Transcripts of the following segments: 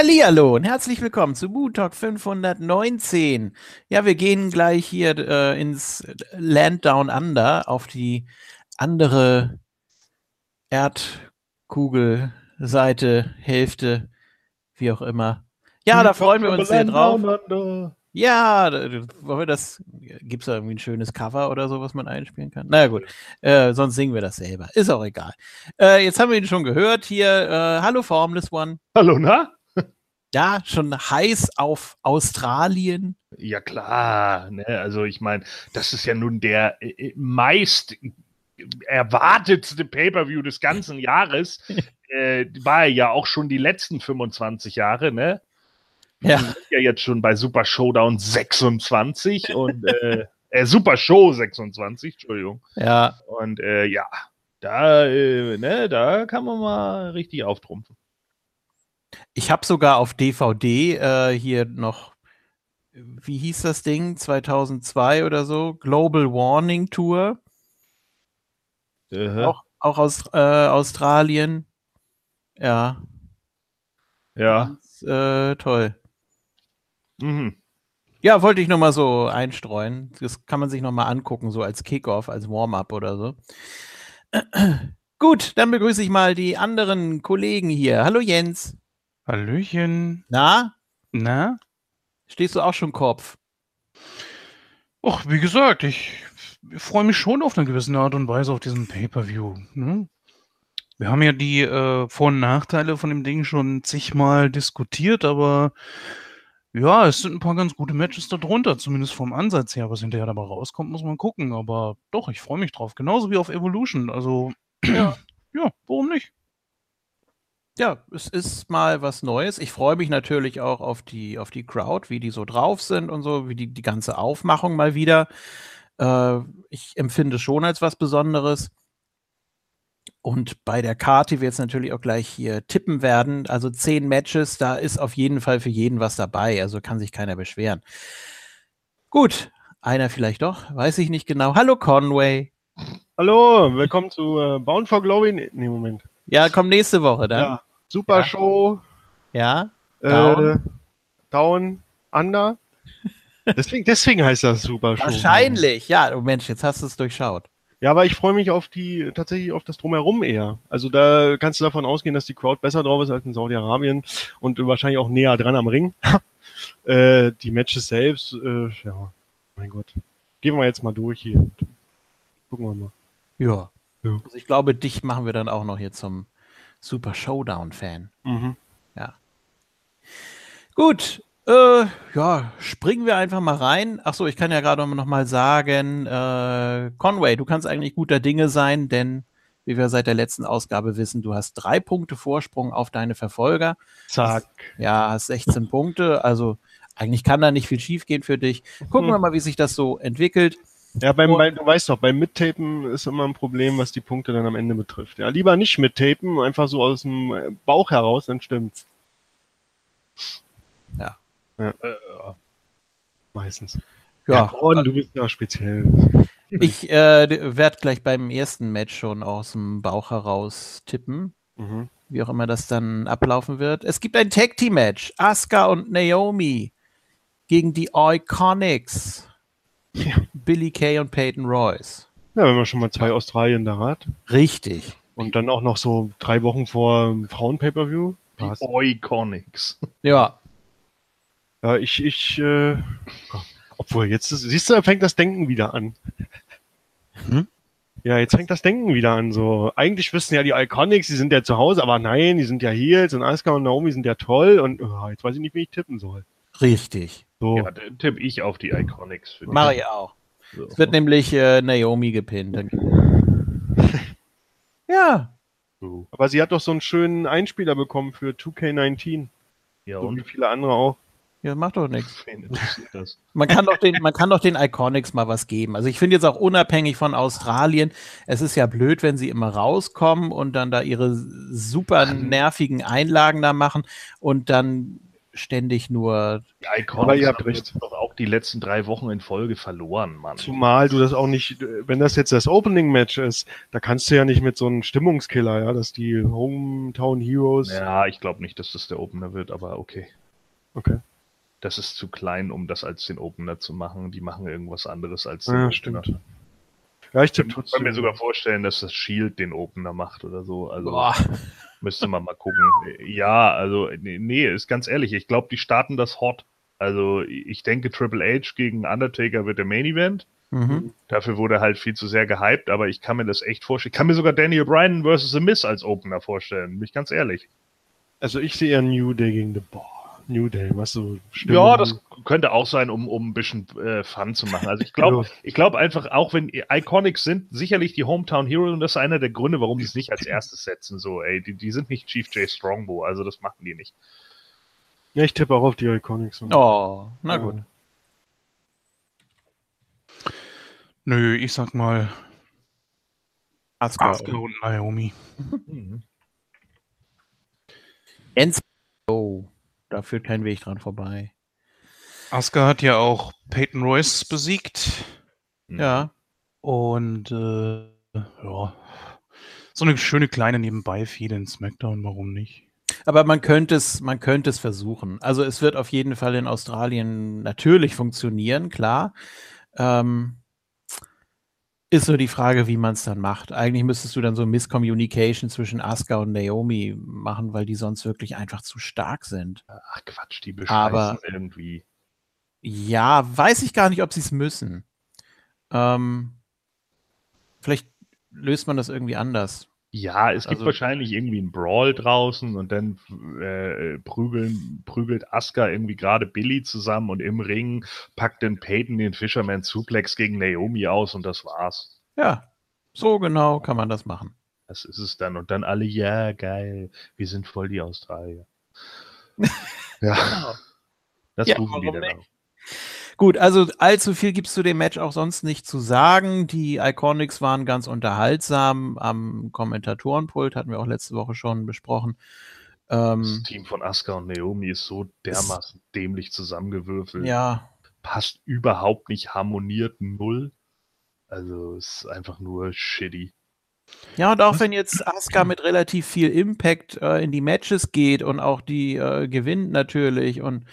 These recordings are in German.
Hallihallo und herzlich willkommen zu Moon Talk 519. Ja, wir gehen gleich hier äh, ins Land Down Under auf die andere Erdkugel, Seite, Hälfte, wie auch immer. Ja, da freuen wir uns sehr drauf. Ja, wollen wir das, gibt es da irgendwie ein schönes Cover oder so, was man einspielen kann? Naja gut, äh, sonst singen wir das selber. Ist auch egal. Äh, jetzt haben wir ihn schon gehört hier. Äh, hallo Formless One. Hallo, na? Ja, schon heiß auf Australien. Ja klar, ne? also ich meine, das ist ja nun der äh, meist erwartetste Pay-per-View des ganzen Jahres. äh, war ja auch schon die letzten 25 Jahre, ne? Ja. Wir sind ja jetzt schon bei Super Showdown 26 und äh, äh, Super Show 26, Entschuldigung. Ja. Und äh, ja, da, äh, ne, da kann man mal richtig auftrumpfen. Ich habe sogar auf DVD äh, hier noch, wie hieß das Ding, 2002 oder so, Global Warning Tour. Äh, Auch, auch aus äh, Australien. Ja, ja. ganz, äh, toll. Mhm. Ja, wollte ich noch mal so einstreuen. Das kann man sich noch mal angucken, so als Kickoff, als Warm-up oder so. Gut, dann begrüße ich mal die anderen Kollegen hier. Hallo Jens. Hallöchen. Na, Na? stehst du auch schon Kopf? Och, wie gesagt, ich freue mich schon auf eine gewisse Art und Weise auf diesen Pay-Per-View. Ne? Wir haben ja die äh, Vor- und Nachteile von dem Ding schon zigmal diskutiert, aber ja, es sind ein paar ganz gute Matches darunter, zumindest vom Ansatz her. Was hinterher dabei rauskommt, muss man gucken. Aber doch, ich freue mich drauf. Genauso wie auf Evolution. Also, ja, ja warum nicht? Ja, es ist mal was Neues. Ich freue mich natürlich auch auf die, auf die Crowd, wie die so drauf sind und so, wie die, die ganze Aufmachung mal wieder. Äh, ich empfinde es schon als was Besonderes. Und bei der Karte, die wir jetzt natürlich auch gleich hier tippen werden, also zehn Matches, da ist auf jeden Fall für jeden was dabei. Also kann sich keiner beschweren. Gut, einer vielleicht doch, weiß ich nicht genau. Hallo Conway. Hallo, willkommen zu äh, Bound for Glory. Nee, nee, Moment. Ja, komm nächste Woche dann. Ja, Super Ja. Show. Ja? Äh, Down. Down Under. Deswegen, deswegen heißt das Super Show. Wahrscheinlich. Ja, oh Mensch, jetzt hast du es durchschaut. Ja, aber ich freue mich auf die, tatsächlich auf das Drumherum eher. Also da kannst du davon ausgehen, dass die Crowd besser drauf ist als in Saudi-Arabien und wahrscheinlich auch näher dran am Ring. äh, die Matches selbst, äh, ja, mein Gott. Gehen wir jetzt mal durch hier. Gucken wir mal. Ja. Ja. Also ich glaube, dich machen wir dann auch noch hier zum Super Showdown-Fan. Mhm. Gut, äh, ja, springen wir einfach mal rein. Ach so, ich kann ja gerade noch mal sagen, äh, Conway, du kannst eigentlich guter Dinge sein, denn wie wir seit der letzten Ausgabe wissen, du hast drei Punkte Vorsprung auf deine Verfolger. Zack. Ja, hast 16 Punkte, also eigentlich kann da nicht viel schiefgehen für dich. Gucken Hm. wir mal, wie sich das so entwickelt. Ja, beim, beim, du weißt doch, beim Mittapen ist immer ein Problem, was die Punkte dann am Ende betrifft. Ja, lieber nicht mittapen, einfach so aus dem Bauch heraus, dann stimmt's. Ja. ja Äh, meistens. Ja, Gordon, du bist ja speziell. ich äh, werde gleich beim ersten Match schon aus dem Bauch heraus tippen. Mhm. wie auch immer das dann ablaufen wird. Es gibt ein Tag Team Match. Asuka und Naomi gegen die Iconics. Ja. Billy Kay und Peyton Royce. Ja, wenn man schon mal zwei Australien da hat Richtig. und dann auch noch so drei Wochen vor Frauen-Pay-Per-View. Iconics. Ja. Ja, ich, ich, äh, obwohl jetzt ist, siehst du, da fängt das Denken wieder an. Hm? Ja, jetzt fängt das Denken wieder an. So, eigentlich wissen ja die Iconics, die sind ja zu Hause, aber nein, die sind ja hier, jetzt und Asuka und Naomi sind ja toll und oh, jetzt weiß ich nicht, wie ich tippen soll. Richtig. So, Ja, dann tippe ich auf die Iconics. Für Mache ich auch. So. Es wird nämlich äh, Naomi gepinnt. Ja. So. aber sie hat doch so einen schönen Einspieler bekommen für 2K19, Ja, so wie und viele andere auch. Ja, macht doch nichts. Man kann doch den, man kann doch den Iconics mal was geben. Also ich finde jetzt auch unabhängig von Australien, es ist ja blöd, wenn sie immer rauskommen und dann da ihre super nervigen Einlagen da machen und dann ständig nur Die Iconics Aber ihr habt recht. doch auch die letzten drei Wochen in Folge verloren, Mann. Zumal du das auch nicht, wenn das jetzt das Opening-Match ist, da kannst du ja nicht mit so einem Stimmungskiller, ja, dass die Hometown Heroes. Ja, ich glaube nicht, dass das der Opener wird, aber okay. Okay. Das ist zu klein, um das als den Opener zu machen. Die machen irgendwas anderes als den Ja, Opener. stimmt. Ja, ich Ich kann mir sogar vorstellen, dass das Shield den Opener macht oder so. Also Boah. Müsste man mal gucken. Ja, also nee, ist ganz ehrlich, ich glaube, die starten das hot. Also ich denke, Triple H gegen Undertaker wird der Main Event. Mhm. Dafür wurde halt viel zu sehr gehypt, aber ich kann mir das echt vorstellen. Ich kann mir sogar Daniel Bryan versus The Miz als Opener vorstellen, bin ich ganz ehrlich. Also ich sehe eher New Day gegen The Boah. New Day, was so Ja, das könnte auch sein, um, um ein bisschen äh, Fun zu machen. Also ich glaube, Ja. ich glaube einfach, auch wenn Iconics sind, sicherlich die Hometown Heroes und das ist einer der Gründe, warum die es nicht als erstes setzen. So, ey, die, die sind nicht Chief J Strongbow, also das machen die nicht. Ja, ich tippe auch auf die Iconics. Oh, na gut. Nö, ich sag mal Asuka. Asuka und Naomi. Mhm. Da führt kein Weg dran vorbei. Asuka hat ja auch Peyton Royce besiegt. Ja. Und äh, ja, so eine schöne kleine Nebenbei-Fehde in SmackDown, warum nicht? Aber man könnte es, man könnte es versuchen. Also es wird auf jeden Fall in Australien natürlich funktionieren, klar. Ähm, ist nur die Frage, wie man es dann macht. Eigentlich müsstest du dann so Misscommunication zwischen Asuka und Naomi machen, weil die sonst wirklich einfach zu stark sind. Ach Quatsch, die Aber- bescheißen irgendwie. Ja, weiß ich gar nicht, ob sie es müssen. Ähm, vielleicht löst man das irgendwie anders. Ja, es gibt Also- wahrscheinlich irgendwie einen Brawl draußen und dann äh, prügeln, prügelt Asuka irgendwie gerade Billy zusammen und im Ring packt dann Peyton den Fisherman Suplex gegen Naomi aus und das war's. Ja, so genau kann man das machen. Das ist es dann. Und dann alle, ja, geil, wir sind voll die Australier. ja. Das Ja, tun die dann nicht? auch. Gut, also allzu viel gibt's zu dem Match auch sonst nicht zu sagen. Die Iconics waren ganz unterhaltsam. Am Kommentatorenpult hatten wir auch letzte Woche schon besprochen. Das Ähm, Team von Asuka und Naomi ist so dermaßen dämlich zusammengewürfelt. ja, Passt überhaupt nicht, harmoniert null. Also es ist einfach nur shitty. ja, und auch wenn jetzt Asuka mit relativ viel Impact äh, in die Matches geht und auch die äh, gewinnt natürlich und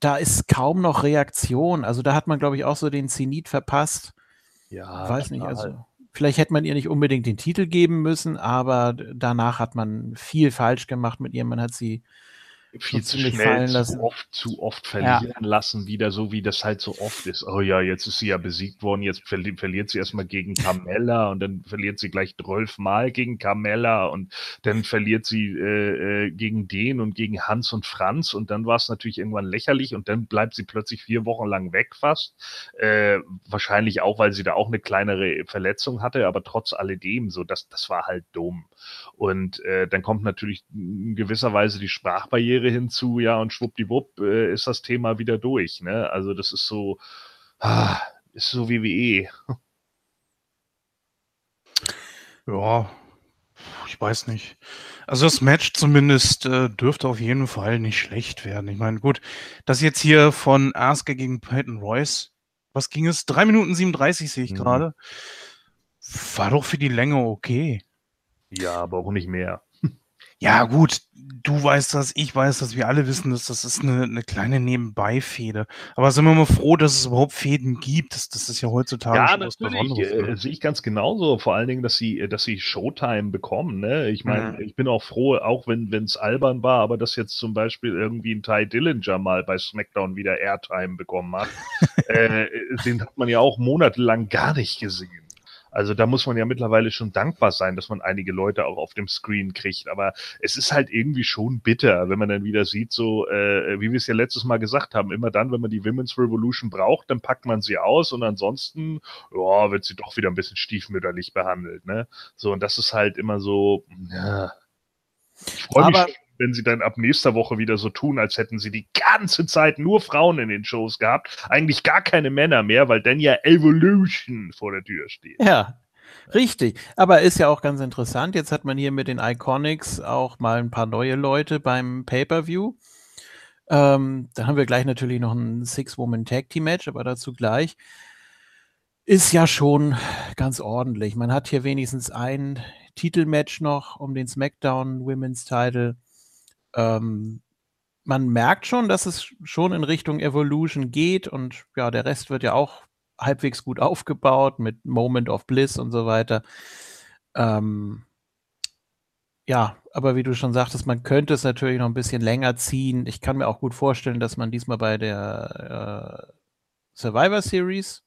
da ist kaum noch Reaktion. Also da hat man, glaube ich, auch so den Zenit verpasst. Ja, Weiß nicht, total. also vielleicht hätte man ihr nicht unbedingt den Titel geben müssen, aber danach hat man viel falsch gemacht mit ihr. Man hat sie viel zu schnell, zu oft, zu oft verlieren lassen, wieder so wie das halt so oft ist. Oh ja, jetzt ist sie ja besiegt worden, jetzt verli verliert sie erstmal gegen Carmella und dann verliert sie gleich zwölfmal gegen Carmella und dann verliert sie äh, äh, gegen den und gegen Hans und Franz und dann war es natürlich irgendwann lächerlich und dann bleibt sie plötzlich vier Wochen lang weg fast. Äh, wahrscheinlich auch, weil sie da auch eine kleinere Verletzung hatte, aber trotz alledem, so das, das war halt dumm. Und äh, dann kommt natürlich in gewisser Weise die Sprachbarriere hinzu, ja, und schwuppdiwupp äh, ist das Thema wieder durch. Ne? Also das ist so, ah, ist so WWE. Ja, ich weiß nicht. Also das Match zumindest äh, dürfte auf jeden Fall nicht schlecht werden. Ich meine, gut, das jetzt hier von Asuka gegen Peyton Royce, was ging es? 3 Minuten 37 sehe ich Mhm. gerade. War doch für die Länge okay. Ja, aber auch nicht mehr. Ja, gut, du weißt das, ich weiß das, wir alle wissen das, das ist eine, eine kleine Nebenbei-Fehde. Aber sind wir mal froh, dass es überhaupt Fäden gibt. Das, das ist ja heutzutage Ja, schon was. Besonderes. Äh, ne? sehe ich ganz genauso. Vor allen Dingen, dass sie, äh, dass sie Showtime bekommen. Ne? Ich meine, Mhm. ich bin auch froh, auch wenn es albern war, aber dass jetzt zum Beispiel irgendwie ein Ty Dillinger mal bei SmackDown wieder Airtime bekommen hat. äh, den hat man ja auch monatelang gar nicht gesehen. Also da muss man ja mittlerweile schon dankbar sein, dass man einige Leute auch auf dem Screen kriegt. Aber es ist halt irgendwie schon bitter, wenn man dann wieder sieht, so äh, wie wir es ja letztes Mal gesagt haben, immer dann, wenn man die Women's Revolution braucht, dann packt man sie aus und ansonsten ja, wird sie doch wieder ein bisschen stiefmütterlich behandelt, ne? So, und das ist halt immer so, ja. Ich freue mich wenn sie dann ab nächster Woche wieder so tun, als hätten sie die ganze Zeit nur Frauen in den Shows gehabt. Eigentlich gar keine Männer mehr, weil dann ja Evolution vor der Tür steht. Ja, richtig. Aber ist ja auch ganz interessant. Jetzt hat man hier mit den Iconics auch mal ein paar neue Leute beim Pay-Per-View. Ähm, dann haben wir gleich natürlich noch ein Six-Woman-Tag-Team-Match, aber dazu gleich. Ist ja schon ganz ordentlich. Man hat hier wenigstens ein Titelmatch noch um den SmackDown Women's Title. Ähm, man merkt schon, dass es schon in Richtung Evolution geht und ja, der Rest wird ja auch halbwegs gut aufgebaut mit Moment of Bliss und so weiter. Ähm, ja, aber wie du schon sagtest, man könnte es natürlich noch ein bisschen länger ziehen. Ich kann mir auch gut vorstellen, dass man diesmal bei der äh, Survivor Series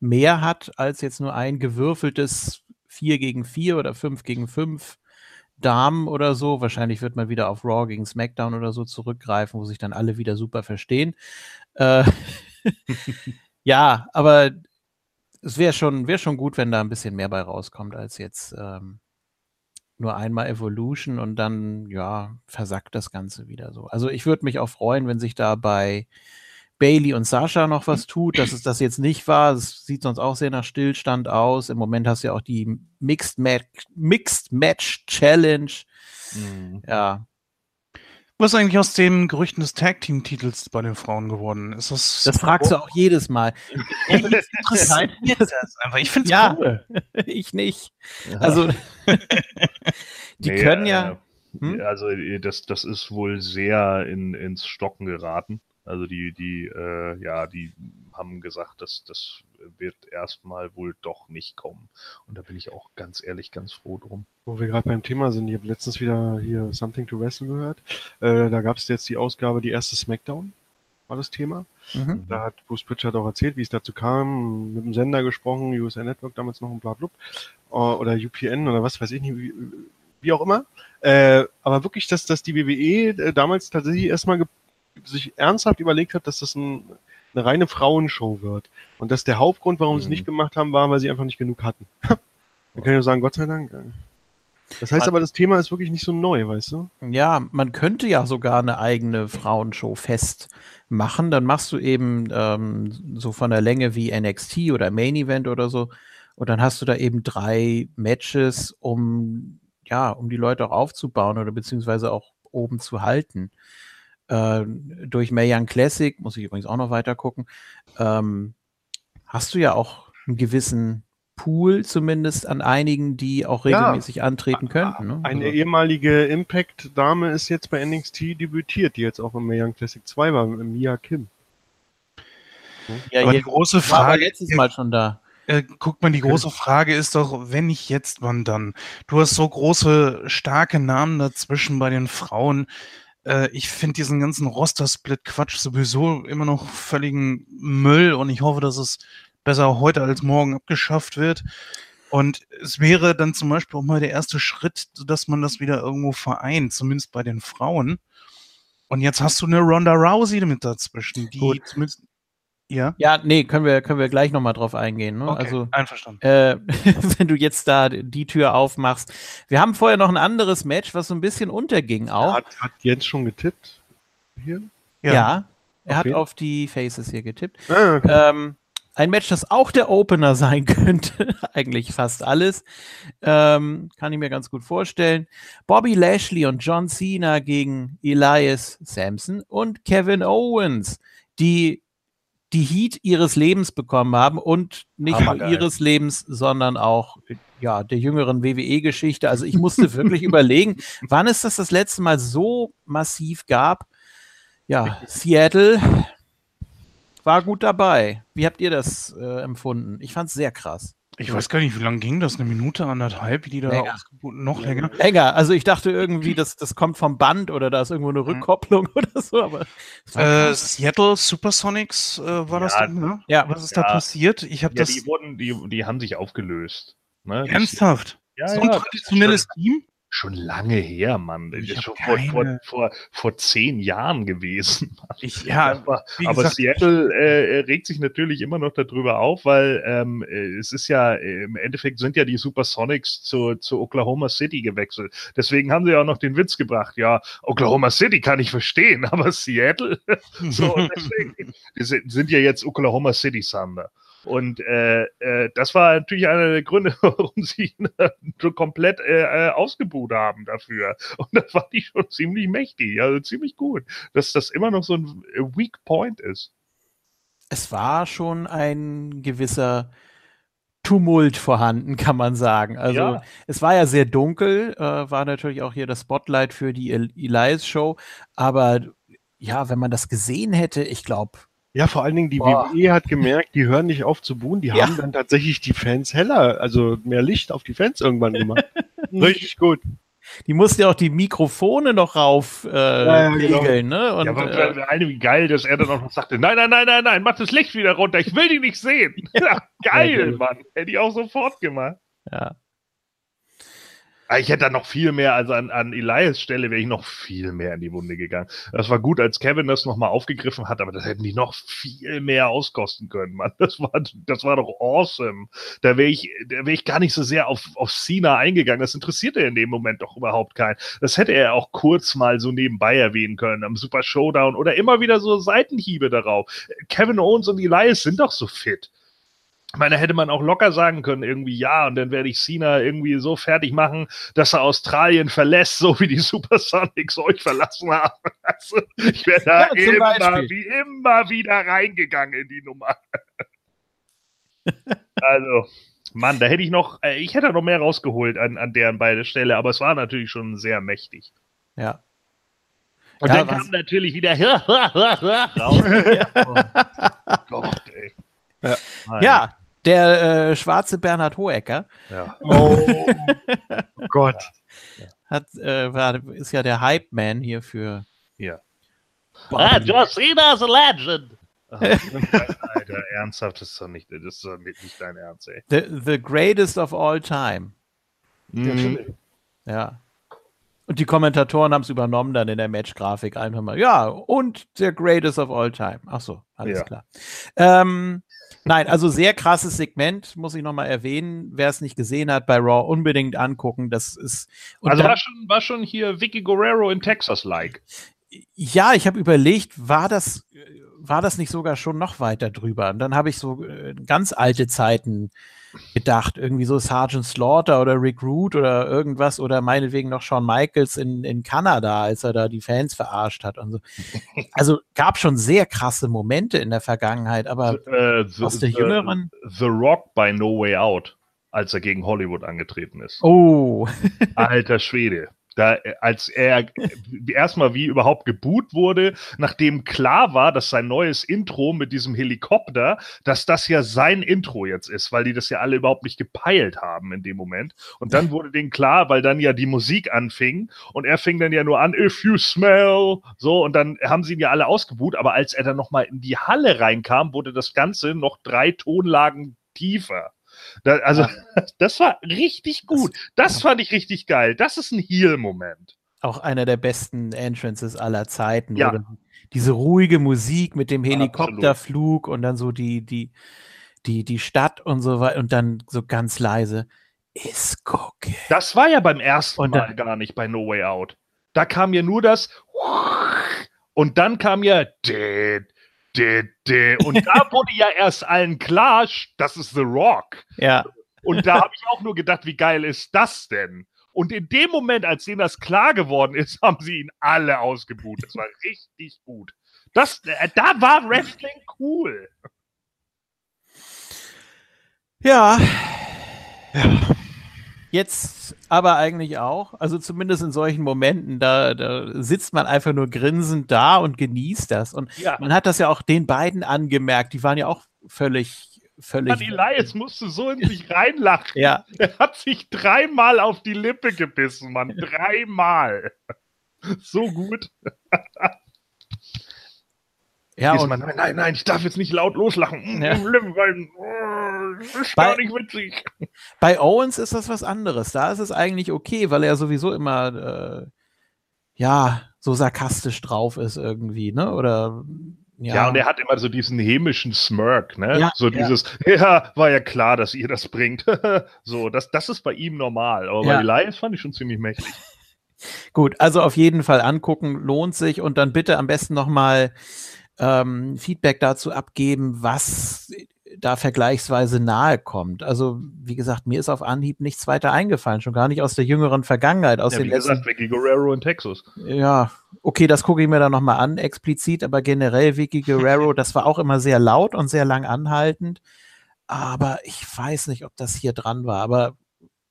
mehr hat als jetzt nur ein gewürfeltes 4 gegen 4 oder 5 gegen 5 Damen oder so. Wahrscheinlich wird man wieder auf Raw gegen SmackDown oder so zurückgreifen, wo sich dann alle wieder super verstehen. Äh, ja, aber es wäre schon, wär schon gut, wenn da ein bisschen mehr bei rauskommt, als jetzt ähm, nur einmal Evolution und dann, ja, versackt das Ganze wieder so. Also ich würde mich auch freuen, wenn sich da bei Bailey und Sascha noch was tut, dass es das jetzt nicht war. Es sieht sonst auch sehr nach Stillstand aus. Im Moment hast du ja auch die Mixed Match, Mixed Match Challenge. Mhm. Ja. Was ist eigentlich aus den Gerüchten des Tag Team Titels bei den Frauen geworden? Ist das? Das fragst du auch jedes Mal. Ich finde es ja, cool. ich nicht. Ja. Also die nee, können ja. Äh, hm? Also das, das ist wohl sehr in, ins Stocken geraten. Also die, die, äh, ja, die haben gesagt, dass das wird erstmal wohl doch nicht kommen. Und da bin ich auch ganz ehrlich ganz froh drum. Wo wir gerade beim Thema sind, ich habe letztens wieder hier Something to Wrestle gehört. Äh, da gab es jetzt die Ausgabe, die erste Smackdown war das Thema. Mhm. Da hat Bruce Pritchard auch erzählt, wie es dazu kam, mit dem Sender gesprochen, USA Network damals noch ein Blablub, äh, oder UPN oder was weiß ich nicht, wie, wie auch immer. Äh, aber wirklich, dass, dass die WWE äh, damals tatsächlich erstmal sich ernsthaft überlegt hat, dass das ein, eine reine Frauenshow wird. Und dass der Hauptgrund, warum mhm. sie es nicht gemacht haben, war, weil sie einfach nicht genug hatten. Man kann ja sagen, Gott sei Dank. Das heißt aber, das Thema ist wirklich nicht so neu, weißt du? Ja, man könnte ja sogar eine eigene Frauenshow festmachen. Dann machst du eben ähm, so von der Länge wie NXT oder Main Event oder so. Und dann hast du da eben drei Matches, um ja, um die Leute auch aufzubauen oder beziehungsweise auch oben zu halten äh, durch Mayan Classic, muss ich übrigens auch noch weiter gucken, ähm, hast du ja auch einen gewissen Pool zumindest an einigen, die auch regelmäßig ja, antreten könnten. Ne? Eine also. ehemalige Impact-Dame ist jetzt bei NXT debütiert, die jetzt auch im Mayan Classic 2 war, Mia Kim. Ja, aber die große Frage war letztes Mal schon da. Äh, guck mal, die große Frage ist doch, wenn nicht jetzt, wann dann? Du hast so große, starke Namen dazwischen bei den Frauen. Äh, ich finde diesen ganzen Roster-Split-Quatsch sowieso immer noch völligen Müll und ich hoffe, dass es besser heute als morgen abgeschafft wird. Und es wäre dann zum Beispiel auch mal der erste Schritt, dass man das wieder irgendwo vereint, zumindest bei den Frauen. Und jetzt hast du eine Ronda Rousey mit dazwischen, die Gut. zumindest ja. Ja, nee, können wir, können wir gleich nochmal drauf eingehen. Ne? Okay, also, einverstanden. Äh, wenn du jetzt da die Tür aufmachst. Wir haben vorher noch ein anderes Match, was so ein bisschen unterging auch. Hat, hat Jens schon getippt? Hier? Ja, ja er okay. hat auf die Faces hier getippt. Ah, okay. ähm, ein Match, das auch der Opener sein könnte. Eigentlich fast alles. Ähm, kann ich mir ganz gut vorstellen. Bobby Lashley und John Cena gegen Elias Sampson und Kevin Owens, die die Heat ihres Lebens bekommen haben und nicht nur ihres Lebens, sondern auch ja, der jüngeren WWE-Geschichte. Also ich musste wirklich überlegen, wann es das das letzte Mal so massiv gab. Ja, Seattle war gut dabei. Wie habt ihr das äh, empfunden? Ich fand es sehr krass. Ich weiß gar nicht, wie lange ging das? Eine Minute, anderthalb, wie die da länger. ausgeboten? Noch länger? Länger. Also ich dachte irgendwie, das, das kommt vom Band oder da ist irgendwo eine mhm. Rückkopplung oder so, aber. Äh, Seattle Supersonics äh, war ja, das Ding, ne? Ja. Was ist ja. da passiert? Ich habe ja, das. Die, wurden, die, die haben sich aufgelöst. Ne? Ernsthaft? Ja, so ein ja, traditionelles Team? Schon lange her, Mann. Das ist schon vor, vor, vor, vor zehn Jahren gewesen. Ich, ja, aber, aber gesagt, Seattle äh, regt sich natürlich immer noch darüber auf, weil ähm, äh, es ist ja, im Endeffekt sind ja die Supersonics zu, zu Oklahoma City gewechselt. Deswegen haben sie ja auch noch den Witz gebracht. Ja, Oklahoma City kann ich verstehen, aber Seattle, so, deswegen, sind ja jetzt Oklahoma City Thunder. Und äh, äh, das war natürlich einer der Gründe, warum sie ihn äh, so komplett äh, äh, ausgebuht haben dafür. Und das fand ich schon ziemlich mächtig, also ziemlich gut, dass das immer noch so ein Weak Point ist. Es war schon ein gewisser Tumult vorhanden, kann man sagen. Also Ja. es war ja sehr dunkel, äh, war natürlich auch hier das Spotlight für die El Elias Show, aber ja, wenn man das gesehen hätte, ich glaube, Ja, vor allen Dingen die Boah. WWE hat gemerkt, die hören nicht auf zu buhen, die Ja. haben dann tatsächlich die Fans heller, also mehr Licht auf die Fans irgendwann gemacht. Richtig gut. die musste ja auch die Mikrofone noch rauf äh, ja, genau. regeln, ne? Und ja, aber äh, eine, wie geil, dass er dann auch noch sagte, nein, nein, nein, nein, nein, mach das Licht wieder runter, ich will die nicht sehen. Ja, geil, Ja. Mann. Hätte ich auch sofort gemacht. ja. Ah, Ich hätte da noch viel mehr, also an, an Elias Stelle wäre ich noch viel mehr in die Wunde gegangen. Das war gut, als Kevin das nochmal aufgegriffen hat, aber das hätten die noch viel mehr auskosten können, Mann. Das war, das war doch awesome. Da wäre ich, da wäre ich gar nicht so sehr auf, auf Cena eingegangen. Das interessierte in dem Moment doch überhaupt keinen. Das hätte er auch kurz mal so nebenbei erwähnen können, am Super Showdown oder immer wieder so Seitenhiebe darauf. Kevin Owens und Elias sind doch so fit. Ich meine, da hätte man auch locker sagen können, irgendwie, ja, und dann werde ich Cena irgendwie so fertig machen, dass er Australien verlässt, so wie die Supersonics euch verlassen haben. Also, ich wäre da Ja, immer, wie immer wieder reingegangen in die Nummer. also, Mann, da hätte ich noch, äh, ich hätte noch mehr rausgeholt an, an deren beide Stelle, aber es war natürlich schon sehr mächtig. ja. Und Ja, dann was- kam natürlich wieder raus. oh Gott, ey. Ja. Ja, der äh, schwarze Bernhard Hohecker ja. Oh Gott. hat, äh, war, ist ja der Hype-Man hier für Ja. Boah, John Cena's a legend. Alter, ernsthaft, das ist doch nicht, das ist doch nicht, nicht dein Ernst, ey. the, the greatest of all time. Mhm. Ja. Und die Kommentatoren haben es übernommen dann in der Match-Grafik einfach mal. Ja, und der greatest of all time. Ach so, alles Ja. klar. Ähm, nein, also sehr krasses Segment, muss ich nochmal erwähnen. Wer es nicht gesehen hat, bei Raw unbedingt angucken. Das ist. Also war schon, war schon hier Vicky Guerrero in Texas-like. Ja, ich habe überlegt, war das, äh, war das nicht sogar schon noch weiter drüber? Und dann habe ich so äh, ganz alte Zeiten gedacht, irgendwie so Sergeant Slaughter oder Rick Root oder irgendwas oder meinetwegen noch Shawn Michaels in, in Kanada, als er da die Fans verarscht hat und so. Also gab schon sehr krasse Momente in der Vergangenheit, aber Äh, the, aus der the- jüngeren. The Rock bei No Way Out, als er gegen Hollywood angetreten ist. Oh, Alter Schwede. Da, äh, als er äh, erstmal wie überhaupt geboot wurde, nachdem klar war, dass sein neues Intro mit diesem Helikopter, dass das ja sein Intro jetzt ist, weil die das ja alle überhaupt nicht gepeilt haben in dem Moment. Und dann wurde denen klar, weil dann ja die Musik anfing und er fing dann ja nur an, if you smell, so, und dann haben sie ihn ja alle ausgebuht, aber als er dann nochmal in die Halle reinkam, wurde das Ganze noch drei Tonlagen tiefer. Da, also, das war richtig gut. Das fand ich richtig geil. Das ist ein Heal-Moment. auch einer der besten Entrances aller Zeiten. Ja. dann Diese ruhige Musik mit dem Absolut. Helikopterflug und dann so die, die, die, die Stadt und so weiter und dann so ganz leise. Ist gucke. Das war ja beim ersten Und Mal dann- gar nicht bei No Way Out. Da kam ja nur das und dann kam ja. Und da wurde ja erst allen klar, das ist The Rock. Ja, Und da habe ich auch nur gedacht, wie geil ist das denn? Und in dem Moment, als denen das klar geworden ist, haben sie ihn alle ausgebuht. Das war richtig gut. Das, äh, da war Wrestling cool. ja. Jetzt aber eigentlich auch. Also zumindest in solchen Momenten, da, da sitzt man einfach nur grinsend da und genießt das. Und Ja. man hat das ja auch den beiden angemerkt. Die waren ja auch völlig, völlig. Mann, Elias musste so in sich reinlachen. Ja, Er hat sich dreimal auf die Lippe gebissen, Mann. Dreimal. So gut. Ja und Diesmal, nein, nein, nein, ich darf jetzt nicht laut loslachen. Ja. Weil, oh, das ist Bei- gar nicht witzig. Bei Owens ist das was anderes. Da ist es eigentlich okay, weil er sowieso immer äh, ja so sarkastisch drauf ist irgendwie, ne? Oder ja, Ja. und er hat immer so diesen hämischen Smirk, ne? Ja, so ja. dieses, ja. war ja klar, dass ihr das bringt. so, das, das ist bei ihm normal. Aber Ja. bei Elias fand ich schon ziemlich mächtig. gut. Also auf jeden Fall angucken lohnt sich und dann bitte am besten noch mal ähm, Feedback dazu abgeben, was da vergleichsweise nahe kommt. Also, wie gesagt, mir ist auf Anhieb nichts weiter eingefallen, schon gar nicht aus der jüngeren Vergangenheit, aus Ja, den wie letzten. gesagt, Vicky Guerrero in Texas. Ja, okay, das gucke ich mir dann nochmal an, explizit, aber generell Vicky Guerrero, das war auch immer sehr laut und sehr lang anhaltend. Aber ich weiß nicht, ob das hier dran war. Aber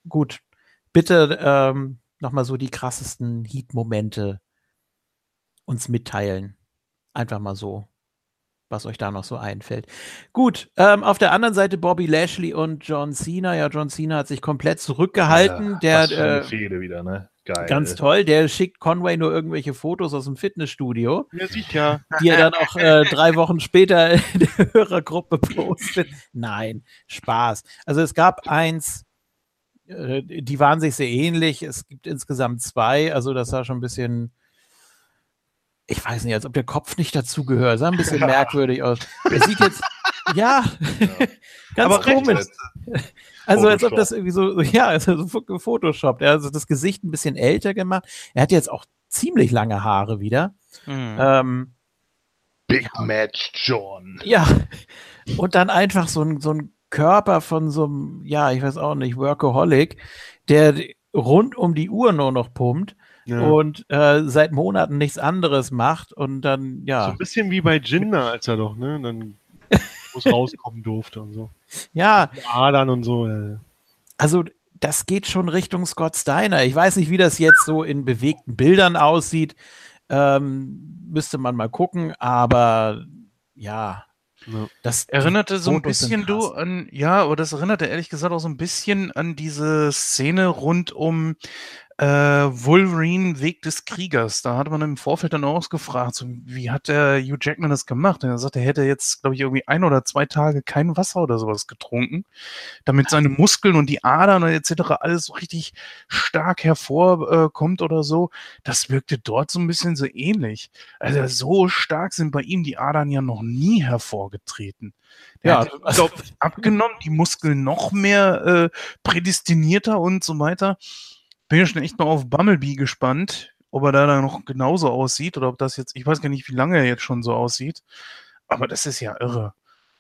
gut, bitte ähm, nochmal so die krassesten Heat-Momente uns mitteilen. Einfach mal so, was euch da noch so einfällt. Gut, ähm, auf der anderen Seite Bobby Lashley und John Cena. Ja, John Cena hat sich komplett zurückgehalten. Ja, der äh, wieder, ne? Geil. Ganz toll. Der schickt Conway nur irgendwelche Fotos aus dem Fitnessstudio, Ja, sieht ja. die er dann auch äh, drei Wochen später in der Hörergruppe postet. Nein, Spaß. Also es gab eins, äh, die waren sich sehr ähnlich. Es gibt insgesamt zwei. Also das sah schon ein bisschen, ich weiß nicht, als ob der Kopf nicht dazugehört. Sah ein bisschen merkwürdig aus. Er sieht jetzt, ja, ganz Aber komisch. Also als ob Photoshop. das irgendwie so, ja, also so gefotoshoppt. Er hat also das Gesicht ein bisschen älter gemacht. Er hat jetzt auch ziemlich lange Haare wieder. Hm. Ähm, Big Match John. ja, und dann einfach so ein, so ein Körper von so einem, ja, ich weiß auch nicht, Workaholic, der rund um die Uhr nur noch pumpt ja. und äh, seit Monaten nichts anderes macht und dann, So ja, ein bisschen wie bei Jinder, als er doch, ne? Dann es rauskommen durfte und so. ja, Adern und so. Äh. also das geht schon Richtung Scott Steiner. Ich weiß nicht, wie das jetzt so in bewegten Bildern aussieht. Ähm, müsste man mal gucken, aber ja. Ja. Das Erinnerte so ein bisschen du an, ja, aber das erinnerte ehrlich gesagt auch so ein bisschen an diese Szene rund um äh, Wolverine Weg des Kriegers. Da hatte man im Vorfeld dann auch gefragt, so, wie hat der Hugh Jackman das gemacht? Und er sagt, er hätte jetzt, glaube ich, irgendwie ein oder zwei Tage kein Wasser oder sowas getrunken, damit seine Muskeln und die Adern und etc. alles so richtig stark hervorkommt oder so. Das wirkte dort so ein bisschen so ähnlich. Also so stark sind bei ihm die Adern ja noch nie hervorgetreten. Der Ja, hat, also- abgenommen, die Muskeln noch mehr äh, prädestinierter und so weiter. Bin ja schon echt mal auf Bumblebee gespannt, ob er da dann noch genauso aussieht oder ob das jetzt, ich weiß gar nicht, wie lange er jetzt schon so aussieht. Aber das ist ja irre.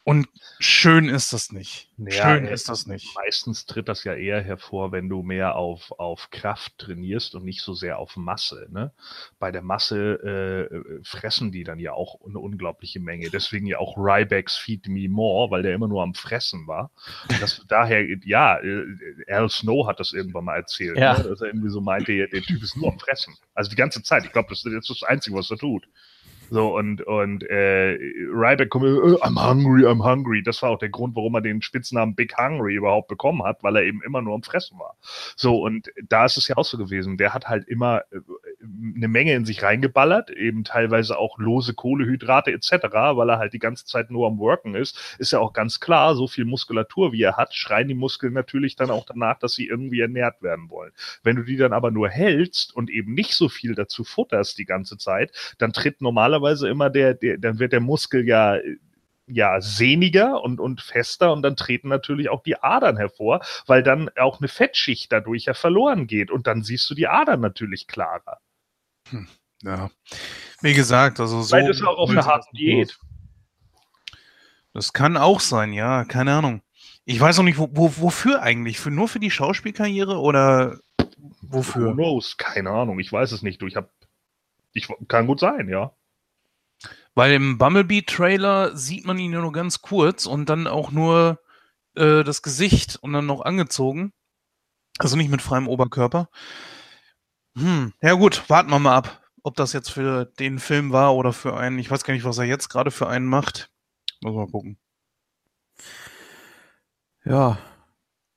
Und schön ist das nicht. Ja, schön ist das nicht. Meistens tritt das ja eher hervor, wenn du mehr auf, auf Kraft trainierst und nicht so sehr auf Masse. Ne? Bei der Masse äh, fressen die dann ja auch eine unglaubliche Menge. Deswegen ja auch Rybacks Feed Me More, weil der immer nur am Fressen war. Und Das, daher, ja, äh, Al Snow hat das irgendwann mal erzählt, Ja. ne? dass er irgendwie so meinte, der Typ ist nur am Fressen. Also die ganze Zeit. Ich glaube, das, das ist das Einzige, was er tut. So, und, und äh, Ryback kommt, äh, I'm hungry, I'm hungry. Das war auch der Grund, warum er den Spitznamen Big Hungry überhaupt bekommen hat, weil er eben immer nur am Fressen war. So, und da ist es ja auch so gewesen. Der hat halt immer äh, eine Menge in sich reingeballert, eben teilweise auch lose Kohlehydrate etc., weil er halt die ganze Zeit nur am Worken ist. Ist ja auch ganz klar, so viel Muskulatur wie er hat, schreien die Muskeln natürlich dann auch danach, dass sie irgendwie ernährt werden wollen. Wenn du die dann aber nur hältst und eben nicht so viel dazu futterst die ganze Zeit, dann tritt normalerweise immer der, der dann wird der Muskel ja ja sehniger und, und fester und dann treten natürlich auch die Adern hervor, weil dann auch eine Fettschicht dadurch ja verloren geht und dann siehst du die Adern natürlich klarer. Ja. Wie gesagt, also so. Vielleicht ist er auch auf einer harten Diät. Das kann auch sein, ja, keine Ahnung. Ich weiß auch nicht, wo, wo, wofür eigentlich? Für, nur für die Schauspielkarriere oder Who wofür? knows? Keine Ahnung, ich weiß es nicht. Du, ich hab, ich kann gut sein, ja. Weil im Bumblebee-Trailer sieht man ihn ja nur ganz kurz und dann auch nur äh, das Gesicht und dann noch angezogen. Also nicht mit freiem Oberkörper. Hm, ja gut, warten wir mal ab, ob das jetzt für den Film war oder für einen. Ich weiß gar nicht, was er jetzt gerade für einen macht. Muss mal gucken. Ja.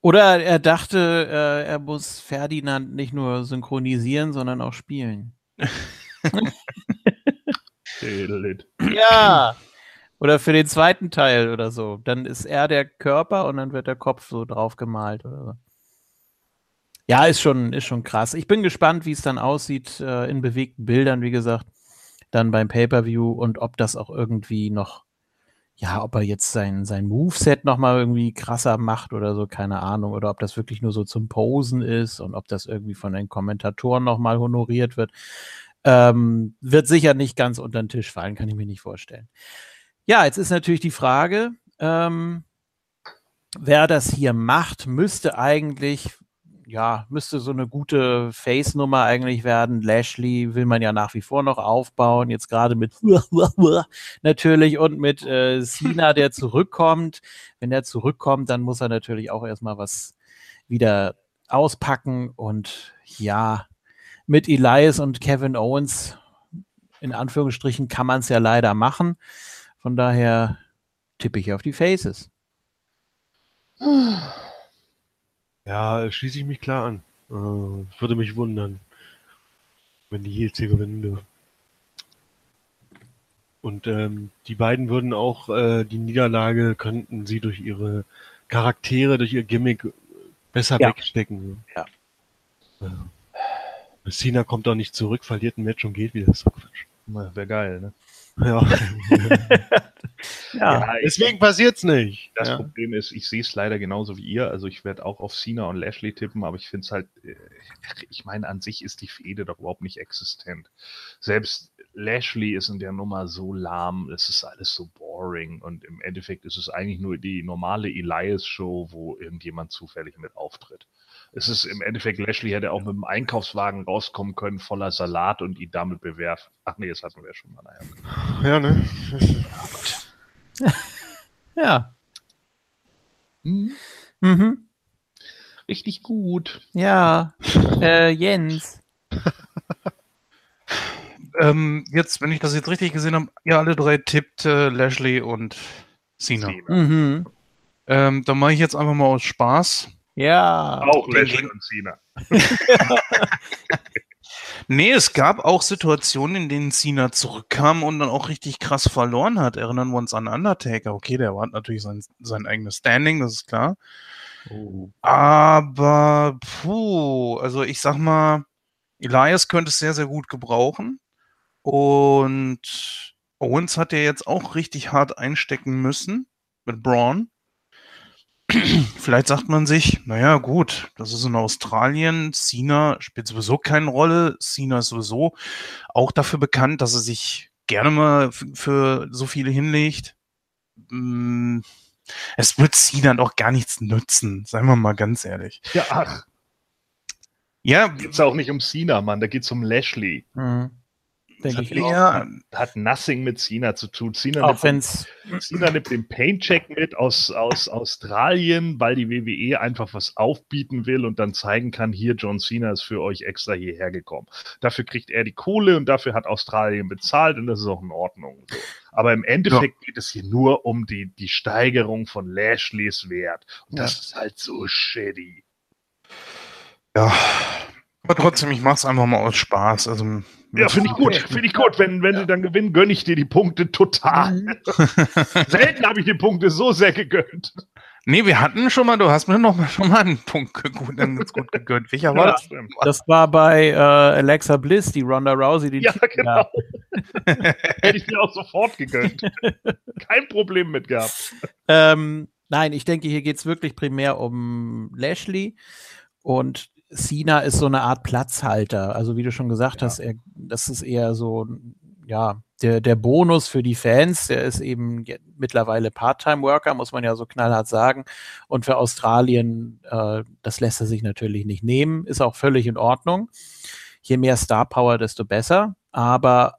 Oder er dachte, äh, er muss Ferdinand nicht nur synchronisieren, sondern auch spielen. Ja. Oder für den zweiten Teil oder so. Dann ist er der Körper und dann wird der Kopf so drauf gemalt oder so. Ja, ist schon, ist schon krass. Ich bin gespannt, wie es dann aussieht äh, in bewegten Bildern, wie gesagt, dann beim Pay-Per-View und ob das auch irgendwie noch, ja, ob er jetzt sein, sein Moveset nochmal irgendwie krasser macht oder so, keine Ahnung. Oder ob das wirklich nur so zum Posen ist und ob das irgendwie von den Kommentatoren nochmal honoriert wird. Ähm, wird sicher nicht ganz unter den Tisch fallen, kann ich mir nicht vorstellen. Ja, jetzt ist natürlich die Frage, ähm, wer das hier macht, müsste eigentlich, ja, müsste so eine gute Face-Nummer eigentlich werden. Lashley will man ja nach wie vor noch aufbauen, jetzt gerade mit natürlich und mit äh, Cena, der zurückkommt. Wenn er zurückkommt, dann muss er natürlich auch erstmal was wieder auspacken und ja, mit Elias und Kevin Owens, in Anführungsstrichen, kann man es ja leider machen. Von daher tippe ich auf die Faces. Ja, schließe ich mich klar an. Äh, würde mich wundern, wenn die Heels hier gewinnen dürfen. Und ähm, die beiden würden auch äh, die Niederlage könnten sie durch ihre Charaktere, durch ihr Gimmick besser Ja. wegstecken. Ja. ja. Cena kommt auch nicht zurück, verliert ein Match und geht wieder. Das ist doch Quatsch. Wäre geil, ne? Ja. Ja, ich- Deswegen passiert's nicht. Das ja. Problem ist, ich sehe es leider genauso wie ihr. Also ich werde auch auf Cena und Lashley tippen, aber ich finde es halt, äh, ich meine, an sich ist die Fehde doch überhaupt nicht existent. Selbst Lashley ist in der Nummer so lahm, es ist alles so boring und im Endeffekt ist es eigentlich nur die normale Elias-Show, wo irgendjemand zufällig mit auftritt. Es ist im Endeffekt, Lashley hätte auch mit dem Einkaufswagen rauskommen können, voller Salat und ihn damit bewerfen. Ach nee, das hatten wir schon mal. Naja. Ja, ne? ja. Hm, Mhm. richtig gut. Ja. Äh, Jens. Ähm, jetzt, wenn ich das jetzt richtig gesehen habe, ihr alle drei tippt äh, Lashley und Cena. Cena. Mhm. Ähm, dann mache ich jetzt einfach mal aus Spaß. Ja. Auch Lashley und Cena. Nee, es gab auch Situationen, in denen Cena zurückkam und dann auch richtig krass verloren hat. Erinnern wir uns an Undertaker. Okay, der hat natürlich sein, sein eigenes Standing, das ist klar. Oh. Aber, puh, also ich sag mal, Elias könnte es sehr, sehr gut gebrauchen. Und Owens hat ja jetzt auch richtig hart einstecken müssen mit Braun. Vielleicht sagt man sich, naja, gut, das ist in Australien. Cena spielt sowieso keine Rolle. Cena ist sowieso auch dafür bekannt, dass er sich gerne mal für so viele hinlegt. Mm, Es wird Cena doch gar nichts nützen, seien wir mal ganz ehrlich. Ja, ach, Ja, geht's auch nicht um Cena, Mann, da geht's um Lashley. Mhm. Denke ich ja, Hat nothing mit Cena zu tun. Cena, Auch nimmt. Cena nimmt den Paincheck mit aus, aus Australien, weil die WWE einfach was aufbieten will und dann zeigen kann, hier, John Cena ist für euch extra hierher gekommen. Dafür kriegt er die Kohle und dafür hat Australien bezahlt und das ist auch in Ordnung. So. Aber im Endeffekt geht es hier nur um die, die Steigerung von Lashleys Wert. Und das ist halt so shitty. ja. Aber trotzdem, ich mach's einfach mal aus Spaß. Also, Ja, finde ich gut, finde ich gut. Wenn, wenn sie dann gewinnen, gönne ich dir die Punkte total. Mhm. Selten habe ich die Punkte so sehr gegönnt. Nee, wir hatten schon mal, du hast mir noch mal schon mal einen Punkt gut, ganz gut gegönnt. Welcher war das? Das war bei äh, Alexa Bliss, die Ronda Rousey. Die Ja, genau. Hätte ich dir auch sofort gegönnt. Kein Problem mit gehabt. Ähm, nein, ich denke, hier geht es wirklich primär um Lashley und Cena ist so eine Art Platzhalter. Also wie du schon gesagt Ja. hast, er, das ist eher so, ja, der, der Bonus für die Fans, der ist eben mittlerweile Part-Time-Worker, muss man ja so knallhart sagen. Und für Australien, äh, das lässt er sich natürlich nicht nehmen, ist auch völlig in Ordnung. Je mehr Star Power, desto besser. Aber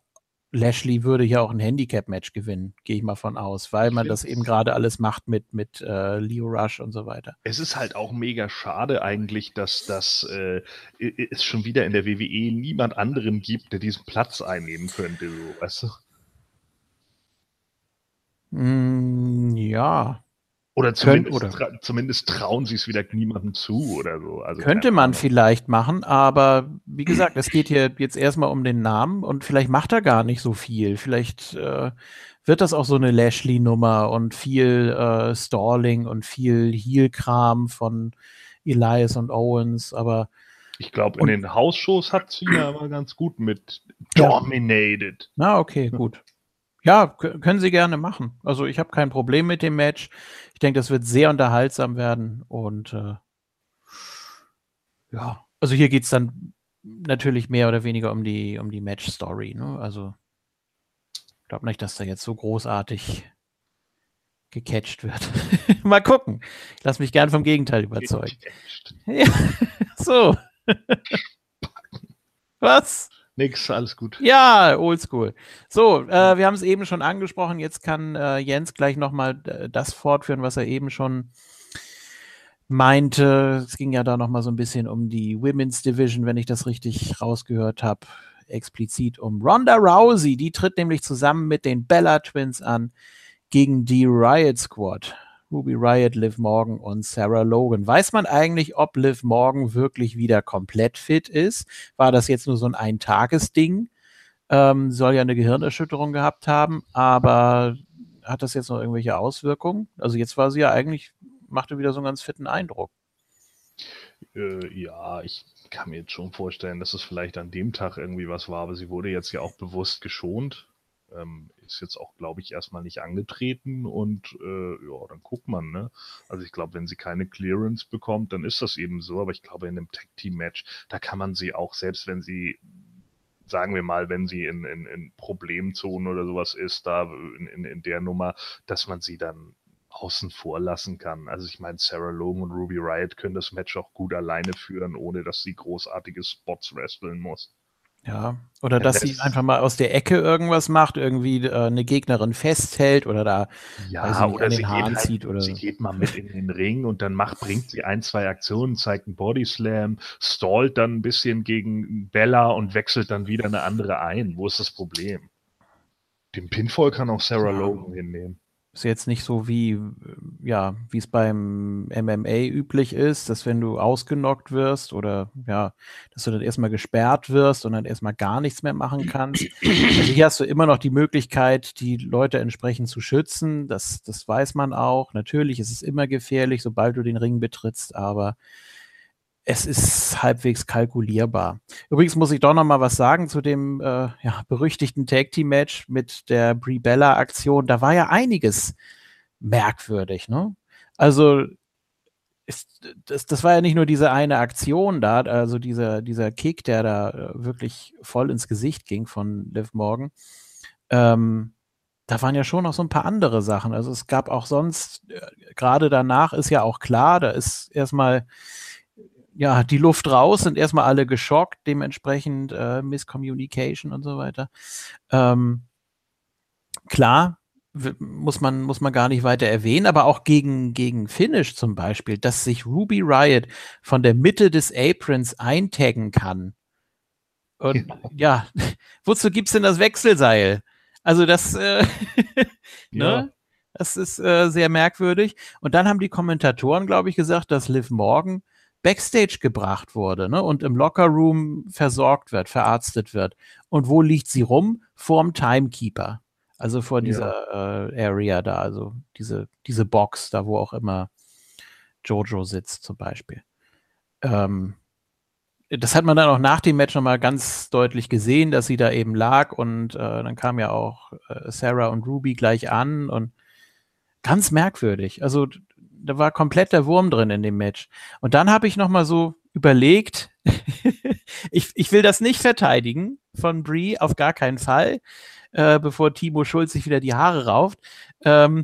Lashley würde hier auch ein Handicap-Match gewinnen, gehe ich mal von aus, weil man das eben gerade alles macht mit, mit äh, Leo Rush und so weiter. Es ist halt auch mega schade eigentlich, dass das äh, es schon wieder in der WWE niemand anderen gibt, der diesen Platz einnehmen könnte. Weißt du? Mm, ja, Oder Könnt- zumindest, oder- Tra zumindest trauen sie es wieder niemandem zu oder so. Also, könnte man vielleicht machen, aber wie gesagt, es geht hier jetzt erstmal um den Namen und vielleicht macht er gar nicht so viel. Vielleicht äh, wird das auch so eine Lashley-Nummer und viel äh, Stalling und viel Heel-Kram von Elias und Owens, aber Ich glaube, in den Hausshows hat Cena aber ganz gut mit Ja. dominated. Na, okay, gut. Ja, können Sie gerne machen. Also ich habe kein Problem mit dem Match. Ich denke, das wird sehr unterhaltsam werden. Und äh, ja, also hier geht es dann natürlich mehr oder weniger um die, um die Match-Story. Ne? Also ich glaube nicht, dass da jetzt so großartig gecatcht wird. Mal gucken. Ich lasse mich gern vom Gegenteil überzeugen. Ja, so. Was? Nix, alles gut. Ja, oldschool. So, äh, wir haben es eben schon angesprochen. Jetzt kann äh, Jens gleich nochmal äh, das fortführen, was er eben schon meinte. Es ging ja da nochmal so ein bisschen um die Women's Division, wenn ich das richtig rausgehört habe. Explizit um Ronda Rousey. Die tritt nämlich zusammen mit den Bella Twins an gegen die Riot Squad. Ruby Riot, Liv Morgan und Sarah Logan. Weiß man eigentlich, ob Liv Morgan wirklich wieder komplett fit ist? War das jetzt nur so ein Eintagesding? Ähm, soll ja eine Gehirnerschütterung gehabt haben, aber hat das jetzt noch irgendwelche Auswirkungen? Also jetzt war sie ja eigentlich, machte wieder so einen ganz fitten Eindruck. Äh, ja, ich kann mir jetzt schon vorstellen, dass es vielleicht an dem Tag irgendwie was war, aber sie wurde jetzt ja auch bewusst geschont. Ähm, ist jetzt auch, glaube ich, erstmal nicht angetreten und äh, ja, dann guckt man, ne? Also ich glaube, wenn sie keine Clearance bekommt, dann ist das eben so, aber ich glaube, in einem Tag-Team-Match, da kann man sie auch, selbst wenn sie sagen wir mal, wenn sie in, in, in Problemzonen oder sowas ist, da in, in, in der Nummer, dass man sie dann außen vor lassen kann. Also ich meine, Sarah Logan und Ruby Riot können das Match auch gut alleine führen, ohne dass sie großartige Spots wresteln muss. Ja, oder dass sie einfach mal aus der Ecke irgendwas macht, irgendwie äh, eine Gegnerin festhält oder da ja, nicht, oder an den Haaren halt, zieht oder sie geht mal mit in den Ring und dann macht, bringt sie ein, zwei Aktionen, zeigt einen Bodyslam, stallt dann ein bisschen gegen Bella und wechselt dann wieder eine andere ein. Wo ist das Problem? Den Pinfall kann auch Sarah Ja. Logan hinnehmen. Ist jetzt nicht so wie, ja, wie es beim MMA üblich ist, dass wenn du ausgenockt wirst oder ja, dass du dann erstmal gesperrt wirst und dann erstmal gar nichts mehr machen kannst. Also hier hast du immer noch die Möglichkeit, die Leute entsprechend zu schützen. Das, das weiß man auch. Natürlich ist es immer gefährlich, sobald du den Ring betrittst, aber es ist halbwegs kalkulierbar. Übrigens muss ich doch noch mal was sagen zu dem äh, ja, berüchtigten Tag Team Match mit der Brie Bella Aktion. Da war ja einiges merkwürdig, ne? Also ist, das, das war ja nicht nur diese eine Aktion da, also dieser, dieser Kick, der da äh, wirklich voll ins Gesicht ging von Liv Morgan. Ähm, da waren ja schon noch so ein paar andere Sachen. Also es gab auch sonst, äh, gerade danach ist ja auch klar, da ist erstmal ja, die Luft raus, sind erstmal alle geschockt, dementsprechend äh, Miscommunication und so weiter. Ähm, klar, muss man, muss man gar nicht weiter erwähnen, aber auch gegen, gegen Finish zum Beispiel, dass sich Ruby Riot von der Mitte des Aprons eintaggen kann. Und ja, wozu gibt's denn das Wechselseil? Also das, äh, Ja. ne? Das ist äh, sehr merkwürdig. Und dann haben die Kommentatoren, glaube ich, gesagt, dass Liv Morgan Backstage gebracht wurde ne? und im Lockerroom versorgt wird, verarztet wird. Und wo liegt sie rum? Vorm Timekeeper. Also vor Ja. dieser äh, Area da, also diese, diese Box, da wo auch immer Jojo sitzt zum Beispiel. Ähm, das hat man dann auch nach dem Match nochmal ganz deutlich gesehen, dass sie da eben lag und äh, dann kam ja auch äh, Sarah und Ruby gleich an und ganz merkwürdig. Also da war komplett der Wurm drin in dem Match. Und dann habe ich nochmal so überlegt, ich, ich will das nicht verteidigen von Brie, auf gar keinen Fall, äh, bevor Timo Schulz sich wieder die Haare rauft. Ähm,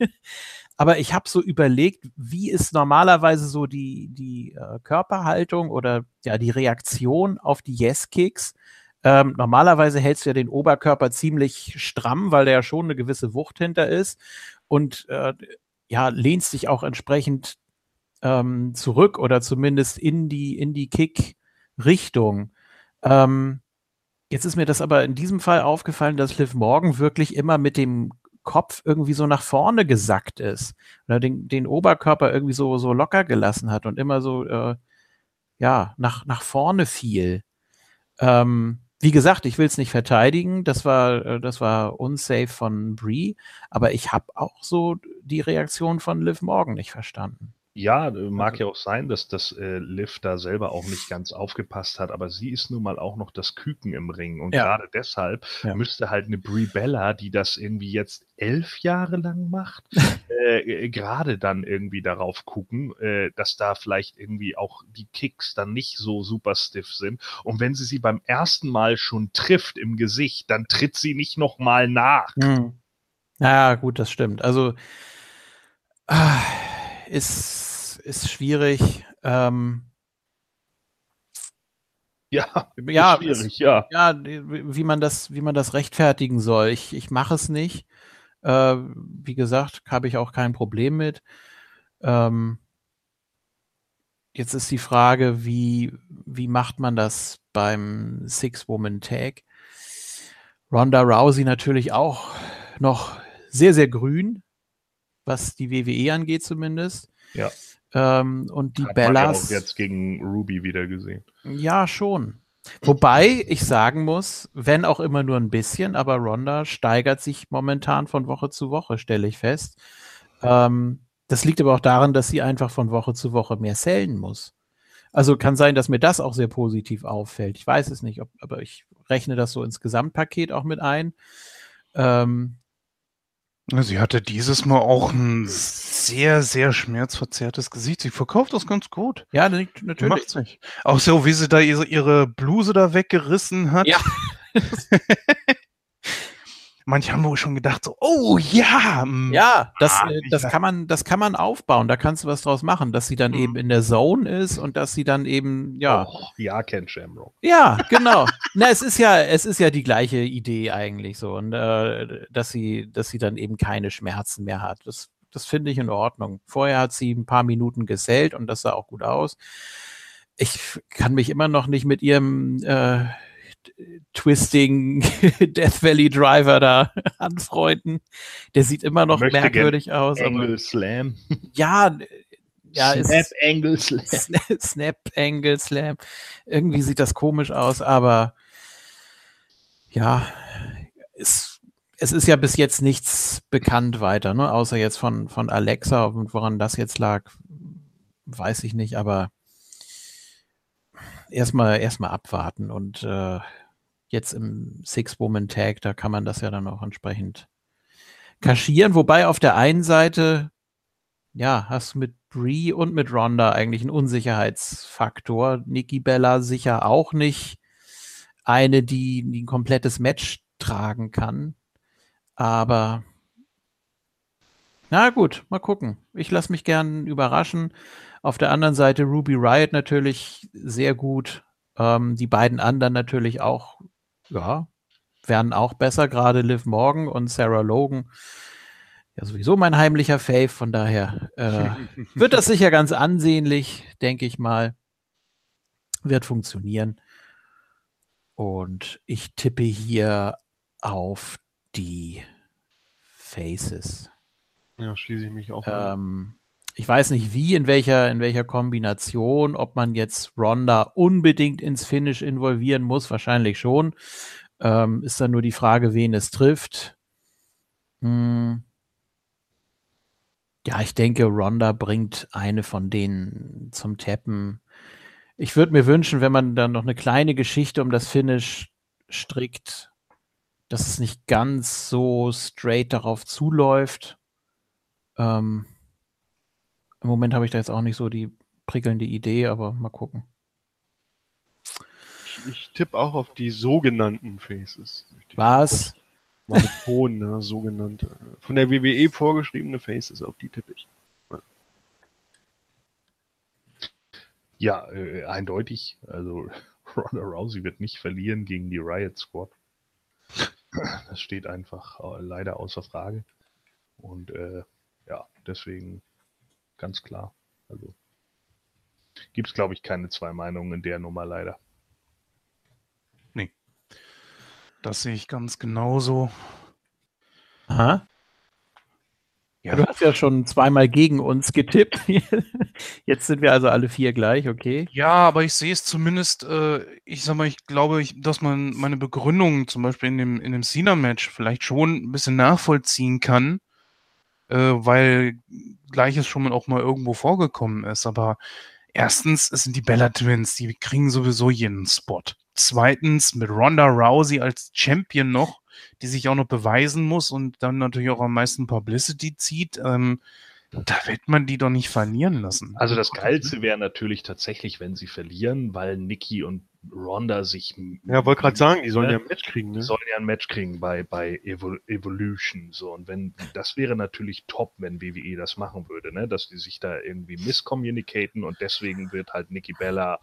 aber ich habe so überlegt, wie ist normalerweise so die, die äh, Körperhaltung oder ja die Reaktion auf die Yes-Kicks. Ähm, normalerweise hältst du ja den Oberkörper ziemlich stramm, weil der ja schon eine gewisse Wucht hinter ist und äh, ja, lehnst dich auch entsprechend ähm, zurück oder zumindest in die, in die Kick-Richtung. Ähm, jetzt ist mir das aber in diesem Fall aufgefallen, dass Liv Morgan wirklich immer mit dem Kopf irgendwie so nach vorne gesackt ist oder den, den Oberkörper irgendwie so, so locker gelassen hat und immer so, äh, ja, nach, nach vorne fiel. Ähm, wie gesagt, ich will es nicht verteidigen, das war, äh, das war unsafe von Brie, aber ich habe auch so die Reaktion von Liv Morgan nicht verstanden. Ja, äh, mag ja auch sein, dass das äh, Liv da selber auch nicht ganz aufgepasst hat, aber sie ist nun mal auch noch das Küken im Ring. Und Ja. gerade deshalb Ja. müsste halt eine Brie Bella, die das irgendwie jetzt elf Jahre lang macht, äh, äh, gerade dann irgendwie darauf gucken, äh, dass da vielleicht irgendwie auch die Kicks dann nicht so super stiff sind. Und wenn sie sie beim ersten Mal schon trifft im Gesicht, dann tritt sie nicht nochmal nach. Mhm. Ja, gut, das stimmt. Also Ah, ist, ist schwierig. Ähm, Ja, ja, schwierig, ja. ja, wie man das, wie man das rechtfertigen soll. Ich, ich mache es nicht. Äh, wie gesagt, habe ich auch kein Problem mit. Ähm, jetzt ist die Frage, wie, wie macht man das beim Six-Woman-Tag? Ronda Rousey natürlich auch noch sehr, sehr grün, was die WWE angeht zumindest. Ja. Ähm, und die Hat man ja Bellas. auch jetzt gegen Ruby wieder gesehen. Ja, schon. Wobei ich sagen muss, wenn auch immer nur ein bisschen, aber Ronda steigert sich momentan von Woche zu Woche, stelle ich fest. Ähm, das liegt aber auch daran, dass sie einfach von Woche zu Woche mehr sellen muss. Also kann sein, dass mir das auch sehr positiv auffällt. Ich weiß es nicht, ob, aber ich rechne das so ins Gesamtpaket auch mit ein. Ähm, Sie hatte dieses Mal auch ein sehr, sehr schmerzverzerrtes Gesicht. Sie verkauft das ganz gut. ja, natürlich. macht's nicht. Auch so, wie sie da ihre, ihre Bluse da weggerissen hat. Ja. Manche haben wohl schon gedacht so, oh ja, mm, Ja, das, Ah, äh, das kann man, das kann man aufbauen. Da kannst du was draus machen, dass sie dann Mhm. eben in der Zone ist und dass sie dann eben, ja, Oh, ja, Ken Shamrock. ja, genau. Na, es ist ja, es ist ja die gleiche Idee eigentlich so und äh, dass sie, dass sie dann eben keine Schmerzen mehr hat. Das, das finde ich in Ordnung. Vorher hat sie ein paar Minuten gesellt und das sah auch gut aus. Ich kann mich immer noch nicht mit ihrem äh, Twisting Death Valley Driver da anfreunden. Der sieht immer noch merkwürdig aus. Angle Slam. ja, ja, Snap ist Angle Slam. Snap, Snap Angle Slam. Irgendwie sieht das komisch aus, aber ja, es, es ist ja bis jetzt nichts bekannt weiter, ne? außer jetzt von, von Alexa und woran das jetzt lag, weiß ich nicht, aber erstmal erstmal abwarten und äh, jetzt im Six-Woman-Tag, da kann man das ja dann auch entsprechend kaschieren, wobei auf der einen Seite ja, hast du mit Brie und mit Ronda eigentlich einen Unsicherheitsfaktor. Nikki Bella sicher auch nicht eine, die, die ein komplettes Match tragen kann. Aber na gut, mal gucken. Ich lasse mich gern überraschen. Auf der anderen Seite Ruby Riot natürlich sehr gut. Ähm, die beiden anderen natürlich auch, ja, werden auch besser, gerade Liv Morgan und Sarah Logan. Ja, sowieso mein heimlicher Fave, von daher äh, wird das sicher ganz ansehnlich, denke ich mal. Wird funktionieren. Und ich tippe hier auf die Faces. Ja, schließe ich mich auch an. Ähm, ich weiß nicht wie, in welcher, in welcher Kombination, ob man jetzt Ronda unbedingt ins Finish involvieren muss, wahrscheinlich schon. Ähm, ist dann nur die Frage, wen es trifft. Hm. Ja, ich denke, Ronda bringt eine von denen zum Tappen. Ich würde mir wünschen, wenn man dann noch eine kleine Geschichte um das Finish strickt, dass es nicht ganz so straight darauf zuläuft. Ähm, Im Moment habe ich da jetzt auch nicht so die prickelnde Idee, aber mal gucken. Ich, tippe auch auf die sogenannten Faces. Was? Mal betonen, ne, sogenannte. Von der WWE vorgeschriebene Faces, auf die tippe ich. Ja, äh, eindeutig. Also Ronda Rousey wird nicht verlieren gegen die Riot Squad. Das steht einfach äh, leider außer Frage. Und äh, ja, deswegen ganz klar. Also gibt es, glaube ich, keine zwei Meinungen in der Nummer leider. Das sehe ich ganz genauso. Aha. Ja, du hast ja schon zweimal gegen uns getippt. Jetzt sind wir also alle vier gleich, okay? Ja, aber ich sehe es zumindest, äh, ich sag mal, ich glaube, ich, dass man meine Begründung zum Beispiel in dem, in dem Cena-Match vielleicht schon ein bisschen nachvollziehen kann, äh, weil Gleiches schon mal auch mal irgendwo vorgekommen ist. Aber erstens, es sind die Bella Twins, die kriegen sowieso jeden Spot. Zweitens, mit Ronda Rousey als Champion noch, die sich auch noch beweisen muss und dann natürlich auch am meisten Publicity zieht, ähm, da wird man die doch nicht verlieren lassen. Also das Geilste wäre natürlich tatsächlich, wenn sie verlieren, weil Nikki und Ronda sich. Ja, wollte gerade sagen, die sollen Ne? ja ein Match kriegen, Die ne? sollen ja ein Match kriegen bei, bei Evo Evolution. So, und wenn, das wäre natürlich top, wenn WWE das machen würde, ne? Dass die sich da irgendwie misscommunicaten und deswegen wird halt Nikki Bella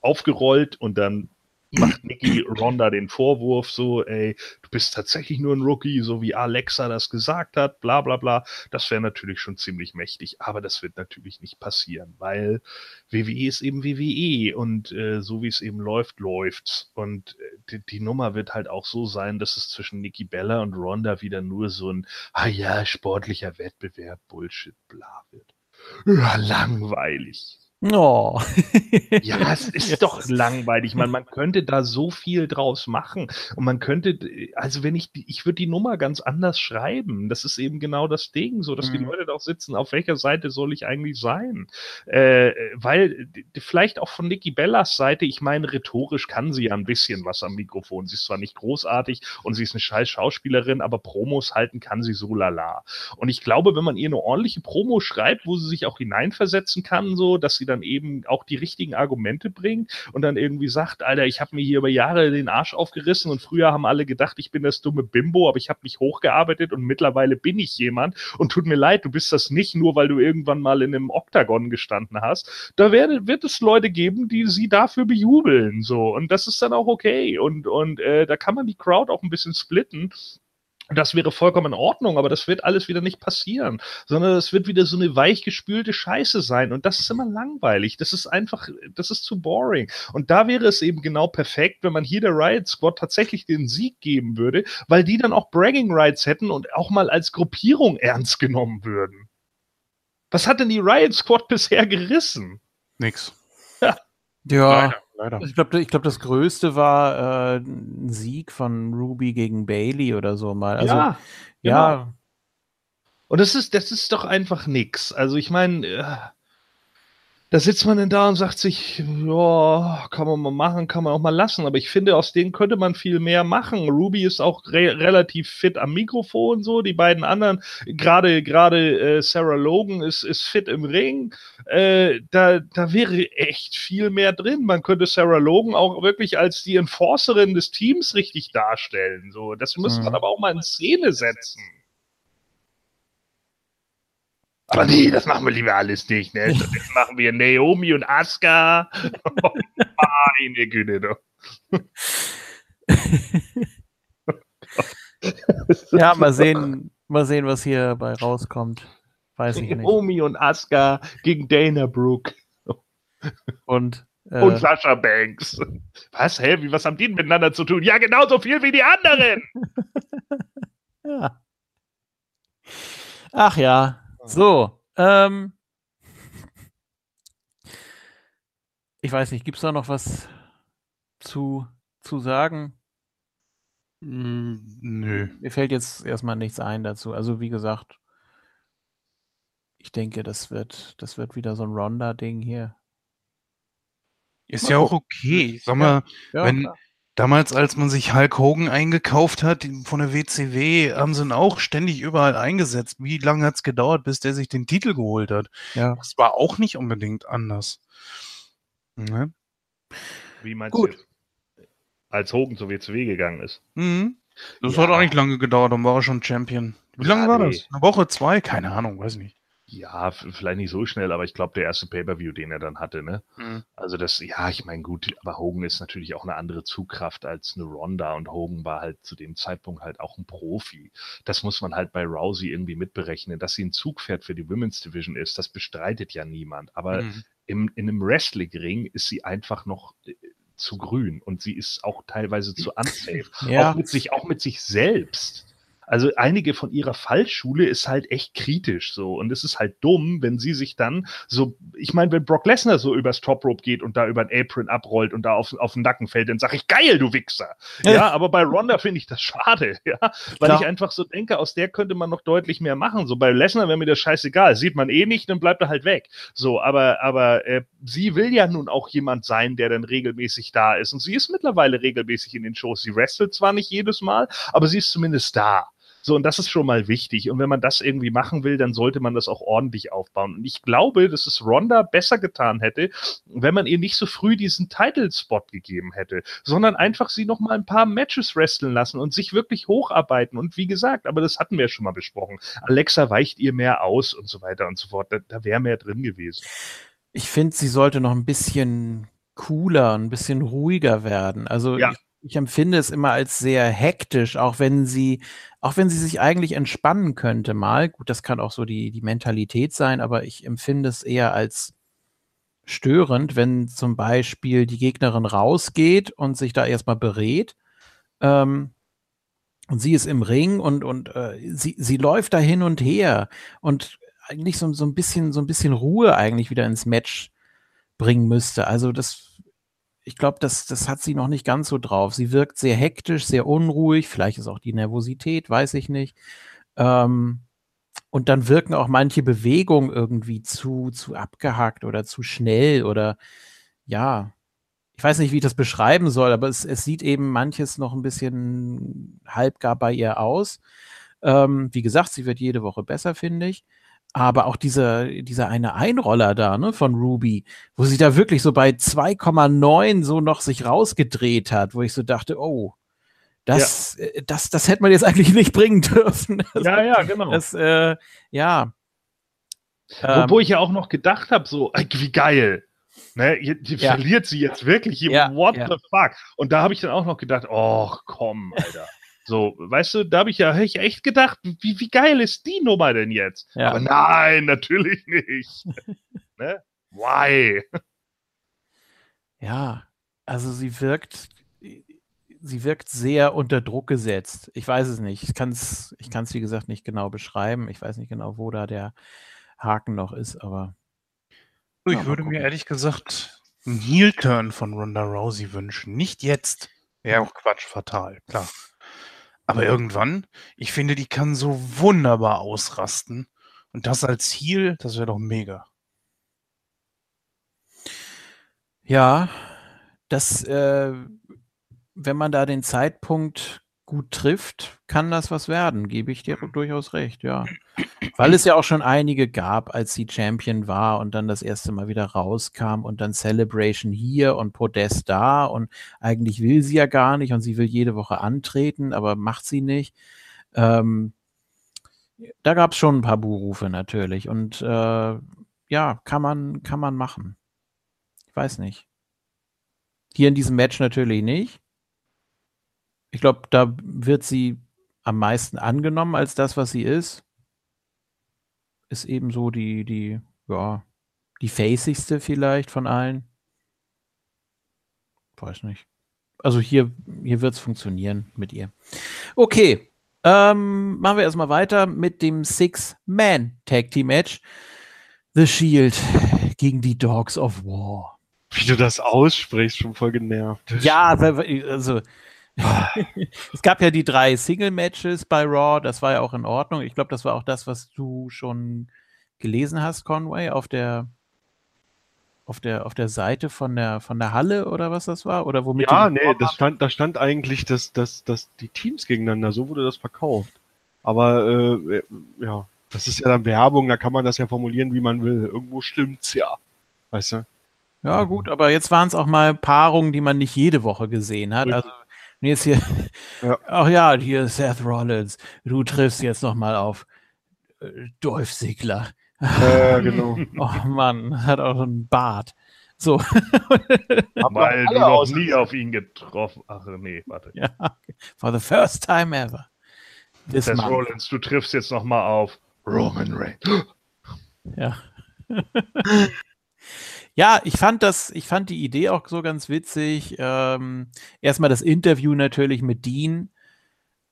aufgerollt und dann macht Nikki Ronda den Vorwurf so, ey, du bist tatsächlich nur ein Rookie, so wie Alexa das gesagt hat, bla bla bla. Das wäre natürlich schon ziemlich mächtig, aber das wird natürlich nicht passieren, weil WWE ist eben WWE und äh, so wie es eben läuft, läuft's. Und äh, die, die Nummer wird halt auch so sein, dass es zwischen Nikki Bella und Ronda wieder nur so ein, ah ja, sportlicher Wettbewerb, Bullshit, bla wird. Ja, langweilig. Oh. Ja, es ist doch langweilig. Man, man könnte da so viel draus machen. Und man könnte, also wenn ich, die- ich würde die Nummer ganz anders schreiben. Das ist eben genau das Ding, so dass die Mhm. Leute doch sitzen, auf welcher Seite soll ich eigentlich sein? Äh, weil vielleicht auch von Nikki Bellas Seite, ich meine, rhetorisch kann sie ja ein bisschen was am Mikrofon. Sie ist zwar nicht großartig und sie ist eine scheiß Schauspielerin, aber Promos halten kann sie so lala. Und ich glaube, wenn man ihr eine ordentliche Promo schreibt, wo sie sich auch hineinversetzen kann, so, dass sie dann eben auch die richtigen Argumente bringt und dann irgendwie sagt, Alter, ich habe mir hier über Jahre den Arsch aufgerissen und früher haben alle gedacht, ich bin das dumme Bimbo, aber ich habe mich hochgearbeitet und mittlerweile bin ich jemand und tut mir leid, du bist das nicht nur, weil du irgendwann mal in einem Oktagon gestanden hast. Da werde, wird es Leute geben, die sie dafür bejubeln, so und das ist dann auch okay und und äh, da kann man die Crowd auch ein bisschen splitten. Das wäre vollkommen in Ordnung, aber das wird alles wieder nicht passieren, sondern es wird wieder so eine weichgespülte Scheiße sein und das ist immer langweilig. Das ist einfach, das ist zu boring. Und da wäre es eben genau perfekt, wenn man hier der Riot Squad tatsächlich den Sieg geben würde, weil die dann auch Bragging Rights hätten und auch mal als Gruppierung ernst genommen würden. Was hat denn die Riot Squad bisher gerissen? Nix. Ja. Leider. Ich glaube, ich glaub, das Größte war äh, ein Sieg von Ruby gegen Bailey oder so mal. Also, ja, genau. Und das ist, das ist doch einfach nix. Also ich meine, äh, da sitzt man denn da und sagt sich, ja, kann man mal machen, kann man auch mal lassen. Aber ich finde, aus denen könnte man viel mehr machen. Ruby ist auch re relativ fit am Mikrofon, so. Die beiden anderen, gerade gerade äh, Sarah Logan ist, ist fit im Ring. Äh, da, da wäre echt viel mehr drin. Man könnte Sarah Logan auch wirklich als die Enforcerin des Teams richtig darstellen. So, das man Mhm. aber auch mal in Szene setzen. Aber nee, das machen wir lieber alles nicht, ne? Jetzt machen wir Naomi und Asuka. Meine Güte, doch. ja, mal sehen, mal sehen, was hier bei rauskommt. Weiß ich nicht. Naomi und Asuka gegen Dana Brooke Und, äh, und Sasha Banks. Was, hä? Wie, was haben die denn miteinander zu tun? Ja, genauso viel wie die anderen. ja. Ach ja. So. Ähm, ich weiß nicht, gibt es da noch was zu, zu sagen? Mm, nö. Mir fällt jetzt erstmal nichts ein dazu. Also wie gesagt, ich denke, das wird, das wird wieder so ein Ronda-Ding hier. Ist ja auch okay. Sag mal, Ja, Wenn- klar. Damals, als man sich Hulk Hogan eingekauft hat, von der WCW, haben sie ihn auch ständig überall eingesetzt. Wie lange hat es gedauert, bis der sich den Titel geholt hat? ja. Das war auch nicht unbedingt anders. Ne? Wie meinst Gut. du? Als Hogan zur WCW gegangen ist. Mhm. Das Ja. hat auch nicht lange gedauert, dann war er schon Champion. Wie lange Ja, war nee. das? Eine Woche, zwei? Keine Ahnung, weiß nicht. Ja, vielleicht nicht so schnell, aber ich glaube, der erste Pay-Per-View, den er dann hatte, ne? Also das, ja, ich meine, gut, aber Hogan ist natürlich auch eine andere Zugkraft als eine Ronda und Hogan war halt zu dem Zeitpunkt halt auch ein Profi. Das muss man halt bei Rousey irgendwie mitberechnen. Dass sie ein Zugpferd für die Women's Division ist, das bestreitet ja niemand. Aber Mhm. im, in einem Wrestling-Ring ist sie einfach noch äh, zu grün und sie ist auch teilweise zu unsafe. Ja. Auch mit sich, auch mit sich selbst. Also einige von ihrer Fallschule ist halt echt kritisch so und es ist halt dumm, wenn sie sich dann so, ich meine, wenn Brock Lesnar so übers Top Rope geht und da über den Apron abrollt und da auf, auf den Nacken fällt, dann sage ich geil, du Wichser. Ja, aber bei Ronda finde ich das schade, ja, weil Klar. ich einfach so denke, aus der könnte man noch deutlich mehr machen. So bei Lesnar wäre mir das scheißegal, sieht man eh nicht, dann bleibt er halt weg. So, aber aber äh, sie will ja nun auch jemand sein, der dann regelmäßig da ist und sie ist mittlerweile regelmäßig in den Shows. Sie wrestelt zwar nicht jedes Mal, aber sie ist zumindest da. So, und das ist schon mal wichtig. Und wenn man das irgendwie machen will, dann sollte man das auch ordentlich aufbauen. Und ich glaube, dass es Ronda besser getan hätte, wenn man ihr nicht so früh diesen Title-Spot gegeben hätte, sondern einfach sie noch mal ein paar Matches wresteln lassen und sich wirklich hocharbeiten. Und wie gesagt, aber das hatten wir ja schon mal besprochen. Alexa weicht ihr mehr aus und so weiter und so fort. Da, da wäre mehr drin gewesen. Ich finde, sie sollte noch ein bisschen cooler, ein bisschen ruhiger werden. Also Ja. ich, ich empfinde es immer als sehr hektisch, auch wenn sie, auch wenn sie sich eigentlich entspannen könnte mal. Gut, das kann auch so die, die Mentalität sein, aber ich empfinde es eher als störend, wenn zum Beispiel die Gegnerin rausgeht und sich da erstmal berät. Ähm, und sie ist im Ring und, und äh, sie, sie läuft da hin und her und eigentlich so, so ein bisschen, so ein bisschen Ruhe eigentlich wieder ins Match bringen müsste. Also das, ich glaube, das, das hat sie noch nicht ganz so drauf. Sie wirkt sehr hektisch, sehr unruhig. Vielleicht ist auch die Nervosität, weiß ich nicht. Ähm, und dann wirken auch manche Bewegungen irgendwie zu, zu abgehackt oder zu schnell oder ja, ich weiß nicht, wie ich das beschreiben soll, aber es, es sieht eben manches noch ein bisschen halbgar bei ihr aus. Ähm, wie gesagt, sie wird jede Woche besser, finde ich. Aber auch dieser, dieser eine Einroller da, ne, von Ruby, wo sie da wirklich so bei 2,9 so noch sich rausgedreht hat, wo ich so dachte, oh, das, äh, das, das hätte man jetzt eigentlich nicht bringen dürfen. Das, Ja, ja, genau. das, äh, ja. Ähm, Wo ich ja auch noch gedacht habe, so, wie geil. Ne, die, Ja. verliert sie jetzt wirklich. Ja, What ja. the fuck? Und da habe ich dann auch noch gedacht, oh, komm, Alter. So, weißt du, da habe ich ja hab ich echt gedacht, wie, wie geil ist die Nummer denn jetzt? Ja. Aber nein, natürlich nicht. ne? Why? Ja, also sie wirkt, sie wirkt sehr unter Druck gesetzt. Ich weiß es nicht. Ich kann es, ich kann es wie gesagt nicht genau beschreiben. Ich weiß nicht genau, wo da der Haken noch ist, aber Ich Ja, würde mir ehrlich gesagt einen Heel-Turn von Ronda Rousey wünschen. Nicht jetzt. Wäre auch Quatsch, fatal, klar. Aber irgendwann, ich finde, die kann so wunderbar ausrasten. Und das als Heel, das wäre doch mega. ja, das, äh, wenn man da den Zeitpunkt gut trifft, kann das was werden, gebe ich dir durchaus recht, ja. Weil es ja auch schon einige gab, als sie Champion war und dann das erste Mal wieder rauskam und dann Celebration hier und Podest da und eigentlich will sie ja gar nicht und sie will jede Woche antreten, aber macht sie nicht. Ähm, da gab es schon ein paar Buhrufe natürlich und äh, ja, kann man, kann man machen. Ich weiß nicht. Hier in diesem Match natürlich nicht. Ich glaube, da wird sie am meisten angenommen als das, was sie ist. Ist eben so die, die, ja, die facigste vielleicht von allen. Weiß nicht. Also hier, hier wird es funktionieren mit ihr. Okay. Ähm, machen wir erstmal weiter mit dem Six-Man-Tag-Team-Match. The Shield gegen die Dogs of War. Wie du das aussprichst, schon voll genervt. Ja, also es gab ja die drei Single-Matches bei Raw, das war ja auch in Ordnung. Ich glaube, das war auch das, was du schon gelesen hast, Conway, auf der auf der auf der Seite von der von der Halle oder was das war oder womit Ja, nee, das stand, da stand eigentlich, dass, dass, dass die Teams gegeneinander, so wurde das verkauft. Aber äh, ja, das ist ja dann Werbung, da kann man das ja formulieren, wie man will. Irgendwo stimmt's ja. Weißt du? Ja, gut, aber jetzt waren es auch mal Paarungen, die man nicht jede Woche gesehen hat. Also und jetzt hier, Ja. ach ja, hier Seth Rollins, du triffst jetzt noch mal auf äh, Dolph Ziggler. Ja, genau. Oh Mann, hat auch einen Bart. So, Weil du noch aus- nie auf ihn getroffen. Ach nee, warte. ja, for the first time ever. This Seth month. Rollins, du triffst jetzt noch mal auf Roman Reigns. Ja. ja, ich fand das, ich fand die Idee auch so ganz witzig. Ähm, erstmal das Interview natürlich mit Dean.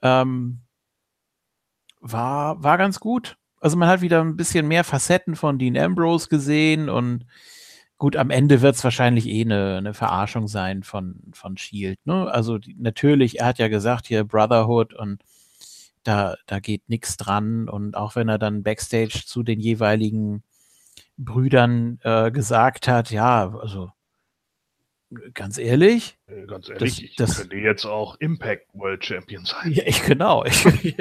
Ähm, war, war ganz gut. Also man hat wieder ein bisschen mehr Facetten von Dean Ambrose gesehen und gut, am Ende wird es wahrscheinlich eh eine, eine Verarschung sein von, von Shield. Ne? Also die, natürlich, er hat ja gesagt, hier Brotherhood und da, da geht nichts dran. Und auch wenn er dann backstage zu den jeweiligen Brüdern äh, gesagt hat, ja, also Ganz ehrlich? Äh, Ganz ehrlich, Das- ich das- könnte jetzt auch Impact World Champion sein. Ja, ich, genau. Ich,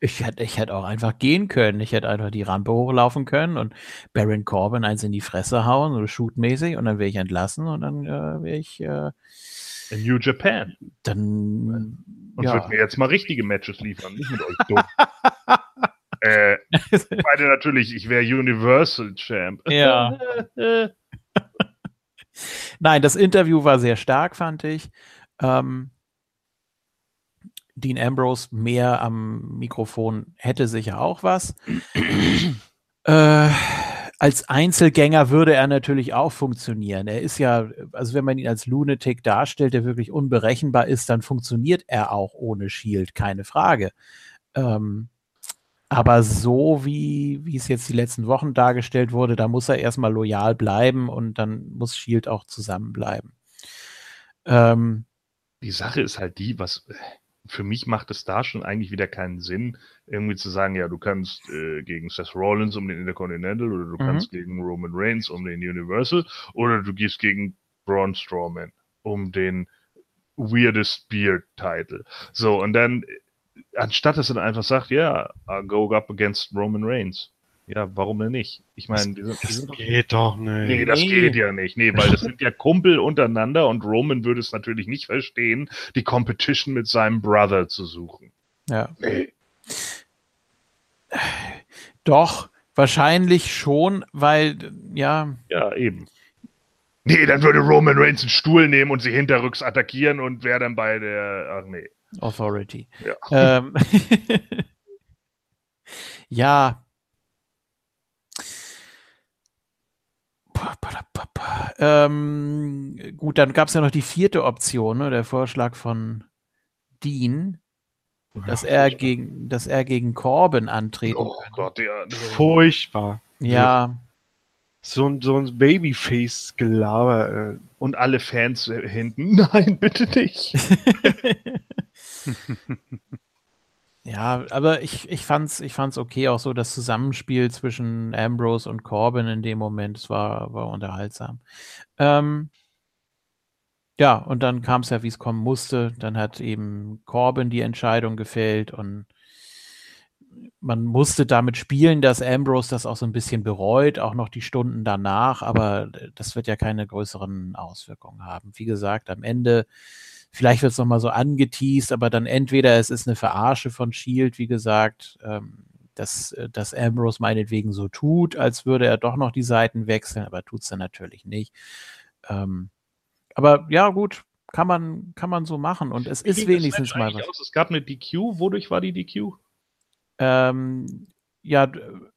ich, hätte, ich hätte auch einfach gehen können. Ich hätte einfach die Rampe hochlaufen können und Baron Corbin eins in die Fresse hauen, so shootmäßig, und dann wäre ich entlassen und dann äh, wäre ich äh, In New Japan. dann. Und ja. würde mir jetzt mal richtige Matches liefern, nicht mit euch dumm. äh, ich meine natürlich, ich wäre Universal Champ. Ja. Nein, das Interview war sehr stark, fand ich. Ähm, Dean Ambrose mehr am Mikrofon hätte sicher auch was. äh, als Einzelgänger würde er natürlich auch funktionieren. Er ist ja, also wenn man ihn als Lunatic darstellt, der wirklich unberechenbar ist, dann funktioniert er auch ohne Shield, keine Frage. Ähm, aber so wie, wie es jetzt die letzten Wochen dargestellt wurde, da muss er erstmal loyal bleiben und dann muss Shield auch zusammenbleiben. Ähm, Die Sache ist halt die, was für mich macht es da schon eigentlich wieder keinen Sinn, irgendwie zu sagen, ja, du kannst äh, gegen Seth Rollins um den Intercontinental oder du Mhm. kannst gegen Roman Reigns um den Universal oder du gehst gegen Braun Strowman um den Weirdest Beard Title. So, und dann, anstatt dass er dann einfach sagt, ja, I'll go up against Roman Reigns. Ja, warum denn nicht? Ich meine, Das sind doch geht doch nicht. Nee, das Nee. geht ja nicht. Nee, weil das sind ja Kumpel untereinander und Roman würde es natürlich nicht verstehen, die Competition mit seinem Brother zu suchen. ja. Nee. Doch, wahrscheinlich schon, weil, ja, Ja, eben. Nee, dann würde Roman Reigns einen Stuhl nehmen und sie hinterrücks attackieren und wäre dann bei der. Ach nee. Authority. Ja. Ähm, ja. Ähm, gut, dann gab es ja noch die vierte Option, ne, der Vorschlag von Dean, dass er gegen, dass er gegen Corbin antreten Oh kann. Gott, ja. Furchtbar. Ja, So ein, so ein Babyface-Gelaber. Äh. Und alle Fans äh, hinten. Nein, bitte nicht. ja, aber ich, ich fand's, ich fand's okay, auch so das Zusammenspiel zwischen Ambrose und Corbin in dem Moment, es war, war unterhaltsam. Ähm, ja, und dann kam es ja, wie es kommen musste. Dann hat eben Corbin die Entscheidung gefällt und man musste damit spielen, dass Ambrose das auch so ein bisschen bereut, auch noch die Stunden danach, aber das wird ja keine größeren Auswirkungen haben. Wie gesagt, am Ende, vielleicht wird es nochmal so angeteased, aber dann entweder es ist eine Verarsche von Shield, wie gesagt, ähm, dass, äh, dass Ambrose meinetwegen so tut, als würde er doch noch die Seiten wechseln, aber tut es dann natürlich nicht. Ähm, aber ja, gut, kann man, kann man so machen und es Wie ist wenigstens mal was. Aus? Es gab eine DQ. Wodurch war die DQ? Ähm, ja,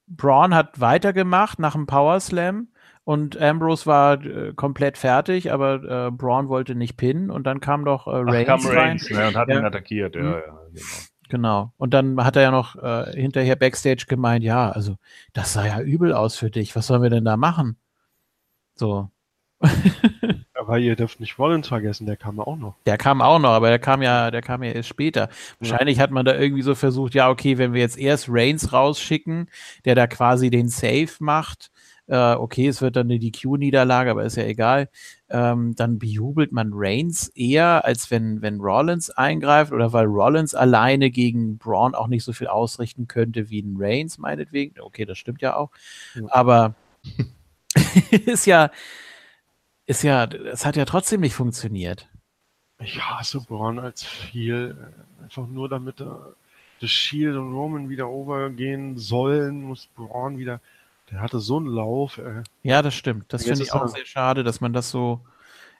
Braun hat weitergemacht nach dem Power Slam und Ambrose war äh, komplett fertig, aber äh, Braun wollte nicht pinnen und dann kam doch äh, Ach, Reigns kam rein. Reigns ne, und hat Ja. ihn attackiert. Ja, Mhm. ja, genau. Genau. Und dann hat er ja noch äh, hinterher Backstage gemeint, ja, also das sah ja übel aus für dich. Was sollen wir denn da machen? So. Aber ihr dürft nicht Rollins vergessen, der kam auch noch. Der kam auch noch, aber der kam ja, der kam ja erst später. Wahrscheinlich hat man da irgendwie so versucht, ja, okay, wenn wir jetzt erst Reigns rausschicken, der da quasi den Save macht, äh, okay, es wird dann eine DQ-Niederlage, aber ist ja egal, ähm, dann bejubelt man Reigns eher, als wenn, wenn Rollins eingreift oder weil Rollins alleine gegen Braun auch nicht so viel ausrichten könnte wie ein Reigns, meinetwegen. Okay, das stimmt ja auch. Ja. Aber ist ja, ist ja, es hat ja trotzdem nicht funktioniert. Ich hasse Braun als viel. äh, Einfach nur damit äh, das Shield und Roman wieder overgehen sollen, muss Braun wieder. Der hatte so einen Lauf. Äh. Ja, das stimmt. Das finde ich auch sehr schade, dass man das so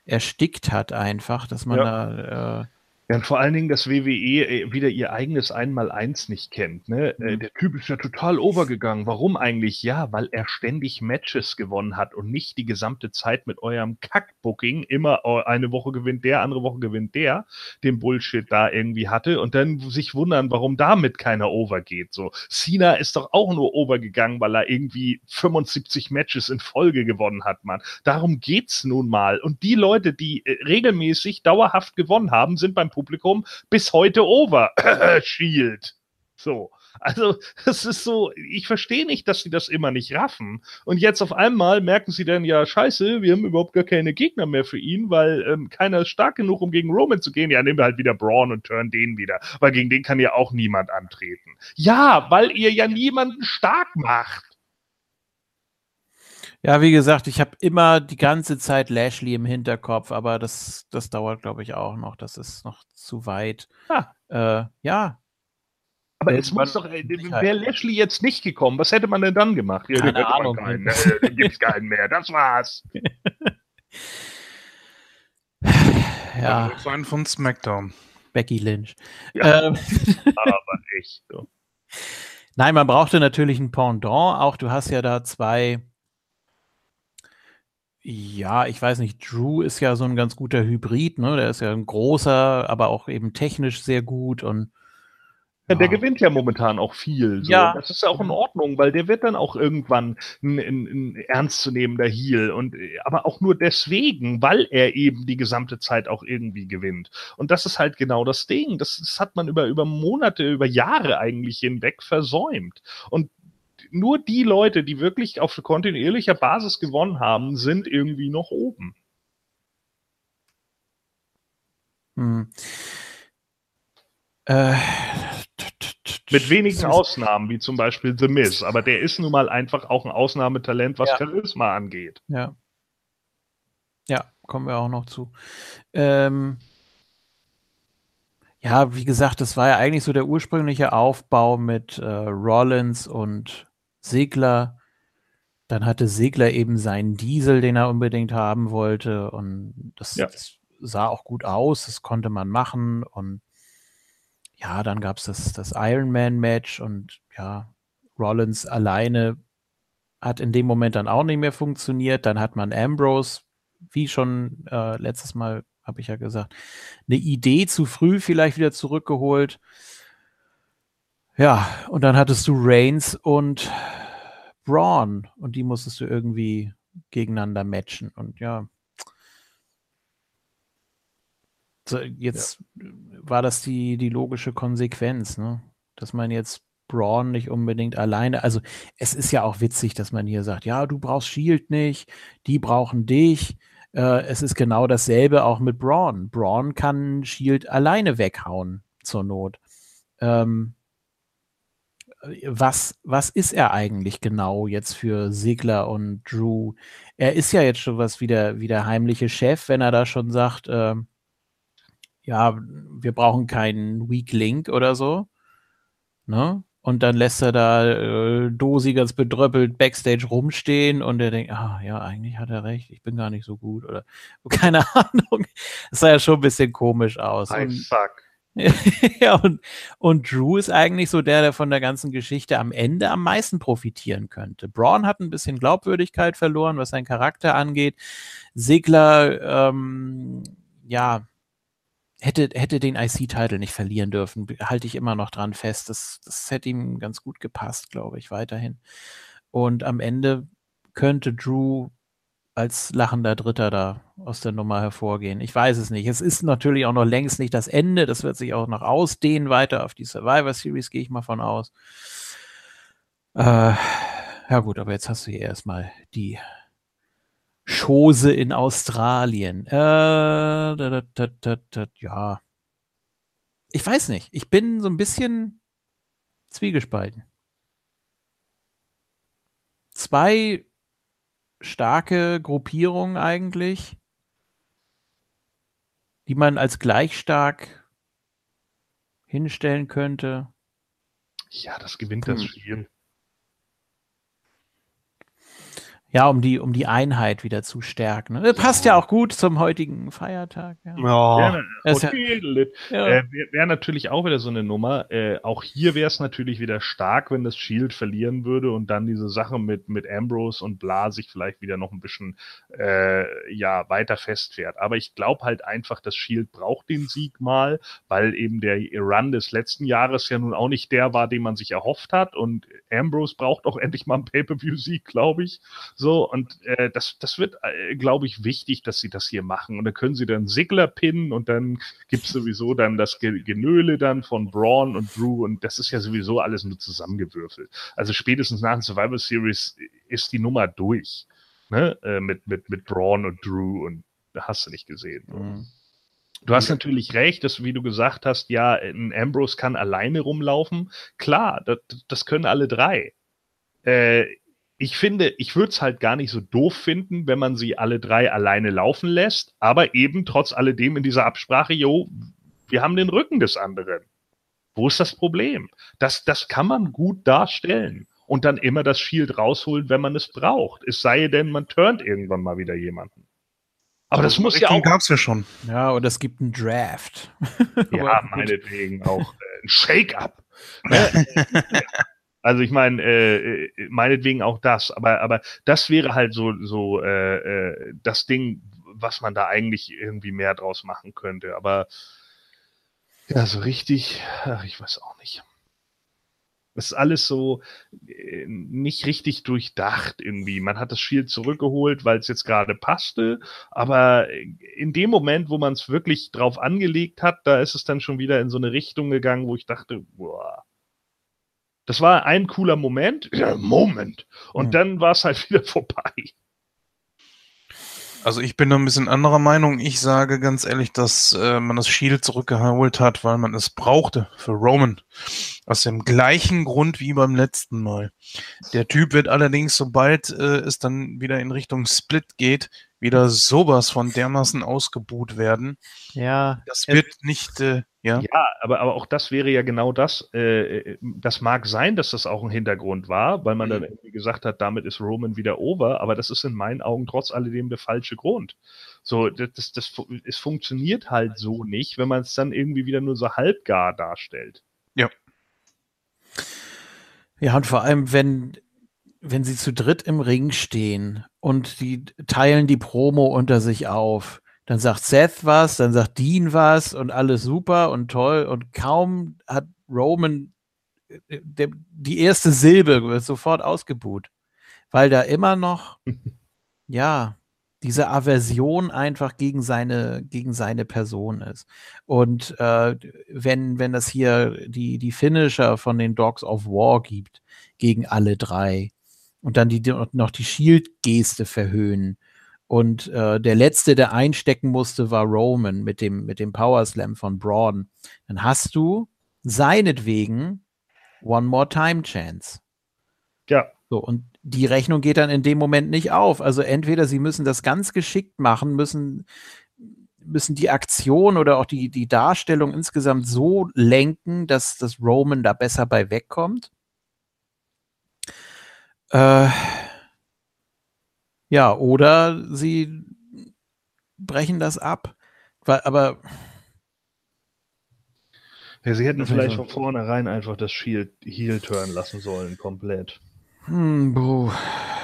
erstickt hat einfach, dass man Ja. da äh, Ja, und vor allen Dingen, dass WWE äh, wieder ihr eigenes Einmaleins nicht kennt. Ne? Äh, Mhm. Der Typ ist ja total overgegangen. Warum eigentlich? Ja, weil er ständig Matches gewonnen hat und nicht die gesamte Zeit mit eurem Kackbooking immer äh, eine Woche gewinnt der, andere Woche gewinnt der, den Bullshit da irgendwie hatte und dann sich wundern, warum damit keiner overgeht. So, Cena ist doch auch nur overgegangen, weil er irgendwie 75 Matches in Folge gewonnen hat, Mann. Darum geht's nun mal. Und die Leute, die äh, regelmäßig dauerhaft gewonnen haben, sind beim Publikum bis heute over. Shield. So. Also, das ist so, ich verstehe nicht, dass sie das immer nicht raffen. Und jetzt auf einmal merken sie dann, ja, scheiße, wir haben überhaupt gar keine Gegner mehr für ihn, weil ähm, keiner ist stark genug, um gegen Roman zu gehen. Ja, nehmen wir halt wieder Braun und turn den wieder, weil gegen den kann ja auch niemand antreten. Ja, weil ihr ja niemanden stark macht. Ja, wie gesagt, ich habe immer die ganze Zeit Lashley im Hinterkopf, aber das, das dauert, glaube ich, auch noch. Das ist noch zu weit. Ah. Äh, ja, Aber es muss doch, äh, wäre Lashley jetzt nicht gekommen, was hätte man denn dann gemacht? Ja, Keine Ahnung. Keinen, äh, dann gibt's keinen mehr. Das war's. ja, Das war ein von SmackDown. Becky Lynch. Ja. Ähm, Aber echt. So. Nein, man brauchte natürlich ein Pendant. Auch du hast ja da zwei. Ja, ich weiß nicht. Drew ist ja so ein ganz guter Hybrid, ne? Der ist ja ein großer, aber auch eben technisch sehr gut und Ja, der gewinnt ja momentan auch viel. So. Ja. Das ist ja auch in Ordnung, weil der wird dann auch irgendwann ein, ein, ein ernstzunehmender Heel. Und, aber auch nur deswegen, weil er eben die gesamte Zeit auch irgendwie gewinnt. Und das ist halt genau das Ding. Das, das hat man über, über Monate, über Jahre eigentlich hinweg versäumt. Und nur die Leute, die wirklich auf kontinuierlicher Basis gewonnen haben, sind irgendwie noch oben. hm. Äh, Mit wenigen Ausnahmen, wie zum Beispiel The Miz. Aber der ist nun mal einfach auch ein Ausnahmetalent, was Ja. Charisma angeht. Ja. Ja, kommen wir auch noch zu. Ähm, ja, wie gesagt, das war ja eigentlich so der ursprüngliche Aufbau mit äh, Rollins und Segler. Dann hatte Segler eben seinen Diesel, den er unbedingt haben wollte. Und das, Ja. das sah auch gut aus, das konnte man machen. Und ja, dann gab es das, das Ironman-Match und ja, Rollins alleine hat in dem Moment dann auch nicht mehr funktioniert. Dann hat man Ambrose, wie schon äh, letztes Mal, habe ich ja gesagt, eine Idee zu früh vielleicht wieder zurückgeholt. Ja, und dann hattest du Reigns und Braun und die musstest du irgendwie gegeneinander matchen. Und ja, so, jetzt war das die, die logische Konsequenz, ne? dass man jetzt Braun nicht unbedingt alleine, also es ist ja auch witzig, dass man hier sagt, ja, du brauchst Shield nicht, die brauchen dich. Äh, es ist genau dasselbe auch mit Braun. Braun kann Shield alleine weghauen zur Not. Ähm, was, was ist er eigentlich genau jetzt für Sigler und Drew? Er ist ja jetzt schon was wie der, wie der heimliche Chef, wenn er da schon sagt, ähm, ja, wir brauchen keinen Weak Link oder so. Ne? Und dann lässt er da äh, Dosi ganz bedröppelt Backstage rumstehen und er denkt, ah ja, eigentlich hat er recht, ich bin gar nicht so gut oder keine Ahnung. Das sah ja schon ein bisschen komisch aus. I Und, suck. ja, und, und Drew ist eigentlich so der, der von der ganzen Geschichte am Ende am meisten profitieren könnte. Braun hat ein bisschen Glaubwürdigkeit verloren, was seinen Charakter angeht. Sigler, ähm, ja, hätte, hätte den IC-Titel nicht verlieren dürfen, halte ich immer noch dran fest. Das, das hätte ihm ganz gut gepasst, glaube ich, weiterhin. Und am Ende könnte Drew als lachender Dritter da aus der Nummer hervorgehen. Ich weiß es nicht. Es ist natürlich auch noch längst nicht das Ende. Das wird sich auch noch ausdehnen weiter auf die Survivor Series, gehe ich mal von aus. Äh, ja gut, aber jetzt hast du hier erstmal die Chose in Australien. Äh, da, da, da, ja. Ich weiß nicht. Ich bin so ein bisschen zwiegespalten. Zwei starke Gruppierungen eigentlich, die man als gleich stark hinstellen könnte. Ja, das gewinnt das Hm. Spiel. Ja, um die, um die Einheit wieder zu stärken. ne? Passt ja auch gut zum heutigen Feiertag. Ja. Ja. Das ist ja- Okay, Ja. Äh, Wäre wär natürlich auch wieder so eine Nummer. Äh, auch hier wäre es natürlich wieder stark, wenn das Shield verlieren würde und dann diese Sache mit, mit Ambrose und Bla sich vielleicht wieder noch ein bisschen äh, ja, weiter festfährt. Aber ich glaube halt einfach, das Shield braucht den Sieg mal, weil eben der Run des letzten Jahres ja nun auch nicht der war, den man sich erhofft hat. Und Ambrose braucht auch endlich mal einen Pay-Per-View-Sieg, glaube ich. So, und äh, das, das wird, äh, glaube ich, wichtig, dass sie das hier machen. Und dann können sie dann Sigler pinnen und dann gibt es sowieso dann das Genöle dann von Braun und Drew und das ist ja sowieso alles nur zusammengewürfelt. Also spätestens nach dem Survival Series ist die Nummer durch. Ne? Äh, mit, mit, mit Braun und Drew und hast du nicht gesehen. Mhm. Du hast natürlich recht, dass, wie du gesagt hast, ja, ein Ambrose kann alleine rumlaufen. Klar, das, das können alle drei. Äh, ich finde, ich würde es halt gar nicht so doof finden, wenn man sie alle drei alleine laufen lässt, aber eben trotz alledem in dieser Absprache, jo, wir haben den Rücken des anderen. Wo ist das Problem? Das, das kann man gut darstellen und dann immer das Shield rausholen, wenn man es braucht. Es sei denn, man turnt irgendwann mal wieder jemanden. Aber das muss ja auch. gab's ja schon. Ja, und es gibt einen Draft. ja, meinetwegen auch äh, ein Shake-up. Also ich meine, äh, äh, meinetwegen auch das, aber, aber das wäre halt so, so äh, äh, das Ding, was man da eigentlich irgendwie mehr draus machen könnte. Aber ja, so richtig, ach, ich weiß auch nicht. Es ist alles so äh, nicht richtig durchdacht irgendwie. Man hat das Shield zurückgeholt, weil es jetzt gerade passte, aber in dem Moment, wo man es wirklich drauf angelegt hat, da ist es dann schon wieder in so eine Richtung gegangen, wo ich dachte, boah. Das war ein cooler Moment, ja, Moment. Und mhm. dann war es halt wieder vorbei. Also ich bin da ein bisschen anderer Meinung. Ich sage ganz ehrlich, dass äh, man das Shield zurückgeholt hat, weil man es brauchte für Roman. Aus dem gleichen Grund wie beim letzten Mal. Der Typ wird allerdings, sobald äh, es dann wieder in Richtung Split geht, wieder sowas von dermaßen ausgebuht werden. Ja. Das wird nicht, äh, ja. Ja, aber, aber auch das wäre ja genau das. Äh, äh, das mag sein, dass das auch ein Hintergrund war, weil man mhm. dann irgendwie gesagt hat, damit ist Roman wieder over, aber das ist in meinen Augen trotz alledem der falsche Grund. So, das, das, das es funktioniert halt so nicht, wenn man es dann irgendwie wieder nur so halbgar darstellt. Ja. Ja, und vor allem, wenn, wenn sie zu dritt im Ring stehen und die teilen die Promo unter sich auf dann sagt Seth was, dann sagt Dean was und alles super und toll und kaum hat Roman äh, der, die erste Silbe wird sofort ausgebuht, weil da immer noch ja diese Aversion einfach gegen seine gegen seine Person ist. Und äh, wenn wenn das hier die die Finisher von den Dogs of War gibt gegen alle drei und dann die noch die Shield Geste verhöhnen und äh, der letzte, der einstecken musste, war Roman mit dem, mit dem Power Slam von Braun. Dann hast du seinetwegen One More Time Chance. Ja. So, und die Rechnung geht dann in dem Moment nicht auf. Also entweder sie müssen das ganz geschickt machen, müssen, müssen die Aktion oder auch die, die Darstellung insgesamt so lenken, dass das Roman da besser bei wegkommt. Äh, ja, oder sie brechen das ab. Weil, aber. Ja, sie hätten vielleicht von vornherein einfach das Shield Heel turn lassen sollen, komplett. Hm,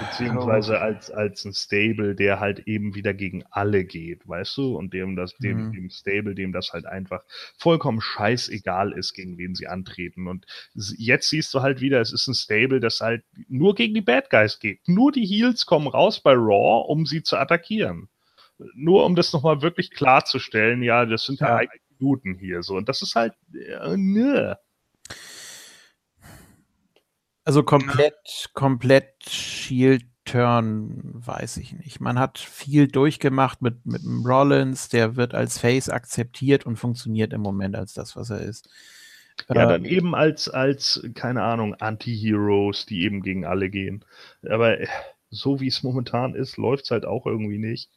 Beziehungsweise als, als ein Stable, der halt eben wieder gegen alle geht, weißt du? Und dem das, dem, mhm. dem Stable, dem das halt einfach vollkommen scheißegal ist, gegen wen sie antreten. Und jetzt siehst du halt wieder, es ist ein Stable, das halt nur gegen die Bad Guys geht. Nur die Heels kommen raus bei Raw, um sie zu attackieren. Nur um das nochmal wirklich klarzustellen, ja, das sind ja, ja Minuten hier so. Und das ist halt, äh, ne. Also komplett, komplett Shield Turn, weiß ich nicht. Man hat viel durchgemacht mit, mit dem Rollins, der wird als Face akzeptiert und funktioniert im Moment als das, was er ist. Ja, dann äh, eben als, als, keine Ahnung, Anti-Heroes, die eben gegen alle gehen. Aber so wie es momentan ist, läuft es halt auch irgendwie nicht.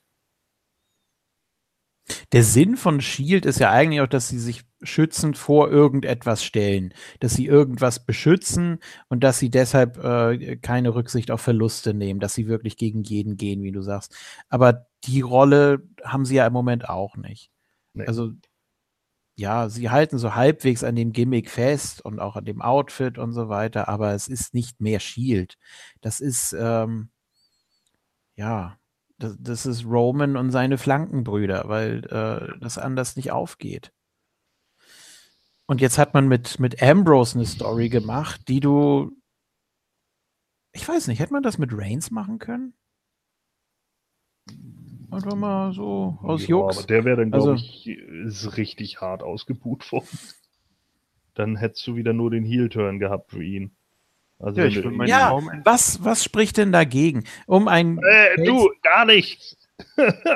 Der Sinn von Shield ist ja eigentlich auch, dass sie sich schützend vor irgendetwas stellen, dass sie irgendwas beschützen und dass sie deshalb äh, keine Rücksicht auf Verluste nehmen, dass sie wirklich gegen jeden gehen, wie du sagst. Aber die Rolle haben sie ja im Moment auch nicht. Nee. Also ja, sie halten so halbwegs an dem Gimmick fest und auch an dem Outfit und so weiter, aber es ist nicht mehr Shield. Das ist ähm, ja das, das ist Roman und seine Flankenbrüder, weil äh, das anders nicht aufgeht. Und jetzt hat man mit, mit Ambrose eine Story gemacht, die du. Ich weiß nicht, hätte man das mit Reigns machen können? Einfach mal so aus ja, Jux. Aber der wäre dann, glaube Also- ich, ist richtig hart ausgebuht worden. Dann hättest du wieder nur den Heel-Turn gehabt für ihn. Also Ja, ich will meinen Ja, Traum Was, was spricht denn dagegen? Um ein, äh, du, gar nichts.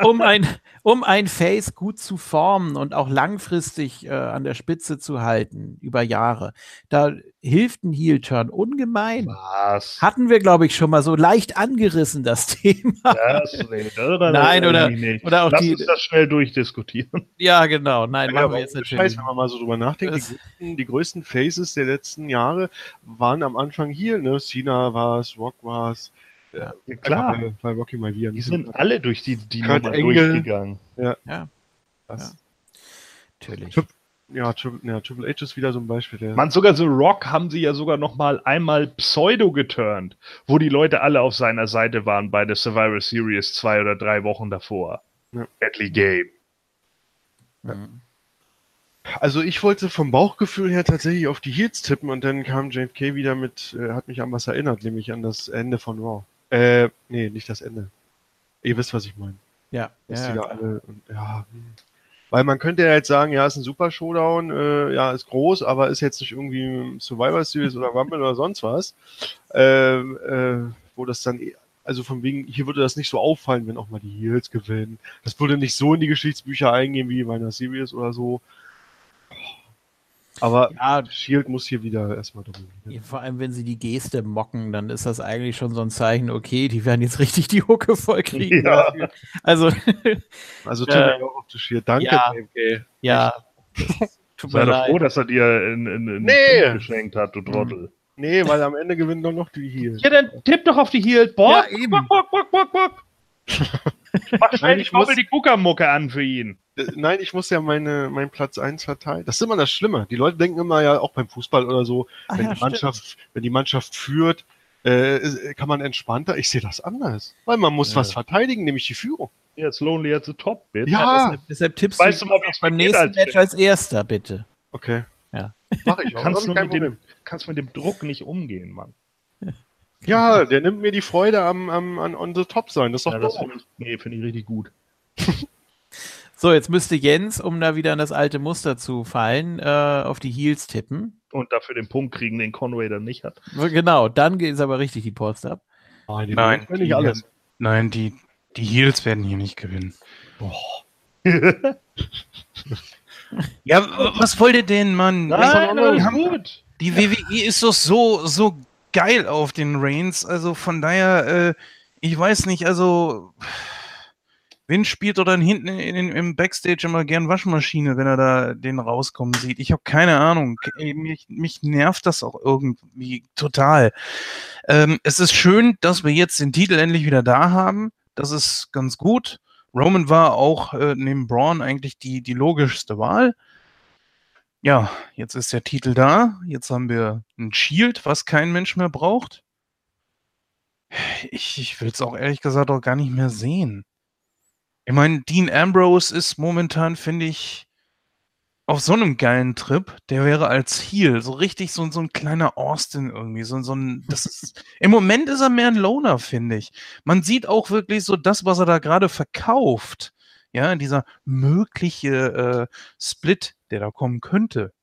um ein, um ein Face gut zu formen und auch langfristig äh, an der Spitze zu halten, über Jahre, da hilft ein Heel-Turn ungemein. Was? Hatten wir, glaube ich, schon mal so leicht angerissen, das Thema. Das, nee, oder, Nein, oder- nicht. oder auch Lass die- uns das schnell durchdiskutieren. Ja, genau. Nein, Ja, machen wir jetzt natürlich. Scheiß, wenn man mal so drüber nachdenkt, die Das- größten, die größten Faces der letzten Jahre waren am Anfang hier, ne? Cena war es, Rock war es. Ja, Einfach, weil, weil Rocky mal wieder Die sind alle durch die, die Kurt Nummer Angle. durchgegangen. das, Natürlich. ja, Triple, ja, Triple H ist wieder so ein Beispiel. Der, Man, sogar so Rock haben sie ja sogar noch mal einmal Pseudo geturnt, wo die Leute alle auf seiner Seite waren bei der Survivor Series zwei oder drei Wochen davor. Ja. Deadly Game. Mhm. Also ich wollte vom Bauchgefühl her tatsächlich auf die Heels tippen und dann kam JFK wieder mit, äh, hat mich an was erinnert, nämlich an das Ende von Raw. Äh, nee, nicht das Ende. Ihr wisst, was ich meine. Ja, Dass ja, die da alle, und, ja, hm. Weil man könnte ja jetzt sagen, ja, ist ein super Showdown, äh, ja, ist groß, aber ist jetzt nicht irgendwie Survivor Series oder Rumble oder sonst was. Äh, äh, wo das dann, eh- also von wegen, hier würde das nicht so auffallen, wenn auch mal die Heels gewinnen. Das würde nicht so in die Geschichtsbücher eingehen wie bei einer Series oder so. Aber ja, Shield muss hier wieder erstmal dominieren. vor allem, wenn sie die Geste mocken, dann ist das eigentlich schon so ein Zeichen, okay, die werden jetzt richtig die Hucke voll kriegen. Ja. Also, Also Ja. Turning Out of the Shield. Danke, Ja. JFK. ja. Tut mir Sei doch froh, dass er dir in, in, in Nee. Geschenkt hat, du Trottel. Nee, weil am Ende gewinnen doch noch die Heels. Ja, dann tipp doch auf die Heel. Boah, Ja, eben. bock, bock, bock, bock, bock. Mach schnell Nein, ich muss- die Kuckermucke an für ihn. Äh, Nein, ich muss ja meine, meinen Platz 1 verteilen. Das ist immer das Schlimme. Die Leute denken immer ja auch beim Fußball oder so, Ach wenn, ja, die Mannschaft, wenn die Mannschaft führt, äh, ist- kann man entspannter. Ich sehe das anders. Weil man muss Ja. was verteidigen, nämlich die Führung. Jetzt Lonely at the Top, bitte. Ja, Deshalb, deshalb tippst Weißt du wie es beim nächsten als Match als erster, bitte. okay. Ja. Mach ich auch. Kannst Das du mit dem, kannst mit dem Druck nicht umgehen, Mann. Ja, der nimmt mir die Freude am, am an on the top sein. Das ist doch Ja, das finde ich, nee, finde ich richtig gut. So, jetzt müsste Jens, um da wieder in das alte Muster zu fallen, äh, auf die Heels tippen. Und dafür den Punkt kriegen, den Conway dann nicht hat. Genau, dann geht es aber richtig die Post ab. Nein, die Nein, Nein, nicht die alles. Nein, die, die Heels werden hier nicht gewinnen. Ja, w- was wollt ihr denn, Mann? Nein, Wir alles haben- gut. Die WWE ist doch so, so geil auf den Reigns. Also von daher, äh, ich weiß nicht, also Vince spielt doch dann hinten in, in, im Backstage immer gern Waschmaschine, wenn er da den rauskommen sieht. Ich habe keine Ahnung. Mich, mich nervt das auch irgendwie total. Ähm, es ist schön, dass wir jetzt den Titel endlich wieder da haben. Das ist ganz gut. Roman war auch äh, neben Braun eigentlich die, die logischste Wahl. Ja, jetzt ist der Titel da. Jetzt haben wir ein Shield, was kein Mensch mehr braucht. Ich, ich will es auch ehrlich gesagt auch gar nicht mehr sehen. Ich meine, Dean Ambrose ist momentan, finde ich, auf so einem geilen Trip. Der wäre als Heel so richtig so, so ein kleiner Austin irgendwie. So, so ein, das ist, Im Moment ist er mehr ein Loner, finde ich. Man sieht auch wirklich so das, was er da gerade verkauft. Ja, dieser mögliche äh, Split, der da kommen könnte.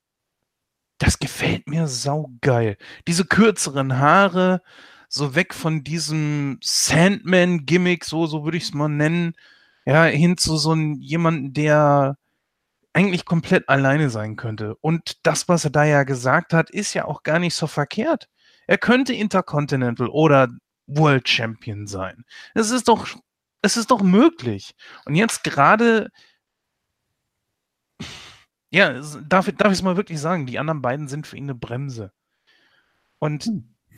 Das gefällt mir saugeil. Diese kürzeren Haare, so weg von diesem Sandman-Gimmick, so, so würde ich es mal nennen, ja, hin zu so einem jemanden, der eigentlich komplett alleine sein könnte. Und das, was er da ja gesagt hat, ist ja auch gar nicht so verkehrt. Er könnte Intercontinental oder World Champion sein. Es ist doch, es ist doch möglich. Und jetzt gerade, ja, darf, darf ich es mal wirklich sagen, die anderen beiden sind für ihn eine Bremse. Und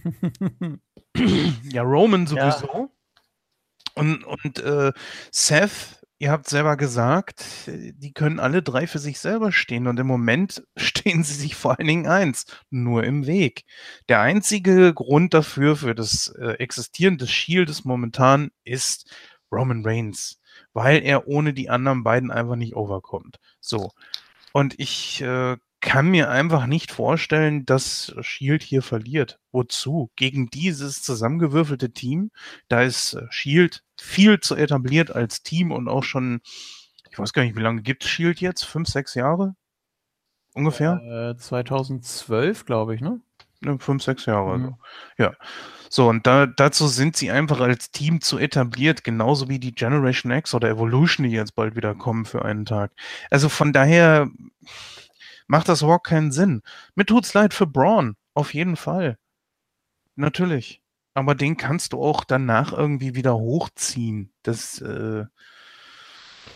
ja, Roman sowieso. Und, und äh, Seth, ihr habt selber gesagt, die können alle drei für sich selber stehen. Und im Moment stehen sie sich vor allen Dingen eins, nur im Weg. Der einzige Grund dafür, für das äh, Existieren des Shieldes momentan, ist Roman Reigns. Weil er ohne die anderen beiden einfach nicht overkommt. So. Und ich äh, kann mir einfach nicht vorstellen, dass Shield hier verliert. Wozu? Gegen dieses zusammengewürfelte Team, da ist äh, Shield viel zu etabliert als Team und auch schon, ich weiß gar nicht, wie lange gibt es Shield jetzt? Fünf, sechs Jahre? Ungefähr? Äh, 2012, glaube ich, ne? Ne, fünf, sechs Jahre. Mhm. Also. Ja. So, und da, dazu sind sie einfach als Team zu etabliert, genauso wie die Generation X oder Evolution, die jetzt bald wieder kommen für einen Tag. Also von daher macht das überhaupt keinen Sinn. Mir tut's leid für Braun, auf jeden Fall. Natürlich. Aber den kannst du auch danach irgendwie wieder hochziehen. Das, äh,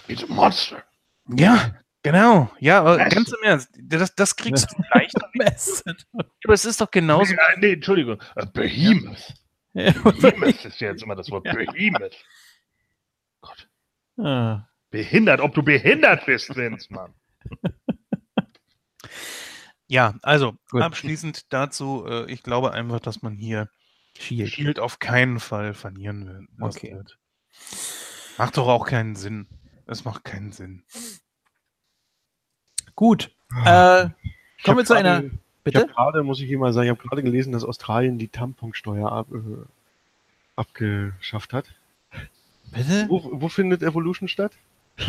He's a monster. ja, genau. Ja, aber Was? ganz im Ernst, das, das kriegst du leichter. Messed. Aber es ist doch genauso. Nee, nee, Entschuldigung. Äh, Behemoth. Ja. Behemoth ist jetzt immer das Wort. Ja. Behemoth. Gott. Ah. Behindert, ob du behindert bist, Vince, Mann. Ja, also Gut. abschließend dazu, äh, ich glaube einfach, dass man hier Shield. Shield auf keinen Fall verlieren will. Okay. wird. Macht doch auch keinen Sinn. Es macht keinen Sinn. Gut. Ah. Äh, kommen wir zu einer. Ich habe Bitte? gerade, muss ich mal sagen, ich habe gerade gelesen, dass Australien die Tamponsteuer ab, äh, abgeschafft hat. Bitte? Wo, wo findet Evolution statt?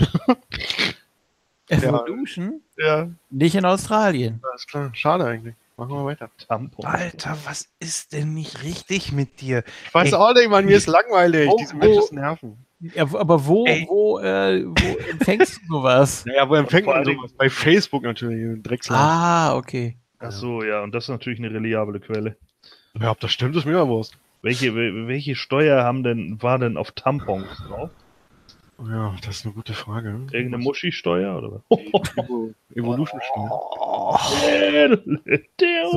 Evolution? Ja, Nicht in Australien. alles klar. Schade eigentlich. Machen wir weiter. Tampon. Alter, was ist denn nicht richtig mit dir? Ich weiß Ey. auch nicht, Mann, mir ist langweilig. Wo- Diese wo- Matches nerven. Ja, aber wo, Ey. wo, äh, wo empfängst du sowas? Naja, wo empfängt man sowas? Bei Facebook natürlich, Dreckslauf. Ah, okay. Ach so, ja, und das ist natürlich eine reliable Quelle. Ja, ob das stimmt, ist mir ja Wurst. Welche, wel- welche Steuer haben denn, war denn auf Tampons drauf? Ja, das ist eine gute Frage. Irgendeine Muschi-Steuer oder was? Evo- Evolution Steuer. Oh, Der, der,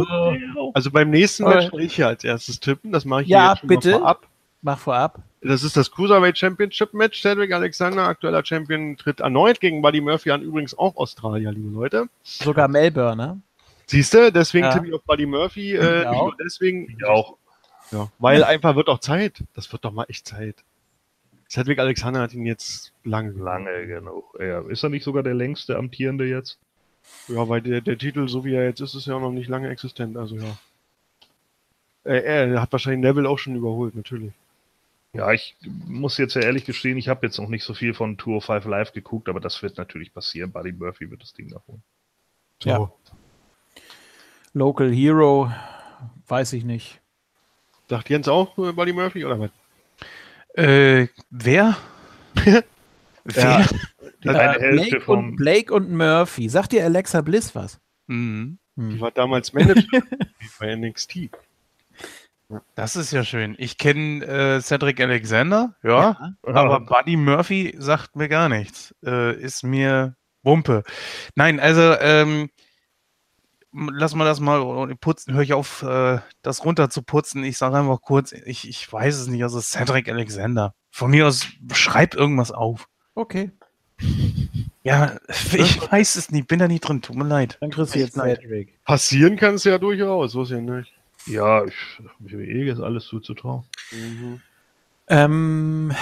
So. Also beim nächsten Match will ich hier als erstes tippen. Das mache ich Ja, hier jetzt schon bitte. mal vorab. mach vorab. Das ist das Cruiserweight Championship Match. Cedric Alexander, aktueller Champion, tritt erneut gegen Buddy Murphy an. Übrigens auch Australier, liebe Leute. Sogar Melbourne, ne? Siehst du, deswegen Ja. tippe ich auf Buddy Murphy. Äh, Ich nicht auch. nur deswegen. Ich auch. Ja, weil einfach wird auch Zeit. Das wird doch mal echt Zeit. Cedric Alexander hat ihn jetzt lange. Lange genug. Ja, ist er nicht sogar der längste amtierende jetzt? Ja, weil der, der Titel, so wie er jetzt ist, ist ja auch noch nicht lange existent. Also ja. Er, er hat wahrscheinlich Neville auch schon überholt, natürlich. Ja, ich muss jetzt ja ehrlich gestehen, ich habe jetzt noch nicht so viel von Tour 5 Live geguckt, aber das wird natürlich passieren. Buddy Murphy wird das Ding da holen. So. Ja. Local Hero, weiß ich nicht. Sagt Jens auch äh, Buddy Murphy oder was? Äh, wer? wer? Ja. Eine Äh, Hälfte Blake, vom. und, Blake und Murphy. Sagt dir Alexa Bliss was? Mhm. Die Hm. war damals Manager bei NXT. Das ist ja schön. Ich kenne äh, Cedric Alexander, ja, aber Buddy Murphy sagt mir gar nichts. Äh, ist mir Wumpe. Nein, also ähm, lass mal das mal putzen, höre ich auf, äh, das runter zu putzen. Ich sage einfach kurz, ich, ich weiß es nicht, also Cedric Alexander. Von mir aus schreib irgendwas auf. Okay, Ja, ich weiß es nicht, bin da nicht drin, tut mir leid. dann kriegst du jetzt leid. Cedric. Passieren kann es ja durchaus, ist ja nicht. Ja, ich, WWE ist alles zuzutrauen. Mhm. Ähm,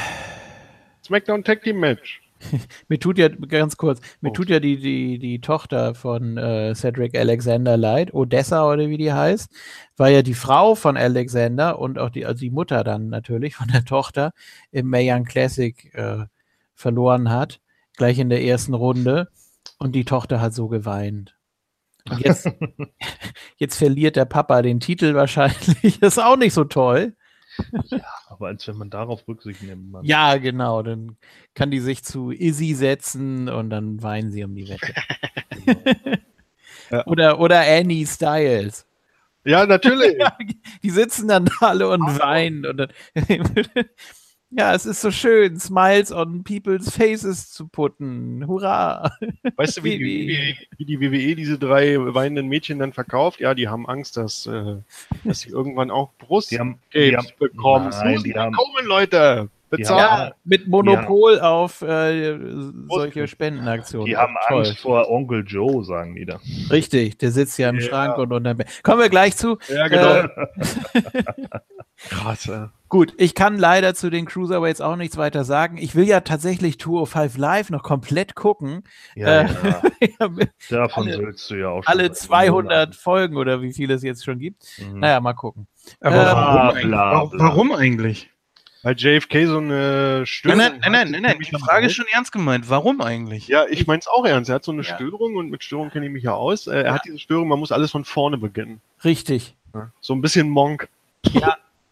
SmackDown Tag Team Match. mir tut ja, ganz kurz, mir Oh. tut ja die, die, die Tochter von äh, Cedric Alexander leid, Odessa oder wie die heißt, war ja die Frau von Alexander und auch die, also die Mutter dann natürlich von der Tochter im Mayan Classic äh, verloren hat, gleich in der ersten Runde. Und die Tochter hat so geweint. Und jetzt, jetzt verliert der Papa den Titel wahrscheinlich. ist auch nicht so toll. Aber als wenn man darauf Rücksicht nimmt, man. Ja, genau. Dann kann die sich zu Izzy setzen und dann weinen sie um die Wette. Ja. Oder, oder Annie Styles. Ja, natürlich. Die sitzen dann da alle und weinen. Und dann ja, es ist so schön, Smiles on people's faces zu putten. Hurra! Weißt du, wie die, wie die WWE diese drei weinenden Mädchen dann verkauft? Ja, die haben Angst, dass, äh, dass sie irgendwann auch Brust Die haben, die haben, bekommen. Nein, die haben- bekommen, Leute. Bezahlt. Ja, mit Monopol auf äh, solche Spendenaktionen. die haben Toll. Angst vor Onkel Joe, sagen die da. Richtig, der sitzt ja im Ja. Schrank und unter dem Bett. Kommen wir gleich zu. Ja, genau. Äh, Krass, äh. Gut, ich kann leider zu den Cruiserweights auch nichts weiter sagen. Ich will ja tatsächlich 205 Live noch komplett gucken. Ja, Äh, ja. Davon alle- sollst du ja auch schon Alle seit 200 Folgen oder wie viel es jetzt schon gibt. Mhm. Naja, mal gucken. Aber Äh, warum, eigentlich? warum, eigentlich? Weil JFK so eine Störung Nein, nein, nein, nein, hat, nein, Die Frage ist schon ernst gemeint. Warum eigentlich? Ja, ich mein's auch ernst. Er hat so eine Ja. Störung und mit Störung kenne ich mich ja aus. Er Ja. hat diese Störung, man muss alles von vorne beginnen. Richtig. Ja. So ein bisschen Monk.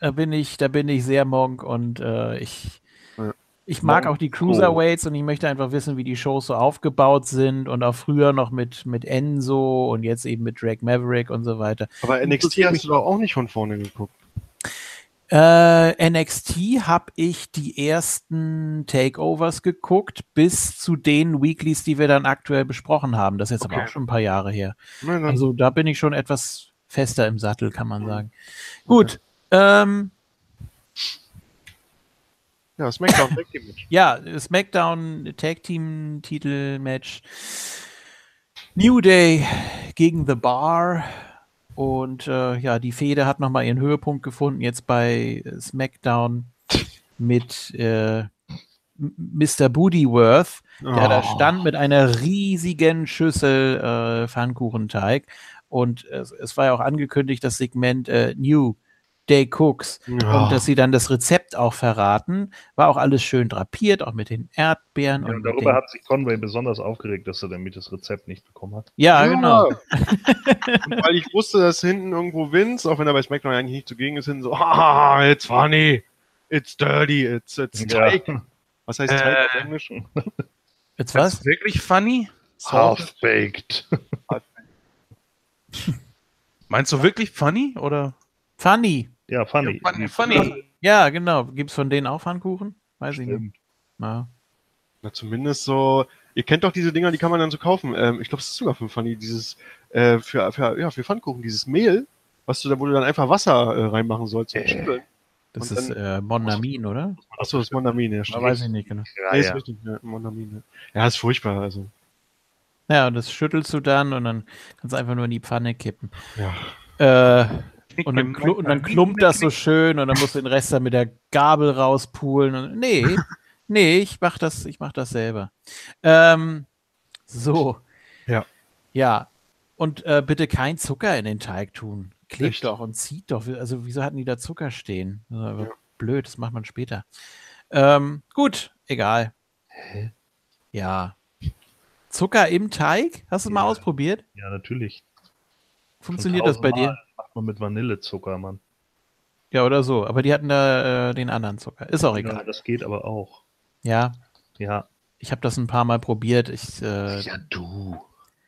Da bin ich, da bin ich sehr Monk und äh, ich, Ja. ich mag Monk auch die Cruiserweights und ich möchte einfach wissen, wie die Shows so aufgebaut sind und auch früher noch mit, mit Enzo und jetzt eben mit Drake Maverick und so weiter. Aber NXT hast du doch auch nicht von vorne geguckt. Äh, NXT habe ich die ersten Takeovers geguckt, bis zu den Weeklies, die wir dann aktuell besprochen haben. Das ist jetzt aber Okay. auch schon ein paar Jahre her. Nein, Also da bin ich schon etwas fester im Sattel, kann man sagen. Gut. Ähm, ja, SmackDown Tag Team Match. ja, SmackDown Tag Team Titelmatch. New Day gegen The Bar. Und äh, ja, die Fehde hat nochmal ihren Höhepunkt gefunden, jetzt bei SmackDown mit äh, Mr. Boodyworth, der da Oh. stand mit einer riesigen Schüssel äh, Pfannkuchenteig. Und es, es war ja auch angekündigt, das Segment äh, New Day Cooks. Ja. Und dass sie dann das Rezept auch verraten, war auch alles schön drapiert, auch mit den Erdbeeren. Ja, und und darüber hat sich Conway besonders aufgeregt, dass er damit das Rezept nicht bekommen hat. ja, genau. und weil ich wusste, dass hinten irgendwo Vince, auch wenn er bei SmackDown eigentlich nicht zugegen ist, hinten so, ah, it's funny, it's dirty, it's, it's Teig. Was heißt Teig auf Äh. Englisch? Jetzt Das was? ist wirklich funny? Half-baked. Meinst du wirklich funny? Oder? Funny. Ja, funny. Ja, funny, funny. Ja, genau. Gibt es von denen auch Pfannkuchen? Weiß ich nicht. Stimmt. Na. Na, zumindest so, ihr kennt doch diese Dinger, die kann man dann so kaufen. Ähm, ich glaube, es ist sogar für Funny, dieses, äh, für, für, ja, für Pfannkuchen, dieses Mehl, was du da, wo du dann einfach Wasser äh, reinmachen sollst. und Äh. schütteln. Das Und ist äh, Monamin, oder? Achso, das ist Mondamin, ja, stimmt. weiß ich nicht genau. Ja, Nee, ist ja. richtig, ja, Mondamin, ja. ja, ist furchtbar, also. Ja, und das schüttelst du dann und dann kannst du einfach nur in die Pfanne kippen. Ja. Äh, und, dann und dann klumpt das so schön und dann musst du den Rest dann mit der Gabel rauspulen. Und, nee, nee, ich mach das, ich mach das selber. Ähm, so. Ja. Ja. Und äh, bitte kein Zucker in den Teig tun. Klebt Echt? doch und zieht doch. Also, wieso hatten die da Zucker stehen? Ja. Blöd, das macht man später. Ähm, gut, egal. Ja. Zucker im Teig? Hast du es mal Ja. ausprobiert? ja, natürlich. Funktioniert das bei dir? Man mit Vanillezucker, Mann. Ja, oder so. Aber die hatten da äh, den anderen Zucker. Ist auch Ja, egal. das geht aber auch. Ja, Ja. ich habe das ein paar Mal probiert. Ich, äh, Ja, du.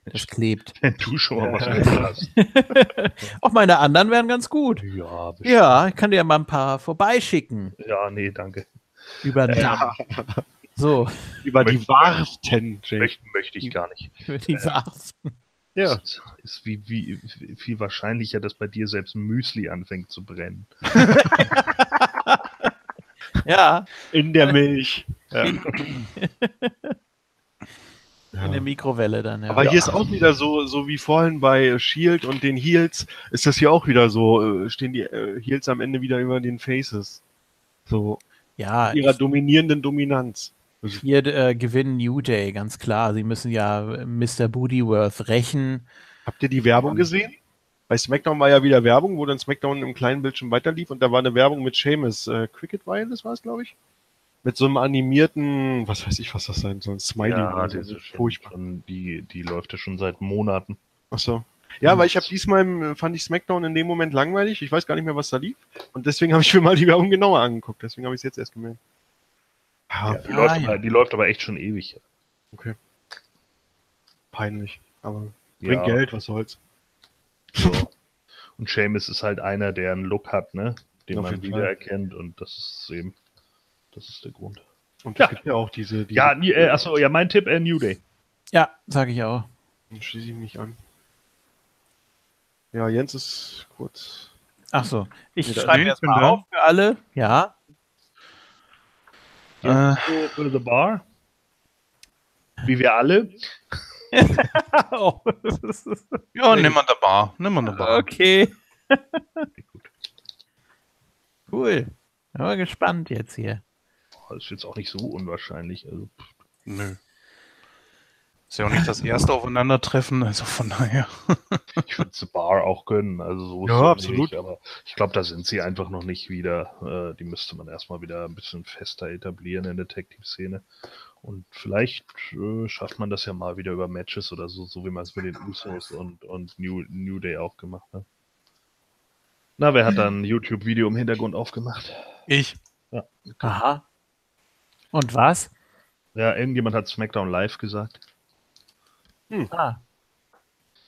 Das klebt. Wenn du schon mal was mit hast. Auch meine anderen wären ganz gut. Ja, bestimmt. Ja, ich kann dir mal ein paar vorbeischicken. ja, nee, danke. Über den Damm. So, Über die Jay. Möchte, möchte ich gar nicht. über die Warzen. Ja. Es ist wie, wie, viel wahrscheinlicher, dass bei dir selbst Müsli anfängt zu brennen. Ja, In der Milch. Ja. in der Mikrowelle dann. Ja. Aber hier ist auch wieder so, so wie vorhin bei Shield und den Heels, ist das hier auch wieder so, äh, stehen die äh, Heels am Ende wieder über den Faces. So, ja, ihrer ich, dominierenden Dominanz. Hier äh, gewinnen New Day, ganz klar. Sie müssen ja äh, Mr. Boodyworth rächen. habt ihr die Werbung gesehen? Bei SmackDown war ja wieder Werbung, wo dann SmackDown im kleinen Bildschirm weiterlief und da war eine Werbung mit Seamus. Äh, Cricket Wireless war es, glaube ich. Mit so einem animierten, was weiß ich, was das sein soll, ein Smiley ja, das so. ist schon, Furchtbar. schon, die, die läuft ja schon seit Monaten. Achso. Ja, weil ich habe diesmal äh, fand ich SmackDown in dem Moment langweilig. Ich weiß gar nicht mehr, was da lief. Und deswegen habe ich mir mal die Werbung genauer angeguckt. Deswegen habe ich es jetzt erst gemerkt. Ja, Ja, die, Ah, läuft ja. aber, die läuft aber echt schon ewig. okay. Peinlich. Aber bringt Ja, Geld, was soll's. So. Und Seamus ist halt einer, der einen Look hat, ne? Den Auf man wiedererkennt und das ist eben, das ist der Grund. Und Ja. es gibt ja auch diese. diese Ja, äh, achso, ja, mein Tipp, äh, New Day. Ja, sage ich auch. Dann schließe ich mich an. Ja, Jens ist kurz. Ach so, ich schreibe ich mal auf für alle. Ja, Äh, To the Bar. Wie wir alle. oh, ja, nimm mal der Bar. Nimm mal der Bar. okay. Cool. Bin mal gespannt jetzt hier. Das ist jetzt auch nicht so unwahrscheinlich. Also, Nö. Ist ja auch nicht das erste Aufeinandertreffen, also von daher. ich würde The Bar auch gönnen. Also so ist Ja, es absolut. Nicht, aber ich glaube, da sind sie einfach noch nicht wieder. Äh, die müsste man erstmal wieder ein bisschen fester etablieren in der Tag-Team-Szene. Und vielleicht äh, schafft man das ja mal wieder über Matches oder so, so wie man es mit den Usos und, und New, New Day auch gemacht hat. Na, wer hat da ein YouTube-Video im Hintergrund aufgemacht? Ich. Aha. Und was? Ja, irgendjemand hat SmackDown Live gesagt. Ah.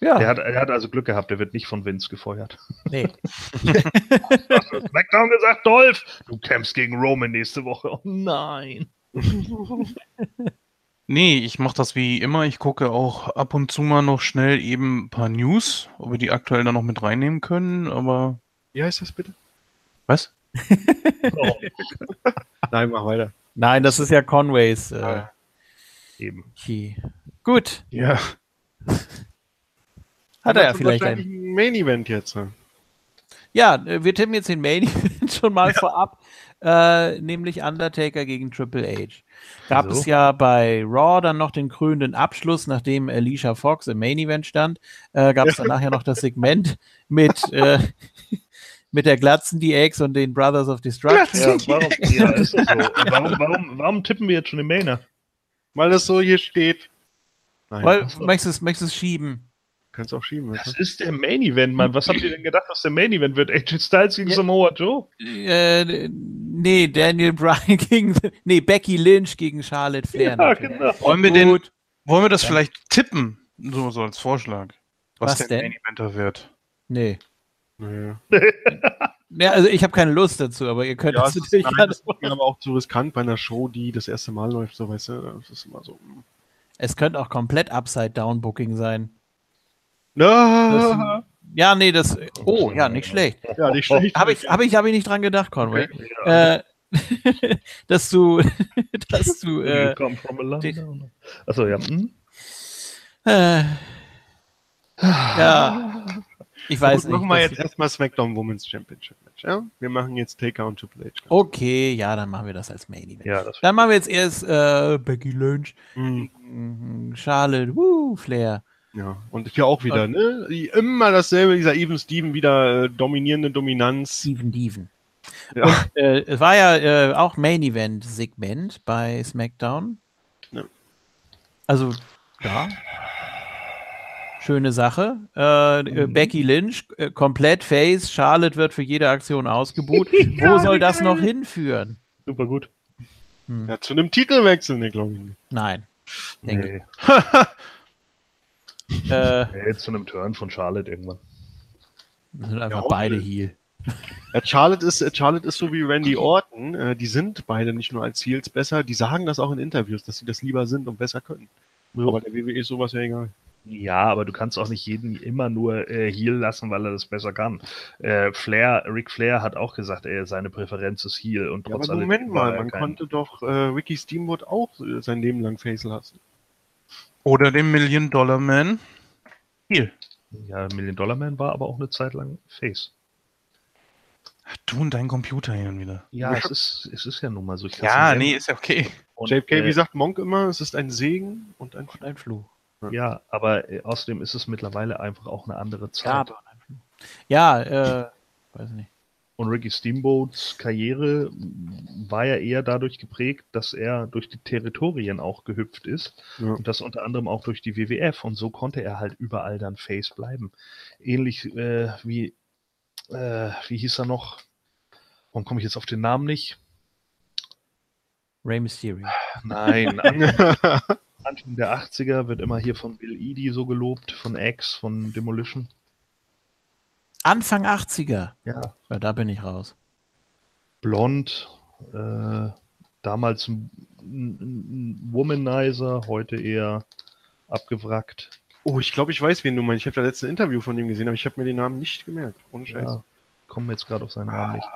Ja, Der hat, er hat also Glück gehabt, der wird nicht von Vince gefeuert. nee. Hast du SmackDown gesagt, Dolph? Du kämpfst gegen Roman nächste Woche. Oh nein. Nee, ich mache das wie immer. Ich gucke auch ab und zu mal noch schnell eben ein paar News, ob wir die aktuell da noch mit reinnehmen können, aber. Wie heißt das bitte? Was? Oh, Nein, mach weiter. Nein, das ist ja Conways äh, eben. Key. Gut. Ja. Hat er ja vielleicht ein. Main Event jetzt. ne? Ja, äh, wir tippen jetzt den Main Event schon mal vorab, äh, nämlich Undertaker gegen Triple H. Gab So. es ja bei Raw dann noch den krönenden Abschluss, nachdem Alicia Fox im Main Event stand, äh, gab es dann nachher noch das Segment mit, äh, mit der Glatzen DX und den Brothers of Destruction. Ja, warum, ja, ist das so. Warum, warum, warum tippen wir jetzt schon den Mainer? Weil das so hier steht. Nein, Weil, möchtest du es möchtest du es schieben? kannst auch schieben. Das ist der Main Event, Mann. Was habt ihr denn gedacht, was der Main Event wird? AJ Styles gegen Ja. Samoa Joe? Äh, nee, Daniel Bryan gegen, nee, Becky Lynch gegen Charlotte Flair. Ja, natürlich. genau. Wollen wir, den, wollen wir das vielleicht tippen? So, so als Vorschlag. Was, Was der? Main Eventer wird. Nee. du? Ja, also ich habe keine Lust dazu, aber ihr könnt Ja, das natürlich nein, das ist mir aber auch zu riskant bei einer Show, die das erste Mal läuft, so weißt du. Das ist immer so. mm. Es könnte auch komplett Upside-Down-Booking sein. Na, Ja, nee, das. Oh, ja, nicht schlecht. ja, nicht schlecht. Habe ich, hab ich, hab ich nicht dran gedacht, Conway. Ja. Äh, dass du, dass du, äh, die- Achso, ja. Hm? äh, ja, ich weiß Gut, nicht. machen wir jetzt erstmal SmackDown Women's Championship Match. Ja? Wir machen jetzt Taker und Triple H. Okay, ja, dann machen wir das als Main Event. Ja, Dann machen wir jetzt erst äh, Becky Lynch, mhm, Charlotte, Woo, Flair. Ja, und hier auch wieder, ne? Immer dasselbe, dieser Even Steven, wieder äh, dominierende Dominanz. Steven Deven. Ja. Und, äh, es war ja äh, auch Main Event Segment bei SmackDown. Ja. Also, ja. Schöne Sache. Äh, äh, Mhm. Becky Lynch, äh, komplett Face. Charlotte wird für jede Aktion ausgebuht. Ja, Wo soll das noch hinführen? super gut. Ja, zu einem Titelwechsel, ne, glaube ich. Nein. Denke, Nee. äh, Ja, Jetzt zu einem Turn von Charlotte irgendwann. wir sind einfach Ja, beide. Ja, Charlotte ist, Charlotte ist so wie Randy Orton. Äh, die sind beide nicht nur als Heels besser, die sagen das auch in Interviews, dass sie das lieber sind und besser können. Aber der WWE ist sowas ja egal. Ja, aber du kannst auch nicht jeden immer nur äh, Heal lassen, weil er das besser kann. Äh, Flair, Ric Flair hat auch gesagt, er seine Präferenz ist Heal und Ja, trotz aber alledem Moment mal, man kein- konnte doch äh, Ricky Steamboat auch äh, sein Leben lang Face lassen. Oder dem Million Dollar Man. Hier. Ja, Million Dollar Man war aber auch eine Zeit lang Face. Du und dein Computer hier wieder. Ja, es ist, es ist ja nun mal so. Ja, nee, ist ja okay. Und, JFK, äh, wie sagt Monk immer, es ist ein Segen und ein Ein Fluch. Ja, aber äh, außerdem ist es mittlerweile einfach auch eine andere Zeit. Fluch. Ja, äh, weiß nicht. Und Ricky Steamboats Karriere war ja eher dadurch geprägt, dass er durch die Territorien auch gehüpft ist. Ja. Und das unter anderem auch durch die WWF. Und so konnte er halt überall dann Face bleiben. Ähnlich äh, wie, äh, wie hieß er noch? Warum komme ich jetzt auf den Namen nicht? Rey Mysterio. Nein, Anfang der 80er wird immer hier von Bill Eadie so gelobt, von X, von Demolition. Anfang 80er. Ja. Ja, da bin ich raus. blond, äh, damals ein, ein, ein Womanizer, heute eher abgewrackt. Oh, ich glaube, ich weiß, wen du meinst. Ich habe das letzte Interview von ihm gesehen, aber ich habe mir den Namen nicht gemerkt. Ohne Scheiß. Ja, kommen jetzt gerade auf seinen Namen nicht.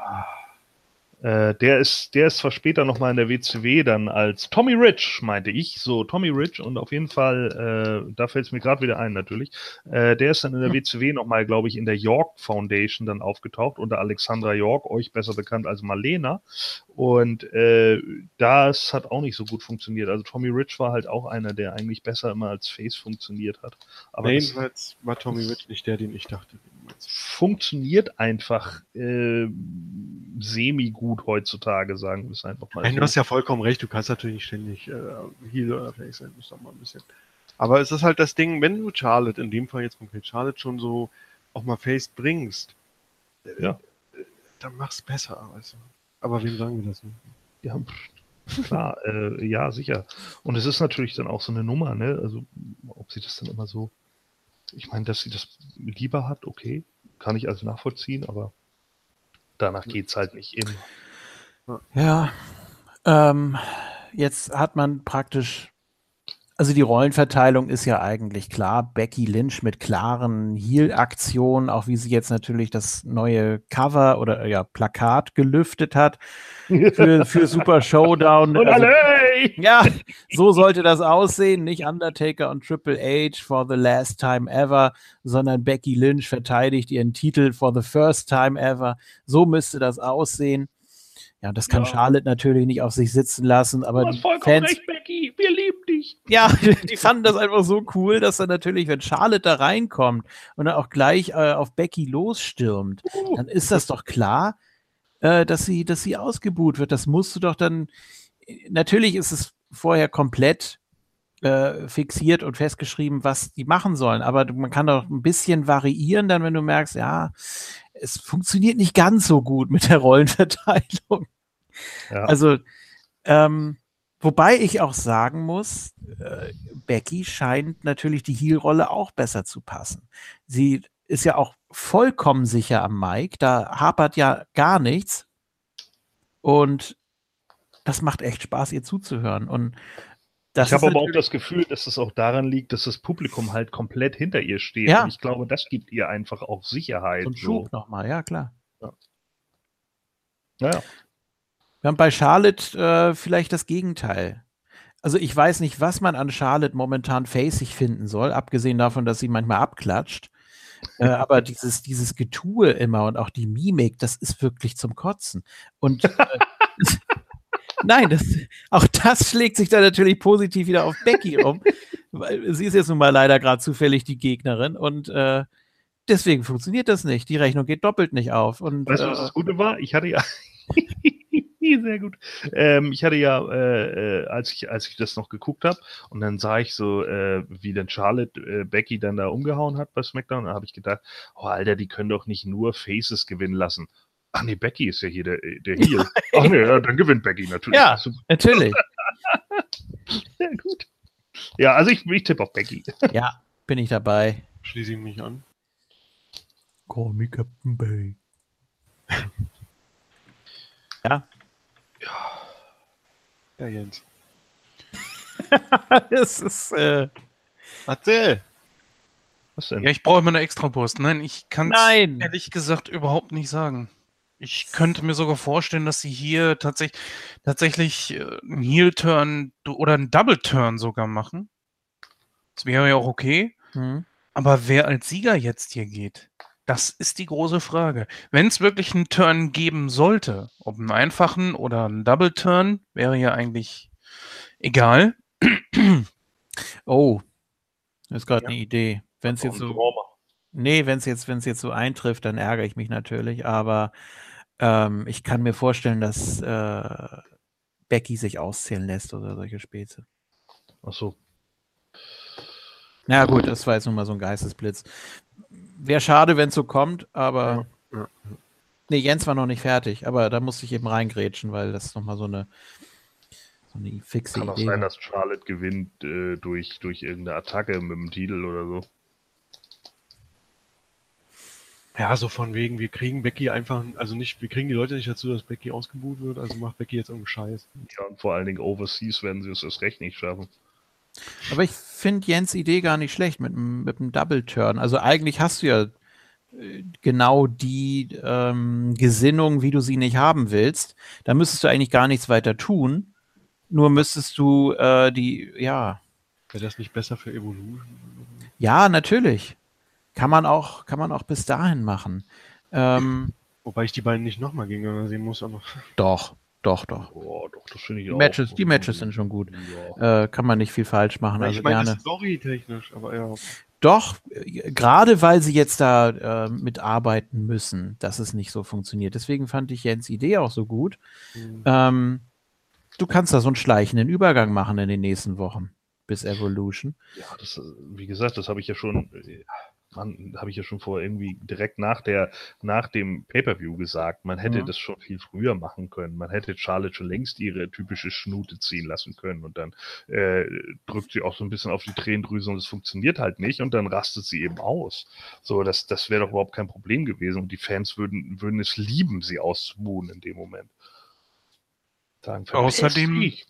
Äh, der ist, der ist zwar später nochmal in der WCW dann als Tommy Rich, meinte ich, so Tommy Rich und auf jeden Fall, äh, da fällt es mir gerade wieder ein natürlich, äh, der ist dann in der. WCW nochmal, glaube ich, in der York Foundation dann aufgetaucht, unter Alexandra York, euch besser bekannt als Marlena und äh, das hat auch nicht so gut funktioniert. Also Tommy Rich war halt auch einer, der eigentlich besser immer als Face funktioniert hat. Aber Jedenfalls war Tommy Rich nicht der, den ich dachte. funktioniert einfach äh, semi-gut heutzutage, sagen wir es einfach mal. Du hast ja vollkommen recht, du kannst natürlich nicht ständig äh, Heal oder Face sein, muss doch mal ein bisschen. Aber es ist halt das Ding, wenn du Charlotte, in dem Fall jetzt konkret Charlotte, schon so auch mal Face bringst, äh, Ja. äh, dann mach's besser. Also. Aber wem sagen wir das nicht? Ja, klar, äh, ja, sicher. Und es ist natürlich dann auch so eine Nummer, ne? Also, ob sie das dann immer so. Ich meine, dass sie das lieber hat, okay, kann ich also nachvollziehen, aber danach geht's halt nicht immer. Ja, ähm, jetzt hat man praktisch, also die Rollenverteilung ist ja eigentlich klar. Becky Lynch mit klaren Heal-Aktionen, auch wie sie jetzt natürlich das neue Cover oder ja Plakat gelüftet hat für, für Super Showdown. Und Also, alle, ja, so sollte das aussehen. Nicht Undertaker und Triple H for the last time ever, sondern Becky Lynch verteidigt ihren Titel for the first time ever. So müsste das aussehen. Ja, das kann Ja. Charlotte natürlich nicht auf sich sitzen lassen, aber Du hast vollkommen Fans, recht, Becky, wir lieben dich. ja, die fanden das einfach so cool, dass dann natürlich, wenn Charlotte da reinkommt und dann auch gleich äh, auf Becky losstürmt, dann ist das doch klar, äh, dass sie, dass sie ausgebuht wird. Das musst du doch dann. Natürlich ist es vorher komplett äh, fixiert und festgeschrieben, was die machen sollen, aber man kann doch ein bisschen variieren, dann, wenn du merkst, ja, es funktioniert nicht ganz so gut mit der Rollenverteilung. Ja. Also, ähm, wobei ich auch sagen muss, äh, Becky scheint natürlich die Heel-Rolle auch besser zu passen. Sie ist ja auch vollkommen sicher am Mic, da hapert ja gar nichts. Und das macht echt Spaß, ihr zuzuhören. Und das ich habe aber auch das Gefühl, dass es auch daran liegt, dass das Publikum halt komplett hinter ihr steht. Ja. Und ich glaube, das gibt ihr einfach auch Sicherheit. so ein So. Schub nochmal, ja klar. Naja. Wir haben bei Charlotte äh, vielleicht das Gegenteil. Also ich weiß nicht, was man an Charlotte momentan facig finden soll, abgesehen davon, dass sie manchmal abklatscht. äh, aber dieses, dieses Getue immer und auch die Mimik, das ist wirklich zum Kotzen. Und äh, nein, das, auch das schlägt sich dann natürlich positiv wieder auf Becky um. Weil sie ist jetzt nun mal leider gerade zufällig die Gegnerin und äh, deswegen funktioniert das nicht. Die Rechnung geht doppelt nicht auf. Und, Weißt du, was äh, das Gute war? Ich hatte ja. Sehr gut. Ähm, ich hatte ja, äh, äh, als, ich, als ich das noch geguckt habe, und dann sah ich so, äh, wie dann Charlotte äh, Becky dann da umgehauen hat bei SmackDown, da habe ich gedacht, oh Alter, die können doch nicht nur Faces gewinnen lassen. Ach nee, Becky ist ja hier der, der Heel. Ach nee, ja, dann gewinnt Becky natürlich. Ja. Super. natürlich. ja, gut. Ja, also ich, ich tippe auf Becky. Ja, bin ich dabei. Schließe ich mich an. Call me Captain Bay. ja, Ja, Jens. es ist, äh, Erzähl! Was denn? Ja, ich brauche immer eine Extrapost. Nein, ich kann es ehrlich gesagt überhaupt nicht sagen. Ich könnte mir sogar vorstellen, dass sie hier tatsächlich, tatsächlich äh, einen Heel-Turn oder einen Double-Turn sogar machen. Das wäre ja auch okay. hm. Aber wer als Sieger jetzt hier geht, das ist die große Frage. Wenn es wirklich einen Turn geben sollte, ob einen einfachen oder einen Double-Turn, wäre ja eigentlich egal. Oh, das ist gerade Ja. eine Idee. Wenn es jetzt so, nee, wenn es jetzt, wenn es jetzt so eintrifft, dann ärgere ich mich natürlich. Aber ähm, ich kann mir vorstellen, dass äh, Becky sich auszählen lässt oder solche Späße. Ach so. Na gut, das war jetzt nun mal so ein Geistesblitz. Wäre schade, wenn es so kommt, aber. Ja, ja. Nee, Jens war noch nicht fertig, aber da musste ich eben reingrätschen, weil das nochmal so eine, so eine fixe Kann auch Idee sein, war. dass Charlotte gewinnt äh, durch, durch irgendeine Attacke mit dem Titel oder so. Ja, so von wegen, wir kriegen Becky einfach, also nicht, wir kriegen die Leute nicht dazu, dass Becky ausgebucht wird, also macht Becky jetzt irgendeinen Scheiß. Ja, und vor allen Dingen Overseas werden sie es erst recht nicht schaffen. Aber ich finde Jens Idee gar nicht schlecht mit, dem- mit dem Double Turn. Also eigentlich hast du ja äh, genau die ähm, Gesinnung, wie du sie nicht haben willst. Da müsstest du eigentlich gar nichts weiter tun. Nur müsstest du äh, die, ja. Wäre das nicht besser für Evolution? Ja, natürlich. Kann man auch, kann man auch bis dahin machen. Ähm, Wobei ich die beiden nicht nochmal gegeneinander sehen muss, aber. doch, doch, doch. Oh, doch, das finde ich Die auch. Matches, die Matches sind schon gut. Ja. Äh, kann man nicht viel falsch machen. Also ich meine, storytechnisch, aber ja. Doch, äh, gerade weil sie jetzt da äh, mitarbeiten müssen, dass es nicht so funktioniert. Deswegen fand ich Jens Idee auch so gut. Hm. Ähm, du kannst da so einen schleichenden Übergang machen in den nächsten Wochen bis Evolution. Ja, das, äh, wie gesagt, das habe ich ja schon, äh, Mann, habe ich ja schon vor irgendwie direkt nach der, nach dem Pay-Per-View gesagt. Man hätte Mhm. das schon viel früher machen können. Man hätte Charlotte schon längst ihre typische Schnute ziehen lassen können und dann äh, drückt sie auch so ein bisschen auf die Tränendrüse und es funktioniert halt nicht und dann rastet sie eben aus. So, das, das wäre doch überhaupt kein Problem gewesen und die Fans würden, würden es lieben, sie auszubuhen in dem Moment. Sagen, Außerdem- dich.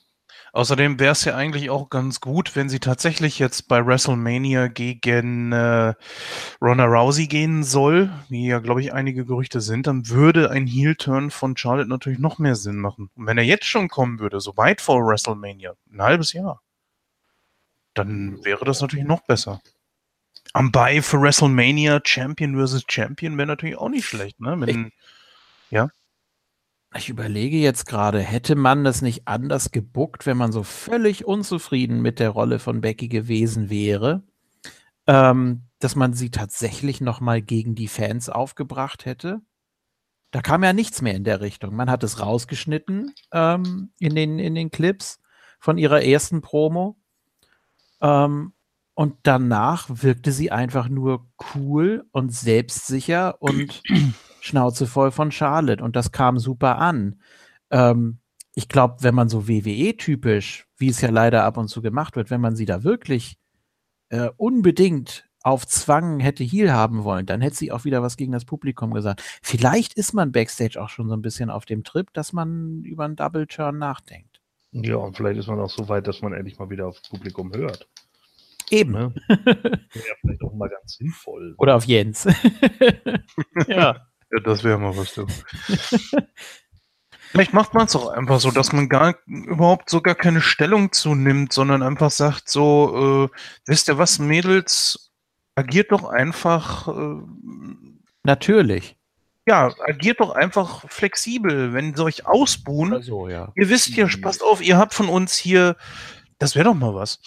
Außerdem wäre es ja eigentlich auch ganz gut, wenn sie tatsächlich jetzt bei WrestleMania gegen äh, Ronda Rousey gehen soll, wie ja, glaube ich, einige Gerüchte sind, dann würde ein Heel-Turn von Charlotte natürlich noch mehr Sinn machen. Und wenn er jetzt schon kommen würde, so weit vor WrestleMania, ein halbes Jahr, dann wäre das natürlich noch besser. Am Bei für WrestleMania Champion versus Champion wäre natürlich auch nicht schlecht, ne? Wenn, Ich überlege jetzt gerade, hätte man das nicht anders gebuckt, wenn man so völlig unzufrieden mit der Rolle von Becky gewesen wäre, ähm, dass man sie tatsächlich noch mal gegen die Fans aufgebracht hätte? Da kam ja nichts mehr in der Richtung. Man hat es rausgeschnitten ähm, in, den, in den Clips von ihrer ersten Promo. Ähm, und danach wirkte sie einfach nur cool und selbstsicher und Schnauze voll von Charlotte. Und das kam super an. Ähm, ich glaube, wenn man so WWE-typisch, wie es ja leider ab und zu gemacht wird, wenn man sie da wirklich äh, unbedingt auf Zwang hätte Heal haben wollen, dann hätte sie auch wieder was gegen das Publikum gesagt. Vielleicht ist man backstage auch schon so ein bisschen auf dem Trip, dass man über einen Double Turn nachdenkt. Ja, und vielleicht ist man auch so weit, dass man endlich mal wieder aufs Publikum hört. Eben. Ne? Wäre ja vielleicht auch mal ganz sinnvoll. Oder auf Jens. ja. Ja, das wäre mal was, du. Vielleicht macht man es auch einfach so, dass man gar überhaupt so gar keine Stellung zunimmt, sondern einfach sagt so, äh, wisst ihr was, Mädels, agiert doch einfach, äh, Natürlich. ja, agiert doch einfach flexibel, wenn sie euch ausbuhen. so, ja. Ihr wisst hier, passt auf, ihr habt von uns hier, das wäre doch mal was.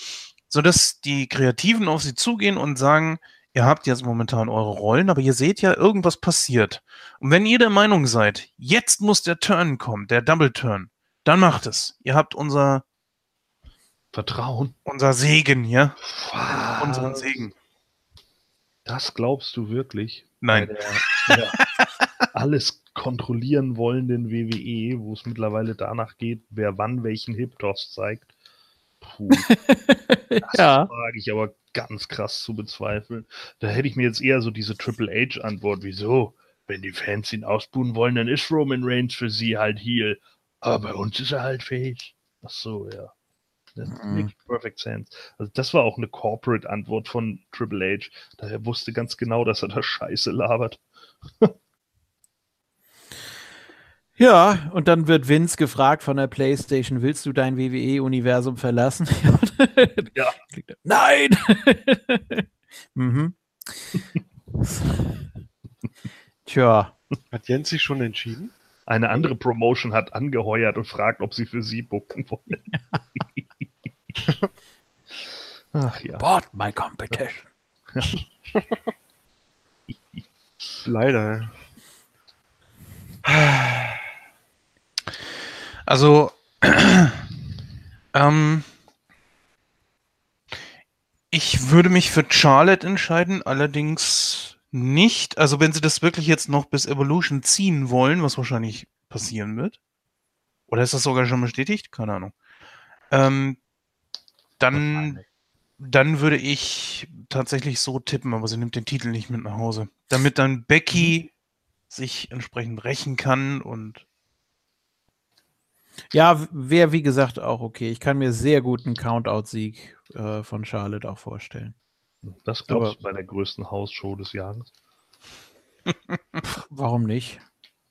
Sodass die Kreativen auf sie zugehen und sagen, ihr habt jetzt momentan eure Rollen, aber ihr seht ja, irgendwas passiert. Und wenn ihr der Meinung seid, jetzt muss der Turn kommen, der Double Turn, dann macht es. Ihr habt unser, Vertrauen. unser Segen, ja? Was? Unseren Segen. Das glaubst du wirklich? Nein. Bei der, der alles kontrollieren wollenden WWE, wo es mittlerweile danach geht, wer wann welchen Hip-Toss zeigt. Puh, das ja. wage ich aber ganz krass zu bezweifeln. Da hätte ich mir jetzt eher so diese Triple H-Antwort, wieso? Wenn die Fans ihn ausbuhen wollen, dann ist Roman Reigns für sie halt Heel. Aber bei uns ist er halt Face. Ach so, ja. Das Mhm. makes perfect sense. Also das war auch eine Corporate-Antwort von Triple H. Daher wusste ganz genau, dass er da Scheiße labert. Ja, und dann wird Vince gefragt von der PlayStation, willst du dein WWE-Universum verlassen? Ja. Nein! mhm. Tja, Hat Jens sich schon entschieden? Eine andere Promotion hat angeheuert und fragt, ob sie für sie bucken wollen. Ach ja. bought my competition. Leider. Also, ähm, ich würde mich für Charlotte entscheiden, allerdings nicht. Also, wenn sie das wirklich jetzt noch bis Evolution ziehen wollen, was wahrscheinlich passieren wird. Oder ist das sogar schon bestätigt? Keine Ahnung. Ähm, dann, dann würde ich tatsächlich so tippen, aber sie nimmt den Titel nicht mit nach Hause. Damit dann Becky sich entsprechend rächen kann und Ja, wäre wie gesagt auch okay. Ich kann mir sehr gut einen Countout-Sieg äh, von Charlotte auch vorstellen. Das glaubst du bei der größten Hausshow des Jahres? Warum nicht?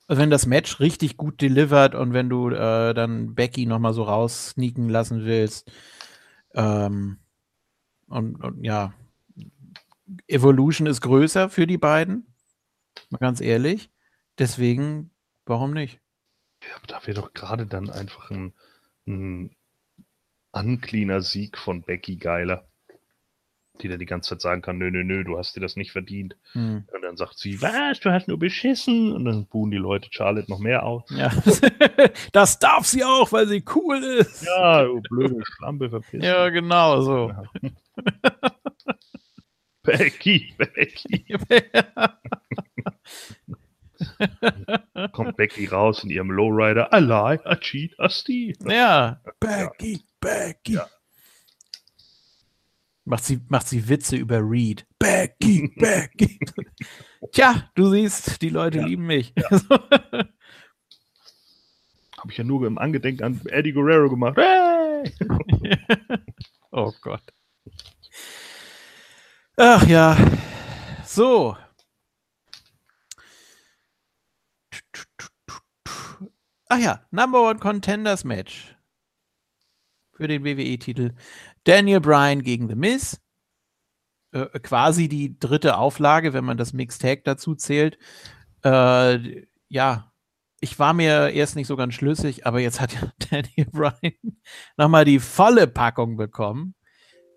Also wenn das Match richtig gut delivert und wenn du äh, dann Becky nochmal so raus sneaken lassen willst, ähm, und, und ja, Evolution ist größer für die beiden, mal ganz ehrlich. Deswegen, warum nicht? Ja, aber da wäre doch gerade dann einfach ein, ein uncleaner Sieg von Becky geiler. Die dann die ganze Zeit sagen kann, nö, nö, nö, du hast dir das nicht verdient. Hm. Und dann sagt sie, was, du hast nur beschissen. Und dann buhen die Leute Charlotte noch mehr aus. Ja. das darf sie auch, weil sie cool ist. Ja, du blöde Schlampe, verpiss Ja, genau so. Becky, Becky. Kommt Becky raus in ihrem Lowrider. I lie, I cheat, I steal. ja. Becky, Becky. Ja. Macht sie, macht sie Witze über Reed. Becky, Becky. Tja, du siehst, die Leute Ja. lieben mich. Habe ich ja nur im Angedenken an Eddie Guerrero gemacht. Hey! oh Gott. Ach ja. So. Ach ja, Number One Contenders Match. Für den WWE-Titel. Daniel Bryan gegen The Miz. Äh, quasi die dritte Auflage, wenn man das Mixed Tag dazu zählt. Äh, ja, ich war mir erst nicht so ganz schlüssig, aber jetzt hat Daniel Bryan nochmal die volle Packung bekommen.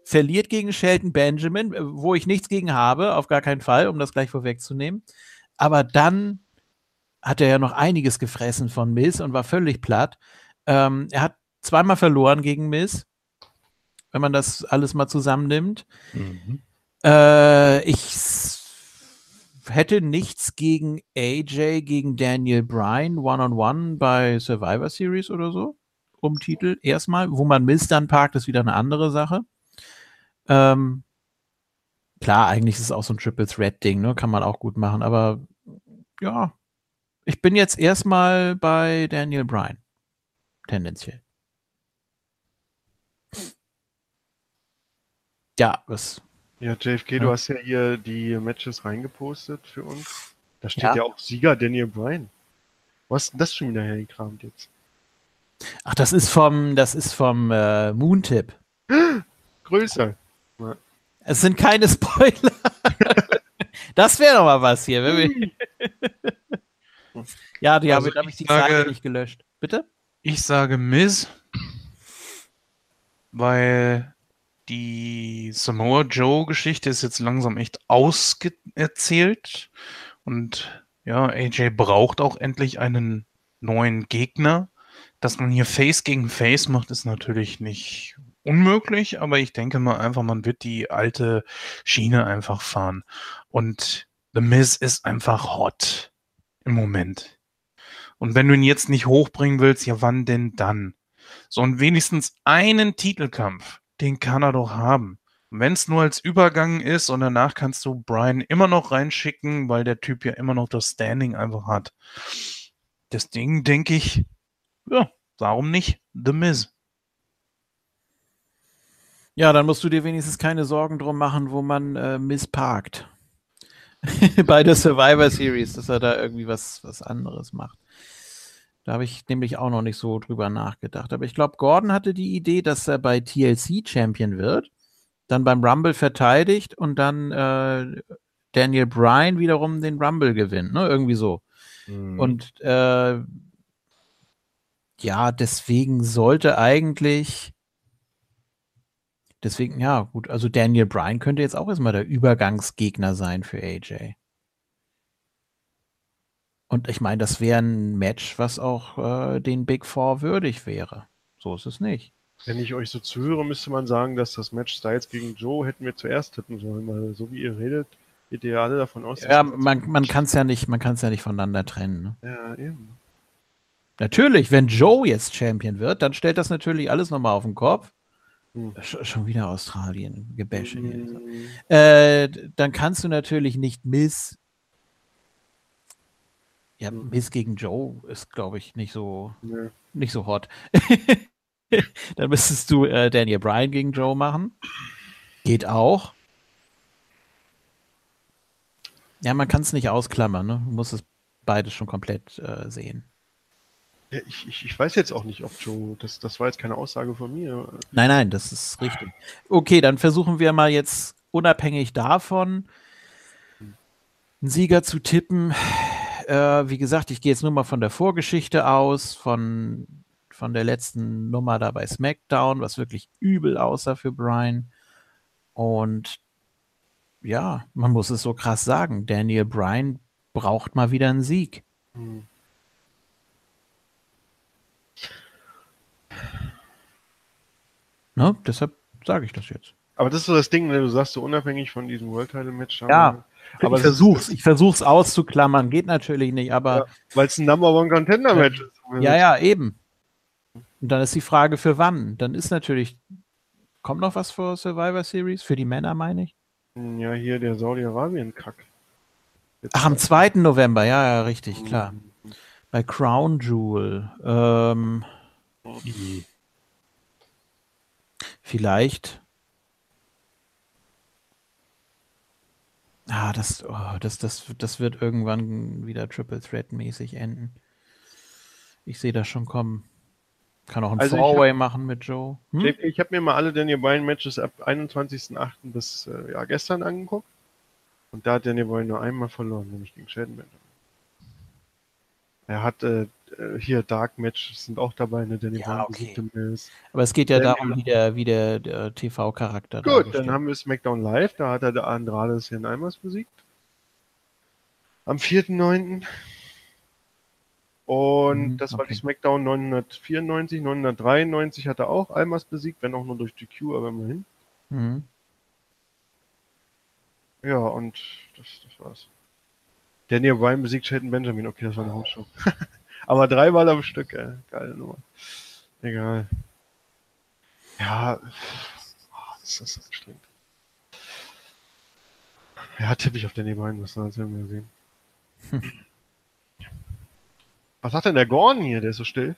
Verliert gegen Shelton Benjamin, wo ich nichts gegen habe, auf gar keinen Fall, um das gleich vorwegzunehmen. Aber dann hat er ja noch einiges gefressen von Miz und war völlig platt. Ähm, er hat zweimal verloren gegen Miz, wenn man das alles mal zusammennimmt. Mhm. Äh, ich hätte nichts gegen AJ, gegen Daniel Bryan, One-on-One bei Survivor Series oder so, um Titel erstmal. Wo man Miz dann parkt, ist wieder eine andere Sache. Ähm, klar, eigentlich ist es auch so ein Triple Threat-Ding, ne? kann man auch gut machen, aber ja, ich bin jetzt erstmal bei Daniel Bryan, tendenziell. Ja, was Ja, JFK, Ja. du hast ja hier die Matches reingepostet für uns. Da steht Ja. ja, auch Sieger Daniel Bryan. Was ist denn das schon wieder hergekramt jetzt? Ach, das ist vom, das ist vom äh, Moontip. Größer. Es sind keine Spoiler. das wäre doch mal was hier. Wir ja, die Also habe hab ich die sage- Seite nicht gelöscht. Bitte? Ich sage Miz, weil die Samoa Joe-Geschichte ist jetzt langsam echt auserzählt. Und ja, AJ braucht auch endlich einen neuen Gegner. Dass man hier Face gegen Face macht, ist natürlich nicht unmöglich, aber ich denke mal einfach, man wird die alte Schiene einfach fahren. Und The Miz ist einfach hot im Moment. Und wenn du ihn jetzt nicht hochbringen willst, ja, wann denn dann? So, und wenigstens einen Titelkampf, den kann er doch haben. Wenn es nur als Übergang ist und danach kannst du Brian immer noch reinschicken, weil der Typ ja immer noch das Standing einfach hat. Das Ding, denke ich, ja, warum nicht The Miz? Ja, dann musst du dir wenigstens keine Sorgen drum machen, wo man äh, missparkt. Bei der Survivor Series, dass er da irgendwie was, was anderes macht. Da habe ich nämlich auch noch nicht so drüber nachgedacht. Aber ich glaube, Gordon hatte die Idee, dass er bei TLC Champion wird, dann beim Rumble verteidigt und dann äh, Daniel Bryan wiederum den Rumble gewinnt. Ne? Irgendwie so. Mhm. Und äh, ja, deswegen sollte eigentlich. Deswegen, ja, gut, also Daniel Bryan könnte jetzt auch erstmal der Übergangsgegner sein für AJ. Und ich meine, das wäre ein Match, was auch äh, den Big Four würdig wäre. So ist es nicht. Wenn ich euch so zuhöre, müsste man sagen, dass das Match Styles gegen Joe hätten wir zuerst tippen sollen, weil so wie ihr redet, geht ihr alle davon aus, Ja, man, man kann es ja nicht, man kann es ja nicht voneinander trennen. Ne? Ja, eben. Natürlich, wenn Joe jetzt Champion wird, dann stellt das natürlich alles nochmal auf den Kopf. Hm. Sch schon wieder Australien, Gebäsche hier. Mm, Äh, dann kannst du natürlich nicht Miss. Ja, Mhm. Miss gegen Joe ist, glaube ich, nicht so, ne. nicht so hot. dann müsstest du äh, Daniel Bryan gegen Joe machen. Geht auch. Ja, man kann es nicht ausklammern, ne? Man muss es beides schon komplett äh, sehen. Ja, ich, ich, ich weiß jetzt auch nicht, ob Joe, das, das war jetzt keine Aussage von mir. Nein, nein, das ist richtig. Okay, dann versuchen wir mal jetzt unabhängig davon einen Sieger zu tippen. Äh, wie gesagt, ich gehe jetzt nur mal von der Vorgeschichte aus, von, von der letzten Nummer da bei SmackDown, was wirklich übel aussah für Brian. Und ja, man muss es so krass sagen, Daniel Bryan braucht mal wieder einen Sieg. Hm. Ne? Deshalb sage ich das jetzt. Aber das ist so das Ding, wenn du sagst, so unabhängig von diesem World Title Match. Ja, aber ich versuch's, ich versuch's auszuklammern, geht natürlich nicht, aber. Ja, Weil es ein Number One Contender Match ist. Ja, ja, eben. Und dann ist die Frage, für wann? Dann ist natürlich. Kommt noch was für Survivor Series? Für die Männer, meine ich? Ja, hier der Saudi-Arabien-Kack. Ach, am 2. November, ja, ja, richtig, klar. Mhm. Bei Crown Jewel. Ähm, vielleicht. Ah, das, oh, das, das, das wird irgendwann wieder Triple Threat mäßig enden. Ich sehe das schon kommen. Kann auch ein Also Four-Way machen mit Joe. Hm? JP, Ich habe mir mal alle Daniel Bryan Matches ab 21.08. bis äh, ja, gestern angeguckt. Und da hat Daniel Bryan nur einmal verloren, nämlich gegen Shelton Benjamin. Er hat äh, äh, hier Dark Matches sind auch dabei, ne? Daniel Ja, okay. Miz. Aber es geht ja Daniel- darum, wie der, wie der, der TV-Charakter Gut, dann haben wir SmackDown Live, da hat er der Andrade Cien Almas besiegt. Am 4.9. Und Mhm, das war die okay. SmackDown 994, 993 hat er auch Almas besiegt, wenn auch nur durch GQ, aber immerhin. Mhm. Ja, und das, das war's. Daniel Bryan besiegt Shelton Benjamin. Okay, das war eine Hauptshow. Aber dreimal am Stück, ey. Geile Nummer. Egal. Ja, oh, das ist anstrengend. Ja, tippe ich auf Daniel Bryan, was dann werden wir sehen. Was hat denn der Gordon hier? Der ist so still.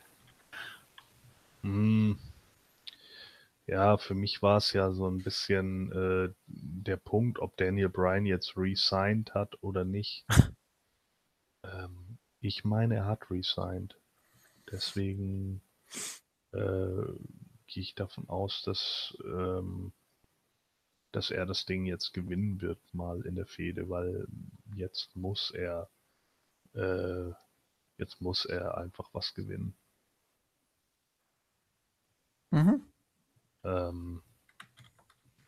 Hm. Ja, für mich war es ja so ein bisschen äh, der Punkt, ob Daniel Bryan jetzt resigned hat oder nicht. ähm, ich meine, er hat resigned. Deswegen äh, gehe ich davon aus, dass, ähm, dass er das Ding jetzt gewinnen wird, mal in der Fehde, weil jetzt muss er äh, jetzt muss er einfach was gewinnen. Mhm. Ähm,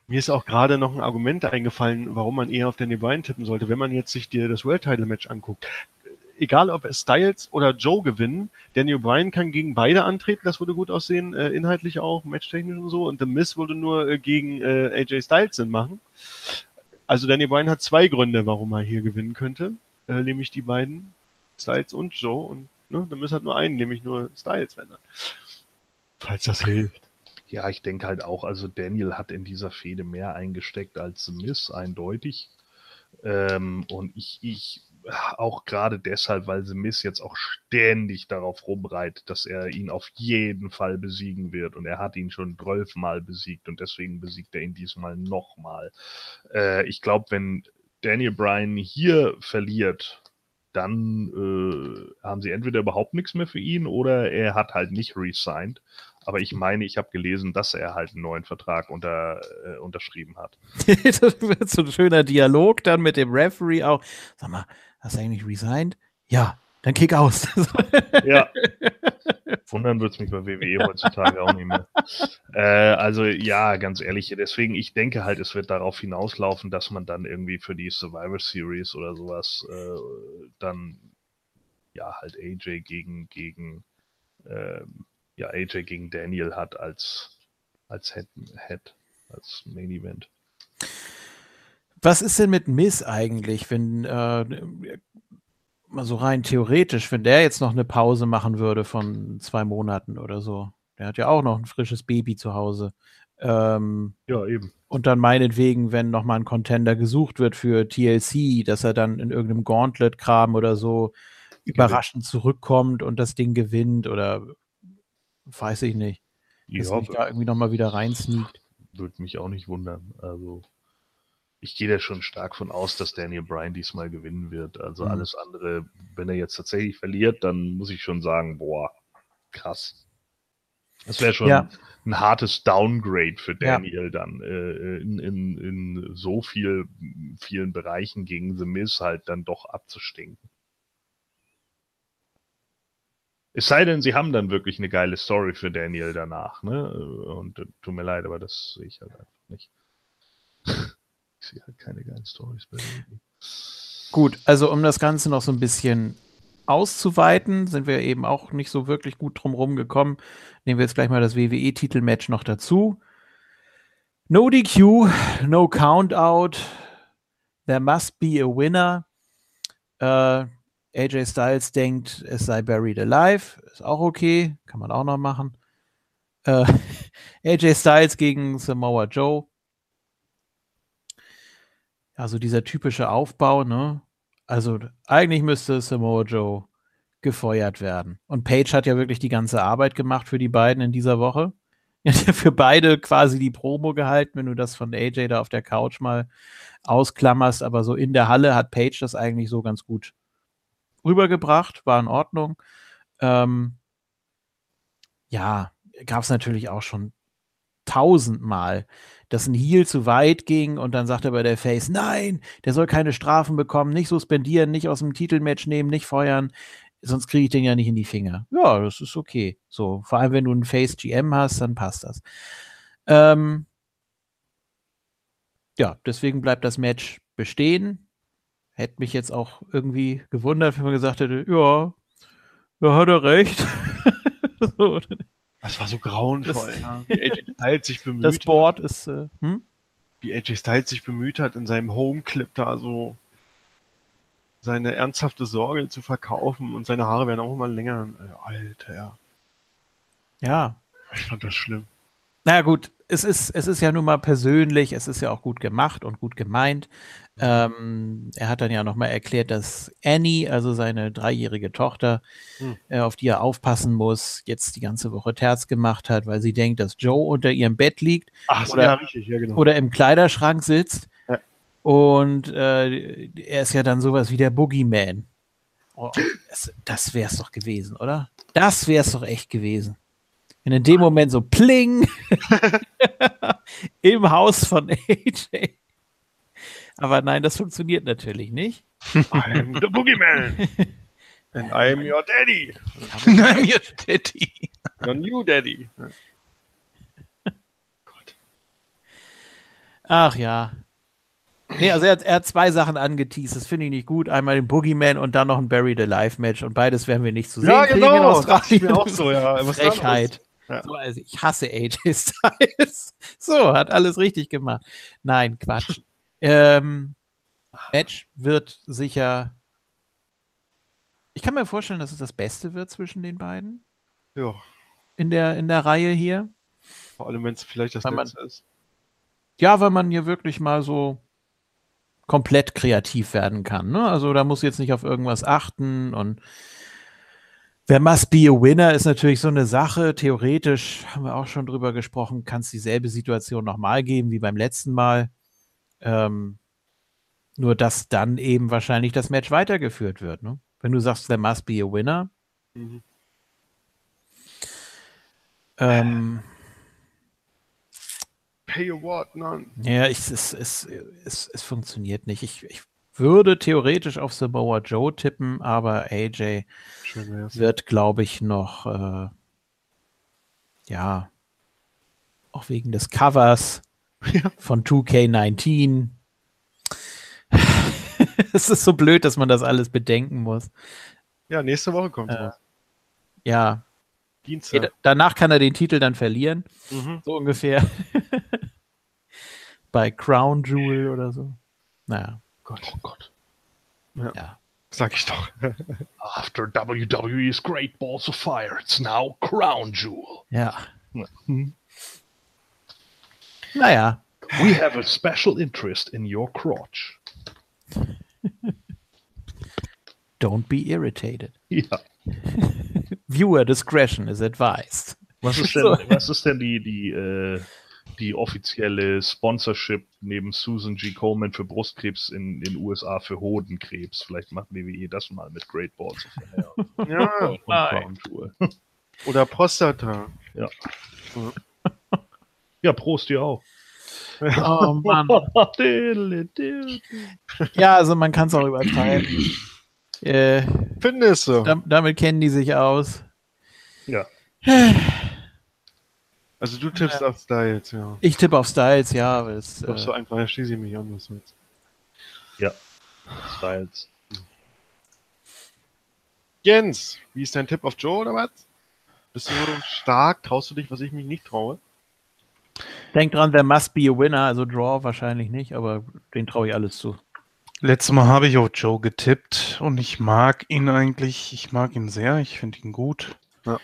Mir ist auch gerade noch ein Argument eingefallen, warum man eher auf Daniel Bryan tippen sollte, wenn man jetzt sich dir das World Title Match anguckt. Egal, ob es Styles oder Joe gewinnen, Daniel Bryan kann gegen beide antreten, das würde gut aussehen, äh, inhaltlich auch, matchtechnisch und so. Und The Miz würde nur äh, gegen äh, AJ Styles Sinn machen. Also Daniel Bryan hat zwei Gründe, warum er hier gewinnen könnte, äh, nämlich die beiden, Styles und Joe. Und ne, The Miz hat nur einen, nämlich nur Styles, wenn er. Falls das hilft. Ja, ich denke halt auch, also Daniel hat in dieser Fehde mehr eingesteckt als The Miz, eindeutig. Ähm, und ich, ich auch gerade deshalb, weil The Miz jetzt auch ständig darauf rumreitet, dass er ihn auf jeden Fall besiegen wird. Und er hat ihn schon zwölfmal besiegt und deswegen besiegt er ihn diesmal nochmal. Äh, ich glaube, wenn Daniel Bryan hier verliert, dann äh, haben sie entweder überhaupt nichts mehr für ihn oder er hat halt nicht resigned. Aber ich meine, ich habe gelesen, dass er halt einen neuen Vertrag unter, äh, unterschrieben hat. das wird so ein schöner Dialog dann mit dem Referee auch. Sag mal, hast du eigentlich resigned? Ja, dann kick aus. Ja. Wundern wird es mich bei WWE heutzutage auch nicht mehr. Äh, also ja, ganz ehrlich, deswegen, ich denke halt, es wird darauf hinauslaufen, dass man dann irgendwie für die Survivor Series oder sowas äh, dann ja halt AJ gegen gegen ähm, ja AJ gegen Daniel hat als als Head, Head als Main Event. Was ist denn mit Miss eigentlich, wenn äh, mal so rein theoretisch, wenn der jetzt noch eine Pause machen würde von zwei Monaten oder so? Der hat ja auch noch ein frisches Baby zu Hause. Ähm, Ja, eben. und dann meinetwegen, wenn nochmal ein Contender gesucht wird für TLC, dass er dann in irgendeinem Gauntlet-Kram oder so überraschend zurückkommt und das Ding gewinnt oder weiß ich nicht. Dass Ja, sich da irgendwie nochmal wieder reinsneakt. würde mich auch nicht wundern. Also ich gehe da schon stark von aus, dass Daniel Bryan diesmal gewinnen wird. Also Mhm. alles andere, wenn er jetzt tatsächlich verliert, dann muss ich schon sagen, boah, krass. Das wäre schon Ja. ein hartes Downgrade für Ja. Daniel dann äh, in, in, in so viel, vielen Bereichen gegen The Miz halt dann doch abzustinken. Es sei denn, sie haben dann wirklich eine geile Story für Daniel danach, ne? Und äh, tut mir leid, aber das sehe ich halt einfach nicht. Sehe halt keine geilen Stories bei. Gut, also um das Ganze noch so ein bisschen auszuweiten, sind wir eben auch nicht so wirklich gut drum rumgekommen. Nehmen wir jetzt gleich mal das WWE-Titelmatch noch dazu. No DQ, no Countout. There must be a winner. Äh, AJ Styles denkt, es sei buried alive. Ist auch okay. Kann man auch noch machen. Äh, AJ Styles gegen Samoa Joe. Also dieser typische Aufbau, ne? Also eigentlich müsste Samoa Joe gefeuert werden. Und Paige hat ja wirklich die ganze Arbeit gemacht für die beiden in dieser Woche. Hat ja für beide quasi die Promo gehalten, wenn du das von AJ da auf der Couch mal ausklammerst. Aber so in der Halle hat Paige das eigentlich so ganz gut rübergebracht, war in Ordnung. Ähm, ja, gab es natürlich auch schon tausendmal, dass ein Heel zu weit ging und dann sagt er bei der Face, nein, der soll keine Strafen bekommen, nicht suspendieren, nicht aus dem Titelmatch nehmen, nicht feuern, sonst kriege ich den ja nicht in die Finger. Ja, das ist okay. So, vor allem wenn du einen Face GM hast, dann passt das. Ähm, ja, deswegen bleibt das Match bestehen. Hätte mich jetzt auch irgendwie gewundert, wenn man gesagt hätte, ja, da hat er recht. so, Das war so grauenvoll. Das- ja. Wie AJ Styles sich bemüht das Board ist, äh, hm? wie AJ Styles sich bemüht hat, in seinem Home-Clip da so seine ernsthafte Sorge zu verkaufen und seine Haare werden auch immer länger. Alter, ja, ich fand das schlimm. Na gut, es ist, es ist ja nun mal persönlich, es ist ja auch gut gemacht und gut gemeint. Ähm, er hat dann ja nochmal erklärt, dass Annie, also seine dreijährige Tochter, Hm. äh, auf die er aufpassen muss, jetzt die ganze Woche Terz gemacht hat, weil sie denkt, dass Joe unter ihrem Bett liegt Ach, Oder- ja, richtig, ja, genau. oder im Kleiderschrank sitzt. Ja. Und äh, er ist ja dann sowas wie der Boogeyman. Oh, das das wäre es doch gewesen, oder? Das wäre es doch echt gewesen. Wenn in dem Moment so pling im Haus von AJ. Aber nein, das funktioniert natürlich nicht. I'm the Boogeyman. And I'm your daddy. Nein, ihr Daddy. Your new daddy. Ach ja. Nee, also er hat, er hat zwei Sachen angeteased, das finde ich nicht gut. Einmal den Boogeyman und dann noch ein Buried Alive Match und beides werden wir nicht zu sehen Ja, kriegen in genau. Dachte ich Australien. mir auch so, ja. Was ist? Frechheit. Ja. So, also ich hasse AJ Styles. So, hat alles richtig gemacht. Nein, Quatsch. ähm, Match wird sicher. Ich kann mir vorstellen, dass es das Beste wird zwischen den beiden Ja, in der, in der Reihe hier. vor allem, wenn es vielleicht das Weil man- ist. Ja, weil man hier wirklich mal so komplett kreativ werden kann. Ne? Also da muss jetzt nicht auf irgendwas achten und wer must be a winner ist natürlich so eine Sache. Theoretisch haben wir auch schon drüber gesprochen, kann es dieselbe Situation nochmal geben wie beim letzten Mal. Ähm, nur dass dann eben wahrscheinlich das Match weitergeführt wird. Ne? Wenn du sagst, there must be a winner. Mhm. Ähm, Pay what, none. Ja, ich, es, es, es, es funktioniert nicht. Ich, ich würde theoretisch auf Samoa Joe tippen, aber AJ wird, glaube ich, noch, äh, ja, auch wegen des Covers Ja. von 2K19. es ist so blöd, dass man das alles bedenken muss. Ja, nächste Woche kommt Äh. Ja, Dienstag. da- danach kann er den Titel dann verlieren, Mhm. so ungefähr. Bei Crown Jewel oder so. Naja, Gott, oh Gott. ja. Sag ich doch. After WWE's Great Balls of Fire, it's now Crown Jewel. Ja. Hm. Naja, We have a special interest in your crotch. don't be irritated. Ja. Viewer discretion is advised. Was ist denn, So. was ist denn die, die, äh, die offizielle Sponsorship neben Susan G. Coleman für Brustkrebs in den USA für Hodenkrebs. Vielleicht macht WWE das mal mit Great Balls Ja, und Nein. Oder Prostata. Ja, Prost dir auch. Oh Mann. Ja, also man kann es auch übertreiben. Äh, Findest du? dam- damit kennen die sich aus. Ja. Also du tippst auf Styles, ja. Ich tippe auf Styles, ja. weil Es, Doch so äh, einfach, da schließe ich mich an. Was soll's. Styles. Jens, wie ist dein Tipp auf Joe oder was? Bist du stark? Traust du dich, was ich mich nicht traue? denk dran, there must be a winner. Also Draw wahrscheinlich nicht, aber den traue ich alles zu. Letztes Mal habe ich auf Joe getippt und ich mag ihn eigentlich, ich mag ihn sehr, ich finde ihn gut. Ja.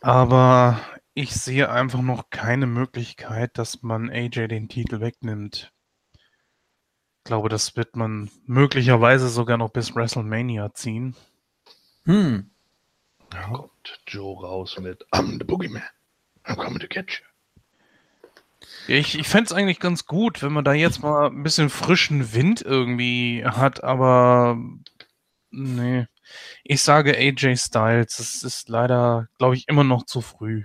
Aber ich sehe einfach noch keine Möglichkeit, dass man AJ den Titel wegnimmt. Ich glaube, das wird man möglicherweise sogar noch bis WrestleMania ziehen. Hm. Kommt Joe raus mit I'm the Boogeyman. I'm coming to get you. Ich, ich fände es eigentlich ganz gut, wenn man da jetzt mal ein bisschen frischen Wind irgendwie hat, aber nee. Ich sage AJ Styles. Es ist leider, glaube ich, immer noch zu früh.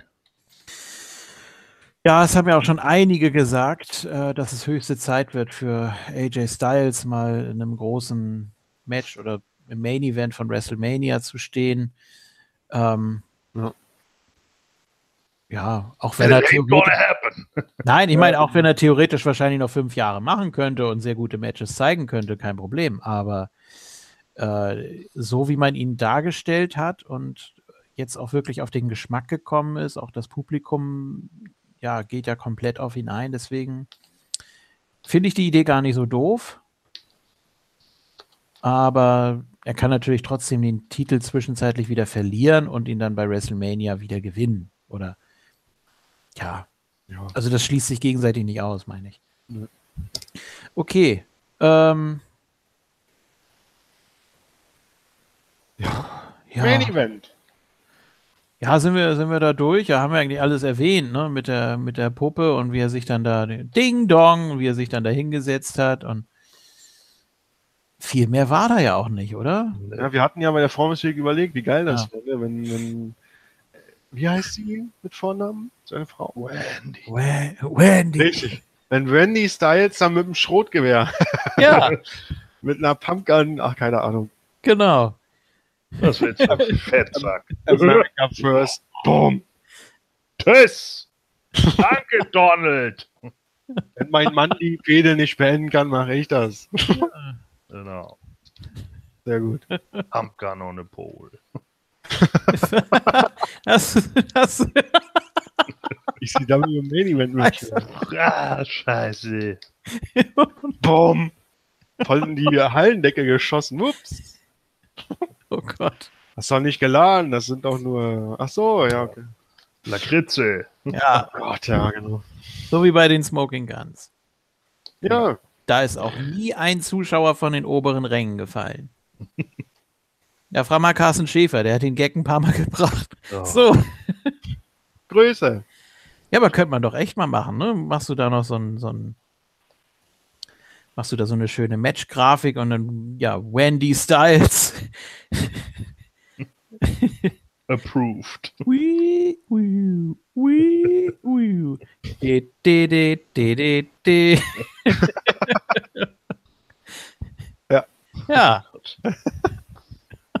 Ja, es haben ja auch schon einige gesagt, äh, dass es höchste Zeit wird für AJ Styles mal in einem großen Match oder im Main Event von WrestleMania zu stehen. Ähm, Ja. ja, auch wenn It er theoretisch, nein, ich meine, auch wenn er theoretisch wahrscheinlich noch fünf Jahre machen könnte und sehr gute Matches zeigen könnte, kein Problem. Aber äh, so wie man ihn dargestellt hat und jetzt auch wirklich auf den Geschmack gekommen ist, auch das Publikum ja, geht ja komplett auf ihn ein. Deswegen finde ich die Idee gar nicht so doof. Aber er kann natürlich trotzdem den Titel zwischenzeitlich wieder verlieren und ihn dann bei WrestleMania wieder gewinnen. Oder ja, Ja. also das schließt sich gegenseitig nicht aus, meine ich. Nö. Okay. Ähm, Ja. ja. Main Event. Ja, sind wir, sind wir da durch? Ja, haben wir eigentlich alles erwähnt, ne? Mit der, mit der Puppe und wie er sich dann da, Ding Dong, wie er sich dann da hingesetzt hat und viel mehr war da ja auch nicht, oder? Ja, wir hatten ja bei der Formelsweg überlegt, wie geil das Ja. wäre, wenn, wenn. Wie heißt sie mit Vornamen? Seine Frau? Wendy. Wa- Wendy. Richtig. Wenn Wendy Styles dann mit dem Schrotgewehr, Ja, mit einer Pumpgun, ach, keine Ahnung. genau. Das wird so Fettsack. America First. Boom. Tschüss. Danke, Donald. Wenn mein Mann die Fehde nicht beenden kann, mache ich das. Genau. Sehr gut. Pumpgun on a pole. Das, das, Ich sehe damit im Main Event mit. Ah, scheiße. Boom. Voll in die Hallendecke geschossen. Ups. oh Gott. Hast doch nicht geladen, das sind doch nur. Ach so, ja, okay. Lakritze. Ja, Oh Gott, ja, genau. so wie bei den Smoking Guns. Ja, Da ist auch nie ein Zuschauer von den oberen Rängen gefallen. Ja, frag mal Carsten Schäfer, der hat den Gag ein paar Mal gebracht. Oh. So. Größe. Ja, aber könnte man doch echt mal machen, ne? Machst du da noch so ein, so ein machst du da so eine schöne Match-Grafik und dann, ja, Wendy Styles. Approved. Wii, wii, wii, wii. De, de, de, de, de, de. Ja. Ja,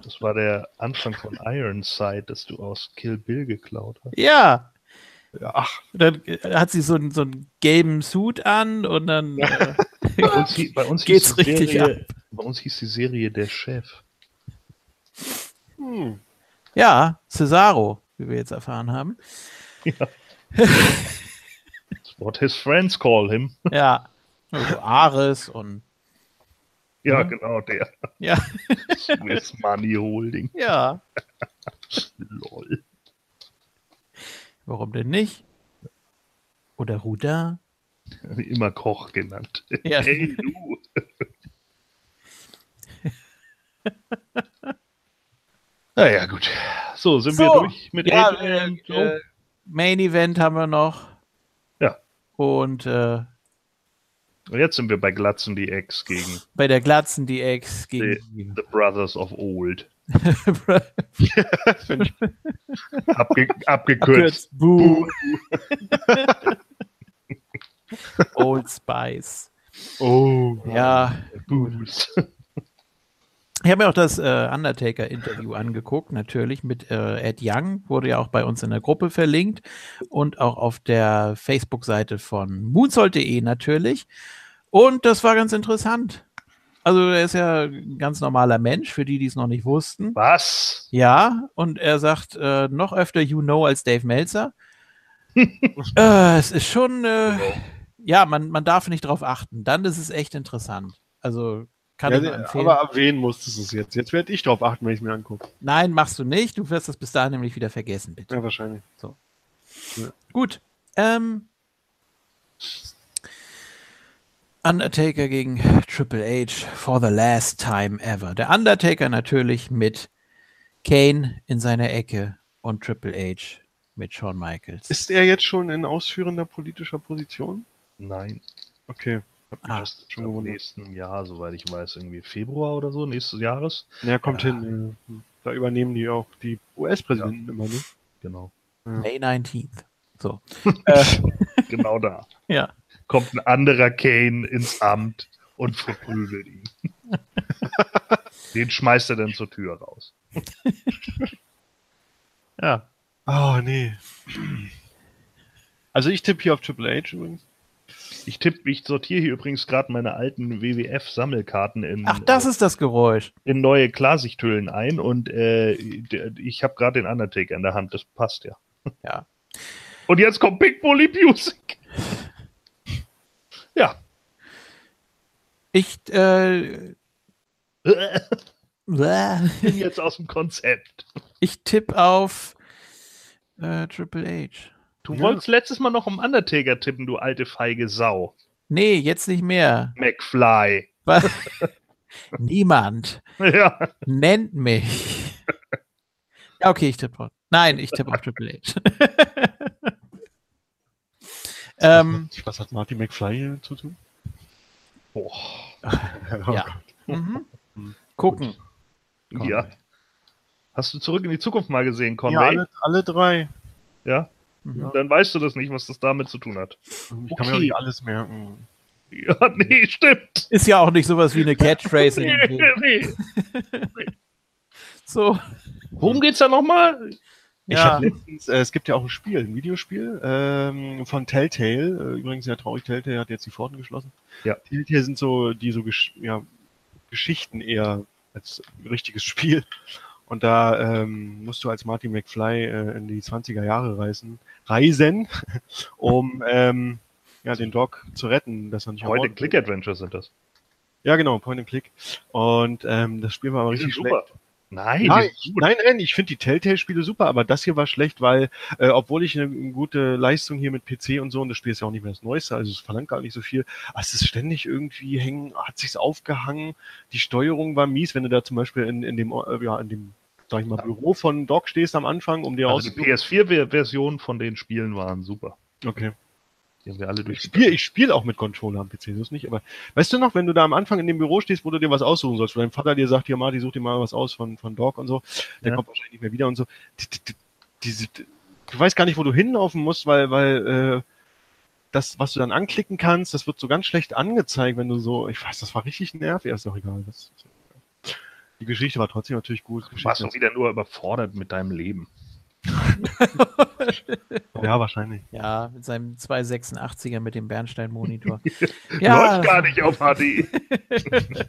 Das war der Anfang von Ironside, das du aus Kill Bill geklaut hast. ja. Ja, ach, dann äh, hat sie so, einen- so einen gelben Suit an und dann äh, Bei uns, bei uns Geht's hieß die richtig Serie, bei uns hieß die Serie Der Chef. hm. ja, Cesaro, wie wir jetzt erfahren haben. That's what his friends call him. Ja, also Ares und Ja, Mhm. genau, der. ja, Swiss Money Holding. ja. Lol. Warum denn nicht? Oder Ruda? Immer Koch genannt. Ja. Hey, du. naja, gut. So, sind wir So, durch mit Ja, äh, äh, Main Event haben wir noch. Und äh, Und jetzt sind wir bei Glatzen die Ex gegen bei der Glatzen die Ex gegen die The Brothers of Old. Abge abgekürzt. Boo. Old Spice. oh. Ja, Boos. Ich habe mir auch das äh, Undertaker-Interview angeguckt, natürlich mit äh, Ed Young, wurde ja auch bei uns in der Gruppe verlinkt und auch auf der Facebook-Seite von moonsault.de natürlich. Und das war ganz interessant. Also er ist ja ein ganz normaler Mensch, für die, die es noch nicht wussten. Was? Ja, und er sagt äh, noch öfter You Know als Dave Meltzer. äh, es ist schon, äh, ja, man, man darf nicht drauf achten. Dann ist es echt interessant. Also kann ich Ja, empfehlen. aber erwähnen musstest du es jetzt. Jetzt werde ich drauf achten, wenn ich es mir angucke. Nein, machst du nicht. Du wirst das bis dahin nämlich wieder vergessen, bitte. Ja, wahrscheinlich. Gut. Ähm, Undertaker gegen Triple H for the last time ever. Der Undertaker natürlich mit Kane in seiner Ecke und Triple H mit Shawn Michaels. Ist er jetzt schon in ausführender politischer Position? Nein. Okay. Hab mich Ah, das Schon schon im nächsten Jahr, soweit ich weiß, irgendwie Februar oder so, nächstes Jahres. Ja, kommt Ja. hin. ja. Da übernehmen die auch die US-Präsidenten immer, ne? Genau. May 19th. So. Genau da. Ja. Kommt ein anderer Kane ins Amt und verprügelt ihn. Den schmeißt er dann zur Tür raus. Ja. Oh, nee. Also ich tippe hier auf Triple H übrigens. Ich tippe, ich sortiere hier übrigens gerade meine alten WWF-Sammelkarten in, Ach, das ist das Geräusch. in neue Klarsichthüllen ein und äh, ich habe gerade den Undertaker in der Hand. Das passt ja. Ja. Und jetzt kommt Big Bully Music. Ja. Ich, äh, bin jetzt aus dem Konzept. ich tippe auf äh, Triple H. Du Ja. wolltest letztes Mal noch um Undertaker tippen, du alte feige Sau. Nee, jetzt nicht mehr. McFly. Was? Niemand Ja. nennt mich. Okay, ich tippe. auf- Nein, ich tippe auf Triple H. ähm, Was hat Marty McFly hier zu tun? Boah. ja. Mhm. Gucken. Ja. Hast du zurück in die Zukunft mal gesehen, Ja, Conway? alle, alle drei. Ja. Mhm. Dann weißt du das nicht, was das damit zu tun hat. Ich kann mir Okay. auch nicht alles merken. Ja, nee, stimmt. Ist ja auch nicht sowas wie eine Catchphrase Nee, nee. So. Worum geht's da nochmal? Ich Ja. hab letztens, äh, es gibt ja auch ein Spiel, ein Videospiel ähm, von Telltale. Äh, übrigens sehr traurig, Telltale hat jetzt die Pforten geschlossen. Ja. Telltale sind so die so Gesch ja, Geschichten eher als richtiges Spiel. Und da ähm, musst du als Marty McFly äh, in die 20er Jahre reisen, reisen, um ähm, ja, den Doc zu retten, dass er nicht. Click-Adventure sind das. Ja, genau, Point and Click. Und ähm, das Spiel war aber richtig super. schlecht. Nein, Nein, die nein, nein, ich finde die Telltale-Spiele super, aber das hier war schlecht, weil, äh, obwohl ich eine, gute Leistung hier mit PC und so, und das Spiel ist ja auch nicht mehr das Neueste, also es verlangt gar nicht so viel, aber es ist ständig irgendwie hängen, hat sich's aufgehangen, die Steuerung war mies, wenn du da zum Beispiel in, in dem, äh, ja, in dem, sag ich mal, Büro von Doc stehst am Anfang, um dir Also die auszusuchen. PS4-Version von den Spielen waren super. Okay. Die haben wir alle Ich durch. spiele ich spiel auch mit Controller am PC, so ist nicht, aber weißt du noch, wenn du da am Anfang in dem Büro stehst, wo du dir was aussuchen sollst, wo dein Vater dir sagt, hier Marty, such dir mal was aus von, von Doc und so, der Ja. kommt wahrscheinlich nicht mehr wieder und so. Die, die, die, diese, du weißt gar nicht, wo du hinlaufen musst, weil, weil äh, das, was du dann anklicken kannst, das wird so ganz schlecht angezeigt, wenn du so, ich weiß, das war richtig nervig, ist doch egal. Das, die Geschichte war trotzdem natürlich gut. Du warst doch wieder nur überfordert mit deinem Leben. ja, wahrscheinlich. Ja, mit seinem 286er mit dem Bernstein-Monitor. Läuft gar nicht auf HD.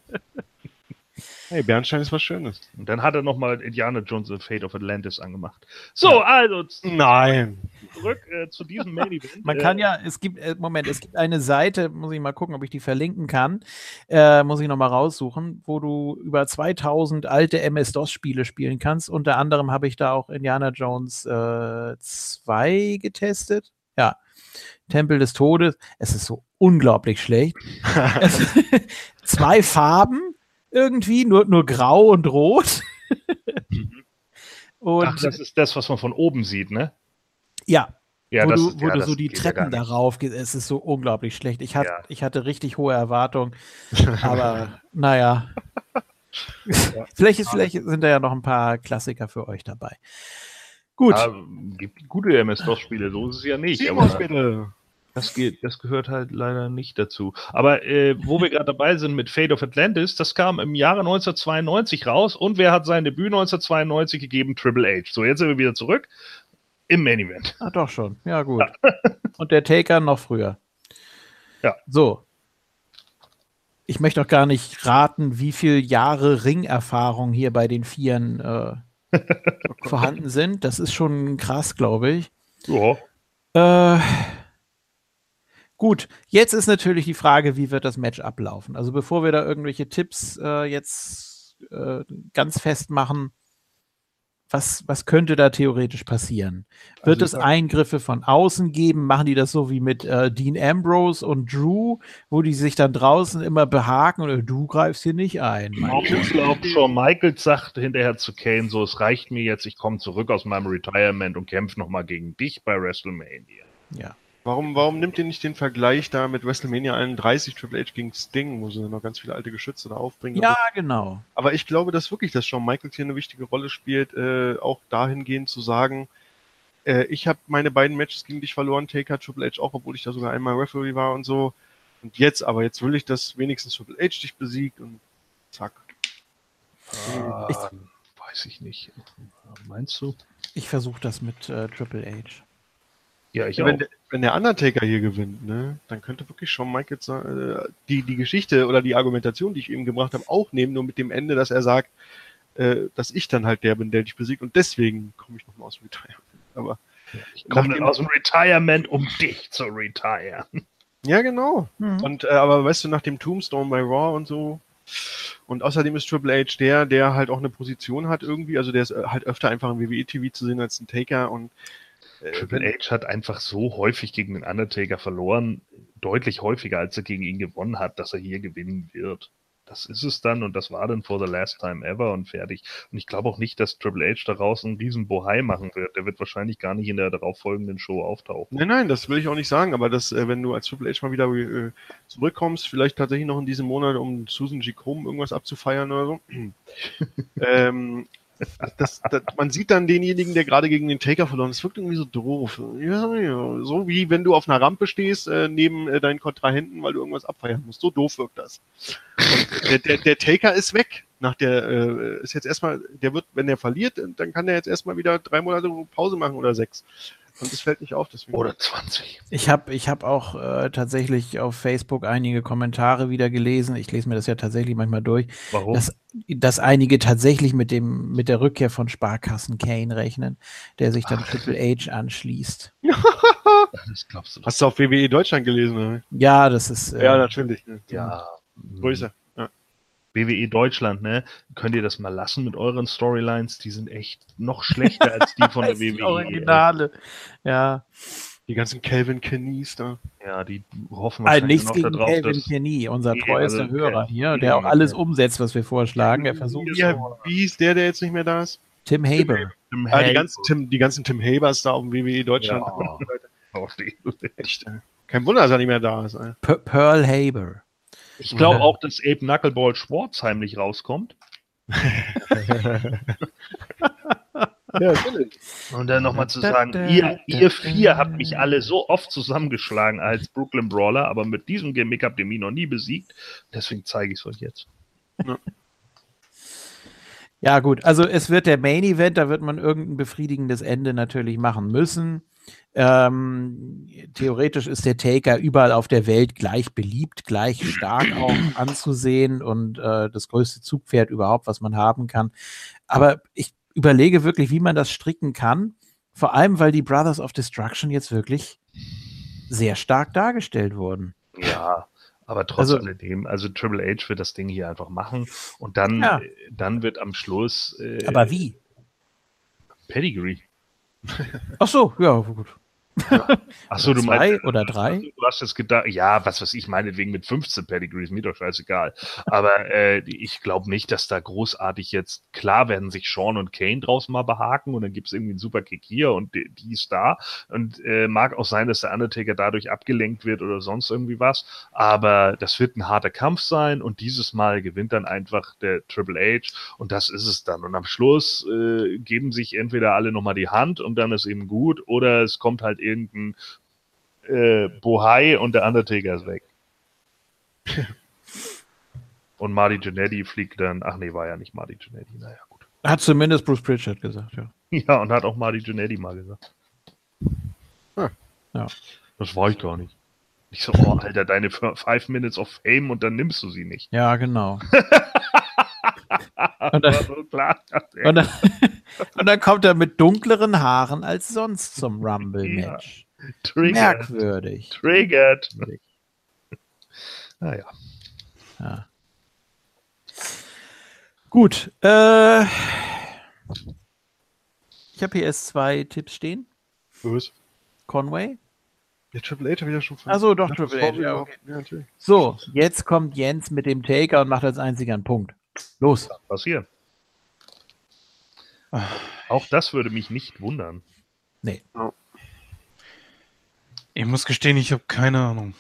Hey, Bernstein ist was Schönes. Und dann hat er nochmal Indiana Jones and Fate of Atlantis angemacht. So, also Nein. zurück äh, zu diesem Main Event. Man Äh, kann ja, es gibt, äh, Moment, es gibt eine Seite, muss ich mal gucken, ob ich die verlinken kann, äh, muss ich nochmal raussuchen, wo du über 2000 alte MS-DOS-Spiele spielen kannst. Unter anderem habe ich da auch Indiana Jones äh, 2 getestet. Ja, Tempel des Todes. Es ist so unglaublich schlecht. zwei Farben irgendwie, nur, nur grau und rot. und Ach, das ist das, was man von oben sieht, ne? ja, Ja, wo das du, wo ja, du so die ja Treppen nicht. darauf gehst. Es ist so unglaublich schlecht. Ich, hat, Ja. ich hatte richtig hohe Erwartungen, aber naja. vielleicht, ist, vielleicht sind da ja noch ein paar Klassiker für euch dabei. Gut. Ja, gibt gute MS-DOS-Spiele, so ist es ja nicht. Aber bitte. Das, geht, das gehört halt leider nicht dazu. Aber äh, wo wir gerade dabei sind mit Fate of Atlantis, das kam im Jahre 1992 raus und wer hat sein Debüt 1992 gegeben? Triple H. So, jetzt sind wir wieder zurück im Main Event. Ah, doch schon. Ja, gut. Und der Taker noch früher. Ja. So. Ich möchte auch gar nicht raten, wie viele Jahre Ringerfahrung hier bei den Vieren äh, vorhanden sind. Das ist schon krass, glaube ich. Ja. Äh, gut, jetzt ist natürlich die Frage, wie wird das Match ablaufen? Also bevor wir da irgendwelche Tipps äh, jetzt äh, ganz festmachen, was, was könnte da theoretisch passieren? Wird Also es Eingriffe von außen geben? Machen die das so wie mit äh, Dean Ambrose und Drew, wo die sich dann draußen immer behaken und äh, du greifst hier nicht ein? Ich glaube schon, Michael sagt hinterher zu Kane so, es reicht mir jetzt, ich komme zurück aus meinem Retirement und kämpfe nochmal gegen dich bei WrestleMania. Ja. Warum, warum nimmt ihr nicht den Vergleich da mit WrestleMania 31 Triple H gegen Sting, wo sie noch ganz viele alte Geschütze da aufbringen? ja, genau. Aber ich glaube, dass wirklich, dass Shawn Michaels hier eine wichtige Rolle spielt, äh, auch dahingehend zu sagen, äh, ich habe meine beiden Matches gegen dich verloren, Taker, Triple H auch, obwohl ich da sogar einmal Referee war und so. Und jetzt, aber jetzt will ich, dass wenigstens Triple H dich besiegt und zack. Ich- Ähm, weiß ich nicht. Meinst du? Ich versuche das mit äh, Triple H. Ja, ich wenn, auch. der, wenn der Undertaker hier gewinnt, ne, dann könnte wirklich Shawn Michaels äh, die, die Geschichte oder die Argumentation, die ich eben gebracht habe, auch nehmen, nur mit dem Ende, dass er sagt, äh, dass ich dann halt der bin, der dich besiegt und deswegen komme ich nochmal aus dem Retirement. Aber Ich komme dann aus dem Retirement, um dich zu retiren. ja, genau. Mhm. Und äh, aber weißt du, nach dem Tombstone bei Raw und so. Und außerdem ist Triple H der, der halt auch eine Position hat irgendwie, also der ist äh, halt öfter einfach im WWE-TV zu sehen als ein Taker und Triple wenn- H hat einfach so häufig gegen den Undertaker verloren, deutlich häufiger, als er gegen ihn gewonnen hat, dass er hier gewinnen wird. Das ist es dann und das war dann for the last time ever und fertig. Und ich glaube auch nicht, dass Triple H daraus einen riesen Bohai machen wird. Der wird wahrscheinlich gar nicht in der darauffolgenden Show auftauchen. Nein, nein, das will ich auch nicht sagen, aber dass, äh, wenn du als Triple H mal wieder äh, zurückkommst, vielleicht tatsächlich noch in diesem Monat, um Susan G. Krumm irgendwas abzufeiern oder so. ähm, das, das, man sieht dann denjenigen, der gerade gegen den Taker verloren ist, wirkt irgendwie so doof. Ja, ja, so wie wenn du auf einer Rampe stehst, äh, neben äh, deinen Kontrahenten, weil du irgendwas abfeiern musst. So doof wirkt das. Der, der, der Taker ist weg. Nach der, äh, ist jetzt erstmal, der wird, wenn er verliert, dann kann der jetzt erstmal wieder drei Monate Pause machen oder sechs. Und das fällt nicht auf, deswegen. Oder 20. Ich habe ich hab auch äh, tatsächlich auf Facebook einige Kommentare wieder gelesen. Ich lese mir das ja tatsächlich manchmal durch, Warum? dass, dass einige tatsächlich mit, dem, mit der Rückkehr von Sparkassen Kane rechnen, der sich dann Triple H anschließt. das glaubst du. Hast du auf WWE Deutschland gelesen? Oder? Ja, das ist. Äh, Ja, natürlich. Ne? Ja. Größe. Ja. WWE Deutschland, ne? Könnt ihr das mal lassen mit euren Storylines? Die sind echt noch schlechter als die von der die WWE. Originale. Ja. Die ganzen Calvin Kennys da. Ja, die hoffen Also wahrscheinlich nichts noch gegen darauf, Calvin Kenny, unser Nee, treuester also, Hörer hier, der auch alles umsetzt, was wir vorschlagen. Er versucht Wie, wie hieß der, der jetzt nicht mehr da ist? Tim Haber. Tim Ah, die, ganzen Tim, die ganzen Tim Habers da auf dem WWE Deutschland. Ja. Kein Wunder, dass er nicht mehr da ist. Ey. Pearl Haber. Ich glaube auch, dass Abe Knuckleball Schwartz heimlich rauskommt. Ja. Und dann nochmal zu sagen, ihr, ihr vier habt mich alle so oft zusammengeschlagen als Brooklyn Brawler, aber mit diesem Gimmick habt ihr mich noch nie besiegt. Deswegen zeige ich es euch jetzt. Ja, gut, also es wird der Main Event, da wird man irgendein befriedigendes Ende natürlich machen müssen. Ähm, theoretisch ist der Taker überall auf der Welt gleich beliebt, gleich stark auch anzusehen und äh, das größte Zugpferd überhaupt, was man haben kann. Aber ich überlege wirklich, wie man das stricken kann. Vor allem, weil die Brothers of Destruction jetzt wirklich sehr stark dargestellt wurden. Ja, aber trotz Also- alledem, also Triple H wird das Ding hier einfach machen und dann, Ja. äh, dann wird am Schluss äh, Aber wie? Pedigree. Ach so, ja, gut. Achso, du Zwei meinst, oder drei? du hast jetzt gedacht, ja, was weiß ich, meinetwegen mit 15 Pedigrees, mir doch scheißegal. Aber äh, ich glaube nicht, dass da großartig jetzt, klar werden sich Sean und Kane draus mal behaken und dann gibt es irgendwie einen Superkick hier und die, die ist da. Und äh, mag auch sein, dass der Undertaker dadurch abgelenkt wird oder sonst irgendwie was. Aber das wird ein harter Kampf sein und dieses Mal gewinnt dann einfach der Triple H und das ist es dann. Und am Schluss äh, geben sich entweder alle nochmal die Hand und dann ist eben gut oder es kommt halt irgendein äh, Bohai und der Undertaker ist weg. und Marty Jannetty fliegt dann, ach nee, war ja nicht Marty Jannetty, naja, gut. Hat zumindest Bruce Pritchard gesagt, ja. Ja, und hat auch Marty Jannetty mal gesagt. Hm. Ja. Das war ich gar nicht. Ich so, oh, Alter, deine Five Minutes of Fame und dann nimmst du sie nicht. Ja, genau. Und dann-. Und dann, und dann kommt er mit dunkleren Haaren als sonst zum Rumble-Match. Triggered. Merkwürdig. Triggered. Naja. Ja. Gut. Äh, ich habe hier erst zwei Tipps stehen. Was? Conway. Der Triple H habe ich ja schon von. Ach so, doch, Ja, Triple H, war ja, Ja. So, jetzt kommt Jens mit dem Taker und macht als einziger einen Punkt. Los. Passieren. Ah. Auch das würde mich nicht wundern. Nee. Ich muss gestehen, ich habe keine Ahnung.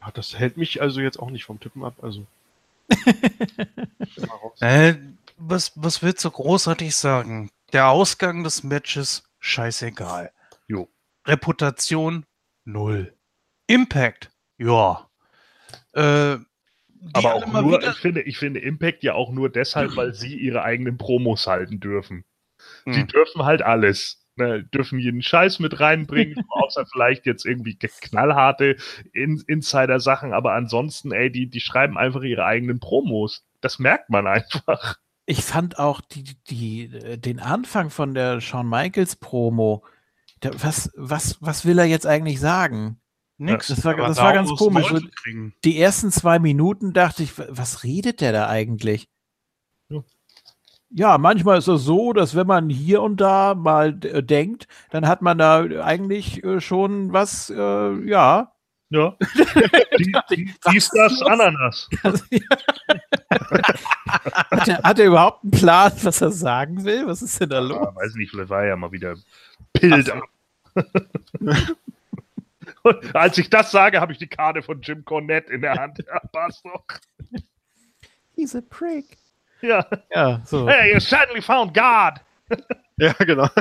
Ja, das hält mich also jetzt auch nicht vom Tippen ab. Also. Äh, was, was willst du großartig sagen? Der Ausgang des Matches, scheißegal. Jo. Reputation, null. Impact, ja. Äh, die Aber auch nur, wieder- ich finde, ich finde Impact ja auch nur deshalb, weil sie ihre eigenen Promos halten dürfen. Sie Hm. dürfen halt alles. Ne, dürfen jeden Scheiß mit reinbringen, außer vielleicht jetzt irgendwie knallharte In Insider-Sachen, aber ansonsten, ey, die, die schreiben einfach ihre eigenen Promos. Das merkt man einfach. Ich fand auch die, die, äh, den Anfang von der Shawn Michaels Promo. Was, was, was will er jetzt eigentlich sagen? Nix. Das war- das war ganz komisch. Die ersten zwei Minuten dachte ich, wa- was redet der da eigentlich? Ja. Ja, manchmal ist es so, dass wenn man hier und da mal äh, denkt, dann hat man da eigentlich äh, schon was, äh, ja. Ja. Die, das, ist los? Ananas. hat, er, hat er überhaupt einen Plan, was er sagen will? Was ist denn da los? Ja, weiß nicht, vielleicht war er ja mal wieder ab. Und als ich das sage, habe ich die Karte von Jim Cornette in der Hand. Ja, passt doch. He's a prick. Ja. Ja, so. Hey, you certainly found God. Ja, genau.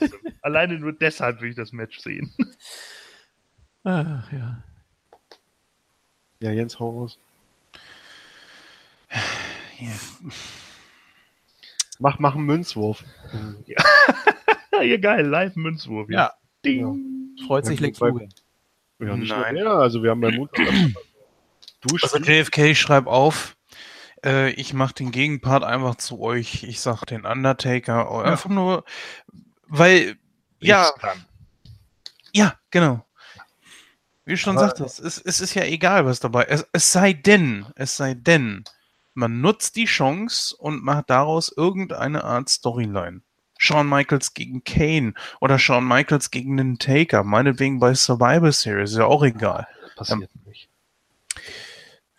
Awesome. Alleine nur deshalb will ich das Match sehen. Ach, ja. Ja, Jens, hau raus. Ja. Mach, mach einen Münzwurf. Ja, geil, live Münzwurf. Ja. Ding. Freut sich Lex Luger. Ja, nicht Nein. der. Also wir haben bei Mut. Du Also JFK, schreib auf. Äh, ich mache den Gegenpart einfach zu euch. Ich sag den Undertaker. Oh, Einfach nur, weil, ja, Ich's kann. ja, genau. Wie du schon Aber- sagtest, es, es ist ja egal, was dabei ist. Es sei denn, es sei denn, man nutzt die Chance und macht daraus irgendeine Art Storyline. Shawn Michaels gegen Kane oder Shawn Michaels gegen den Taker, meinetwegen bei Survivor Series, ist ja auch egal. Passiert nicht.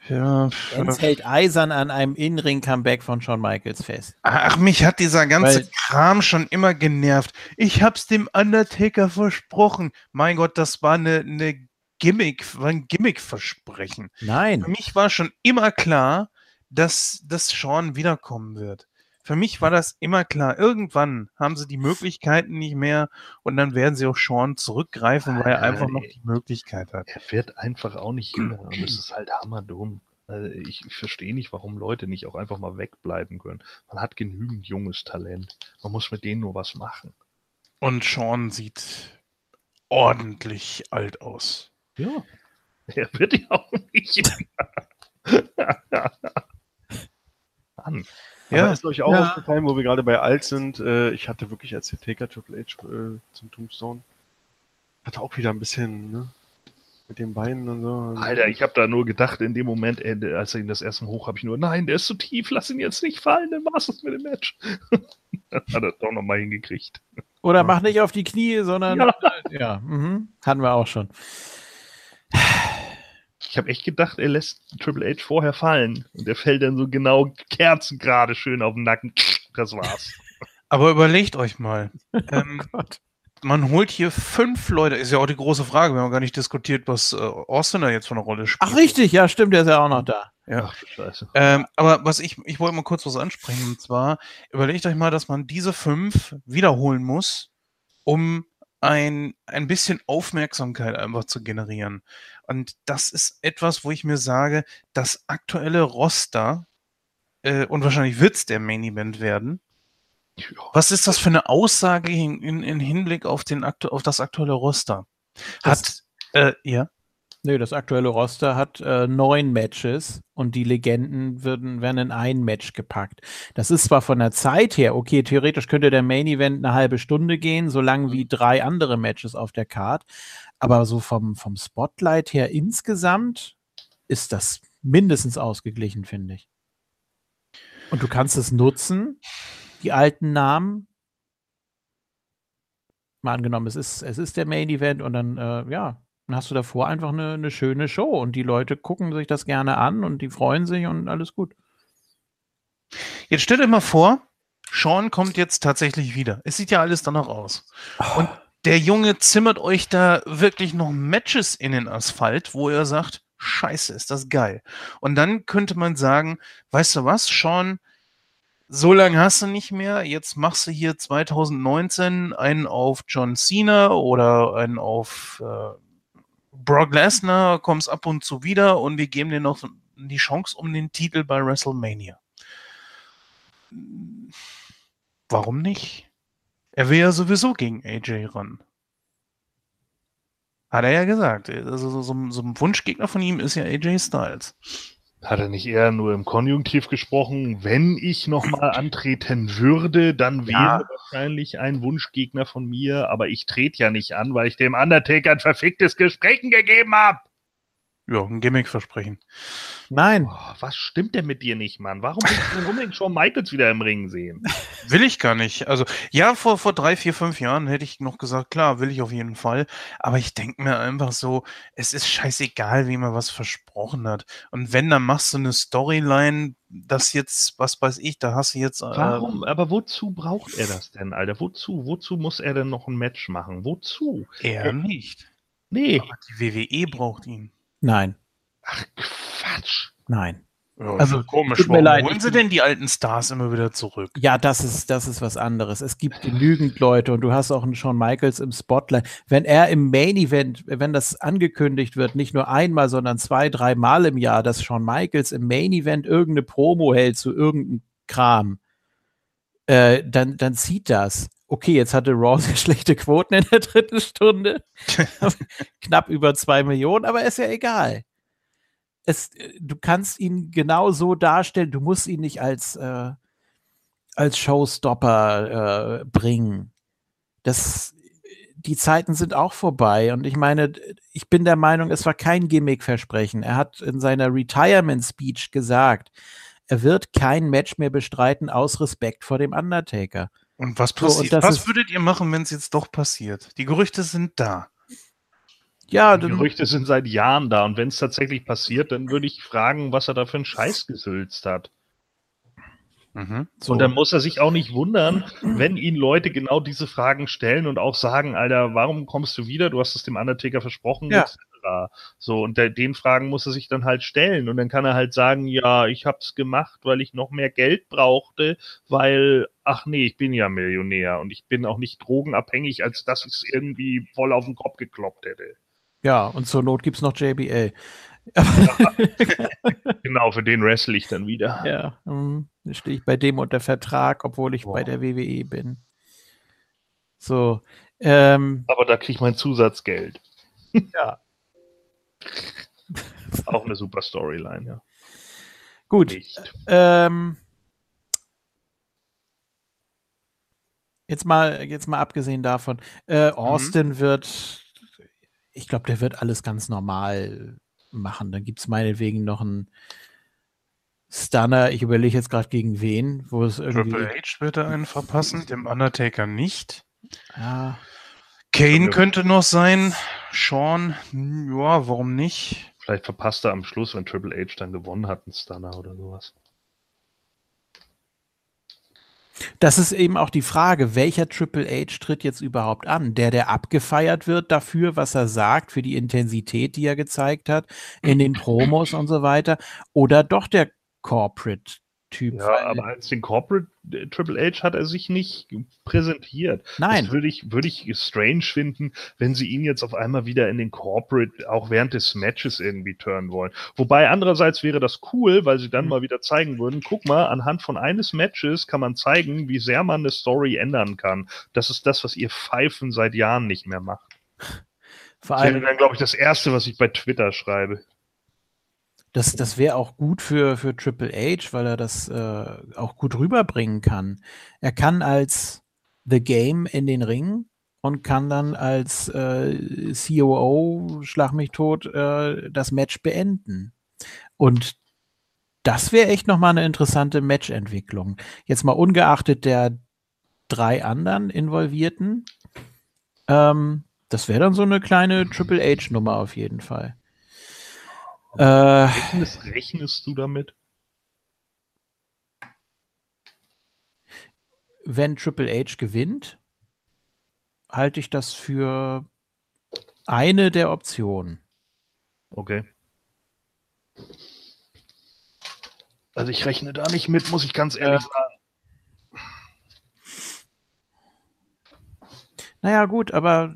Ja, Jens hält eisern an einem In-Ring-Comeback von Shawn Michaels fest. Ach, mich hat dieser ganze Weil- Kram schon immer genervt. Ich hab's dem Undertaker versprochen. Mein Gott, das war eine, eine Gimmick, war ein Gimmick-Versprechen. Für Nein. mich war schon immer klar, dass, dass Sean wiederkommen wird. Für mich war das immer klar. Irgendwann haben sie die Möglichkeiten nicht mehr und dann werden sie auf Sean zurückgreifen, weil er einfach noch die Möglichkeit hat. Er wird einfach auch nicht jünger und es ist halt hammerdumm. Also ich, ich verstehe nicht, warum Leute nicht auch einfach mal wegbleiben können. Man hat genügend junges Talent. Man muss mit denen nur was machen. Und Sean sieht ordentlich alt aus. Ja. Er wird ja auch nicht Mann. Ja. Ja. ist euch auch Ja. aufgefallen, wo wir gerade bei alt sind. Äh, ich hatte wirklich als der Taker Triple H äh, zum Tombstone. Hatte auch wieder ein bisschen, ne? Mit den Beinen und so. Alter, ich habe da nur gedacht, in dem Moment, ey, als er ihn das erste Mal hoch, habe ich nur, nein, der ist zu tief, lass ihn jetzt nicht fallen, dann war's das mit dem Match. dann hat er doch nochmal hingekriegt. Oder mach nicht auf die Knie, sondern Ja. ja, ja mhm. hatten wir auch schon. Ich habe echt gedacht, er lässt Triple H vorher fallen. Und er fällt dann so genau kerzengerade schön auf den Nacken. Das war's. Aber überlegt euch mal. Ähm, Gott. man holt hier fünf Leute. Ist ja auch die große Frage. Wir haben gar nicht diskutiert, was äh, Austin da jetzt für eine Rolle spielt. Ach, richtig, ja, stimmt, der ist ja auch noch da. Ja. Ach Scheiße. Ähm, aber was ich, ich wollte mal kurz was ansprechen. Und zwar, überlegt euch mal, dass man diese fünf wiederholen muss, um ein, ein bisschen Aufmerksamkeit einfach zu generieren. Und das ist etwas, wo ich mir sage, das aktuelle Roster, äh, und wahrscheinlich wird es der Main Event werden. Was ist das für eine Aussage in, in, in Hinblick auf, den aktu auf das aktuelle Roster? Hat, äh, ja. Nö, das aktuelle Roster hat äh, neun Matches und die Legenden würden, werden in ein Match gepackt. Das ist zwar von der Zeit her, okay, theoretisch könnte der Main Event eine halbe Stunde gehen, so lang wie drei andere Matches auf der Card, aber so vom, vom Spotlight her insgesamt ist das mindestens ausgeglichen, finde ich. Und du kannst es nutzen, die alten Namen. Mal angenommen, es ist, es ist der Main Event und dann, äh, ja, dann hast du davor einfach eine, eine schöne Show und die Leute gucken sich das gerne an und die freuen sich und alles gut. Jetzt stellt euch mal vor, Sean kommt jetzt tatsächlich wieder. Es sieht ja alles danach aus. Und der Junge zimmert euch da wirklich noch Matches in den Asphalt, wo er sagt, scheiße, ist das geil. Und dann könnte man sagen, weißt du was, Sean, so lange hast du nicht mehr, jetzt machst du hier 2019 einen auf John Cena oder einen auf äh, Brock Lesnar, kommst ab und zu wieder und wir geben dir noch die Chance um den Titel bei WrestleMania. Warum nicht? Er will ja sowieso gegen AJ ran. Hat er ja gesagt. Also so, so, so ein Wunschgegner von ihm ist ja AJ Styles. Hat er nicht eher nur im Konjunktiv gesprochen, wenn ich nochmal antreten würde, dann wäre Ja. wahrscheinlich ein Wunschgegner von mir, aber ich trete ja nicht an, weil ich dem Undertaker ein verficktes Gesprächen gegeben habe. Ja, ein Gimmick-Versprechen. Nein, Oh, was stimmt denn mit dir nicht, Mann? Warum willst du denn unbedingt Shawn Michaels wieder im Ring sehen? Will ich gar nicht. Also, ja, vor, vor drei, vier, fünf Jahren hätte ich noch gesagt, klar, will ich auf jeden Fall. Aber ich denke mir einfach so, es ist scheißegal, wie man was versprochen hat. Und wenn, dann machst du eine Storyline, das jetzt, was weiß ich, da hast du jetzt. Äh, Warum? Aber wozu braucht er das denn, Alter? Wozu? Wozu muss er denn noch ein Match machen? Wozu? Er nicht. Nee. Aber die WWE braucht ihn. Nein, Ach, Quatsch. nein. Ja, Also, komisch. tut mir Warum leid, holen sie denn die alten Stars immer wieder zurück? Ja, das ist, das ist was anderes. Es gibt genügend Leute und du hast auch einen Shawn Michaels im Spotlight. Wenn er im Main Event, wenn das angekündigt wird, nicht nur einmal, sondern zwei, drei Mal im Jahr, dass Shawn Michaels im Main Event irgendeine Promo hält zu irgendeinem Kram, äh, dann, dann zieht das. Okay, jetzt hatte Raw sehr schlechte Quoten in der dritten Stunde. Knapp über zwei Millionen, aber ist ja egal. Es, äh, du kannst ihn genau so darstellen, du musst ihn nicht als, äh, als Showstopper äh, bringen. Das, die Zeiten sind auch vorbei. Und ich meine, ich bin der Meinung, es war kein Gimmick-Versprechen. Er hat in seiner Retirement-Speech gesagt, er wird kein Match mehr bestreiten aus Respekt vor dem Undertaker. Und was So, und passiert? das was würdet ihr machen, wenn es jetzt doch passiert? Die Gerüchte sind da. Ja, Die Gerüchte sind seit Jahren da und wenn es tatsächlich passiert, dann würde ich fragen, was er da für einen Scheiß gesülzt hat. Mhm. so. Und dann muss er sich auch nicht wundern, wenn ihn Leute genau diese Fragen stellen und auch sagen, Alter, warum kommst du wieder? Du hast es dem Undertaker versprochen, Ja. Etc. So, und der, den Fragen muss er sich dann halt stellen. Und dann kann er halt sagen, ja, ich hab's gemacht, weil ich noch mehr Geld brauchte, weil, ach nee, ich bin ja Millionär und ich bin auch nicht drogenabhängig, als dass ich es irgendwie voll auf den Kopf gekloppt hätte. ja, und zur Not gibt es noch JBL. Genau, für den wrestle ich dann wieder. Ja, hm, da stehe ich bei dem unter Vertrag, obwohl ich bei Boah. der WWE bin. So, ähm, Aber da krieg ich mein Zusatzgeld. ja, Auch eine super Storyline, ja. gut. Ähm, jetzt mal, jetzt mal abgesehen davon, äh, Austin wird ich glaube, der wird alles ganz normal machen. Dann gibt es meinetwegen noch einen Stunner. Ich überlege jetzt gerade gegen wen, wo es irgendwie. Triple H wird er einen verpassen, dem Undertaker nicht. Ja, Kane könnte noch sein. Sean, ja, warum nicht? Vielleicht verpasst er am Schluss, wenn Triple H dann gewonnen hat, einen Stunner oder sowas. Das ist eben auch die Frage, welcher Triple H tritt jetzt überhaupt an? Der, der abgefeiert wird dafür, was er sagt, für die Intensität, die er gezeigt hat, in den Promos und so weiter, oder doch der Corporate Typ? Ja, aber als den Corporate äh, Triple H hat er sich nicht präsentiert. Nein. Das würde ich, würde ich strange finden, wenn sie ihn jetzt auf einmal wieder in den Corporate auch während des Matches irgendwie turnen wollen. Wobei andererseits wäre das cool, weil sie dann Mhm. mal wieder zeigen würden, guck mal, anhand von eines Matches kann man zeigen, wie sehr man eine Story ändern kann. Das ist das, was ihr Pfeifen seit Jahren nicht mehr macht. vor Das wäre allem, dann, glaube ich, das Erste, was ich bei Twitter schreibe. Das, das wäre auch gut für, für Triple H, weil er das äh, auch gut rüberbringen kann. Er kann als The Game in den Ring und kann dann als äh, COO, schlag mich tot, äh, das Match beenden. Und das wäre echt nochmal eine interessante Matchentwicklung. Jetzt mal ungeachtet der drei anderen Involvierten. Ähm, das wäre dann so eine kleine Triple H-Nummer auf jeden Fall. Äh, Rechnest, rechnest du damit? wenn Triple H gewinnt, halte ich das für eine der Optionen. Okay. Also ich rechne da nicht mit, muss ich ganz ehrlich sagen. Naja, gut, aber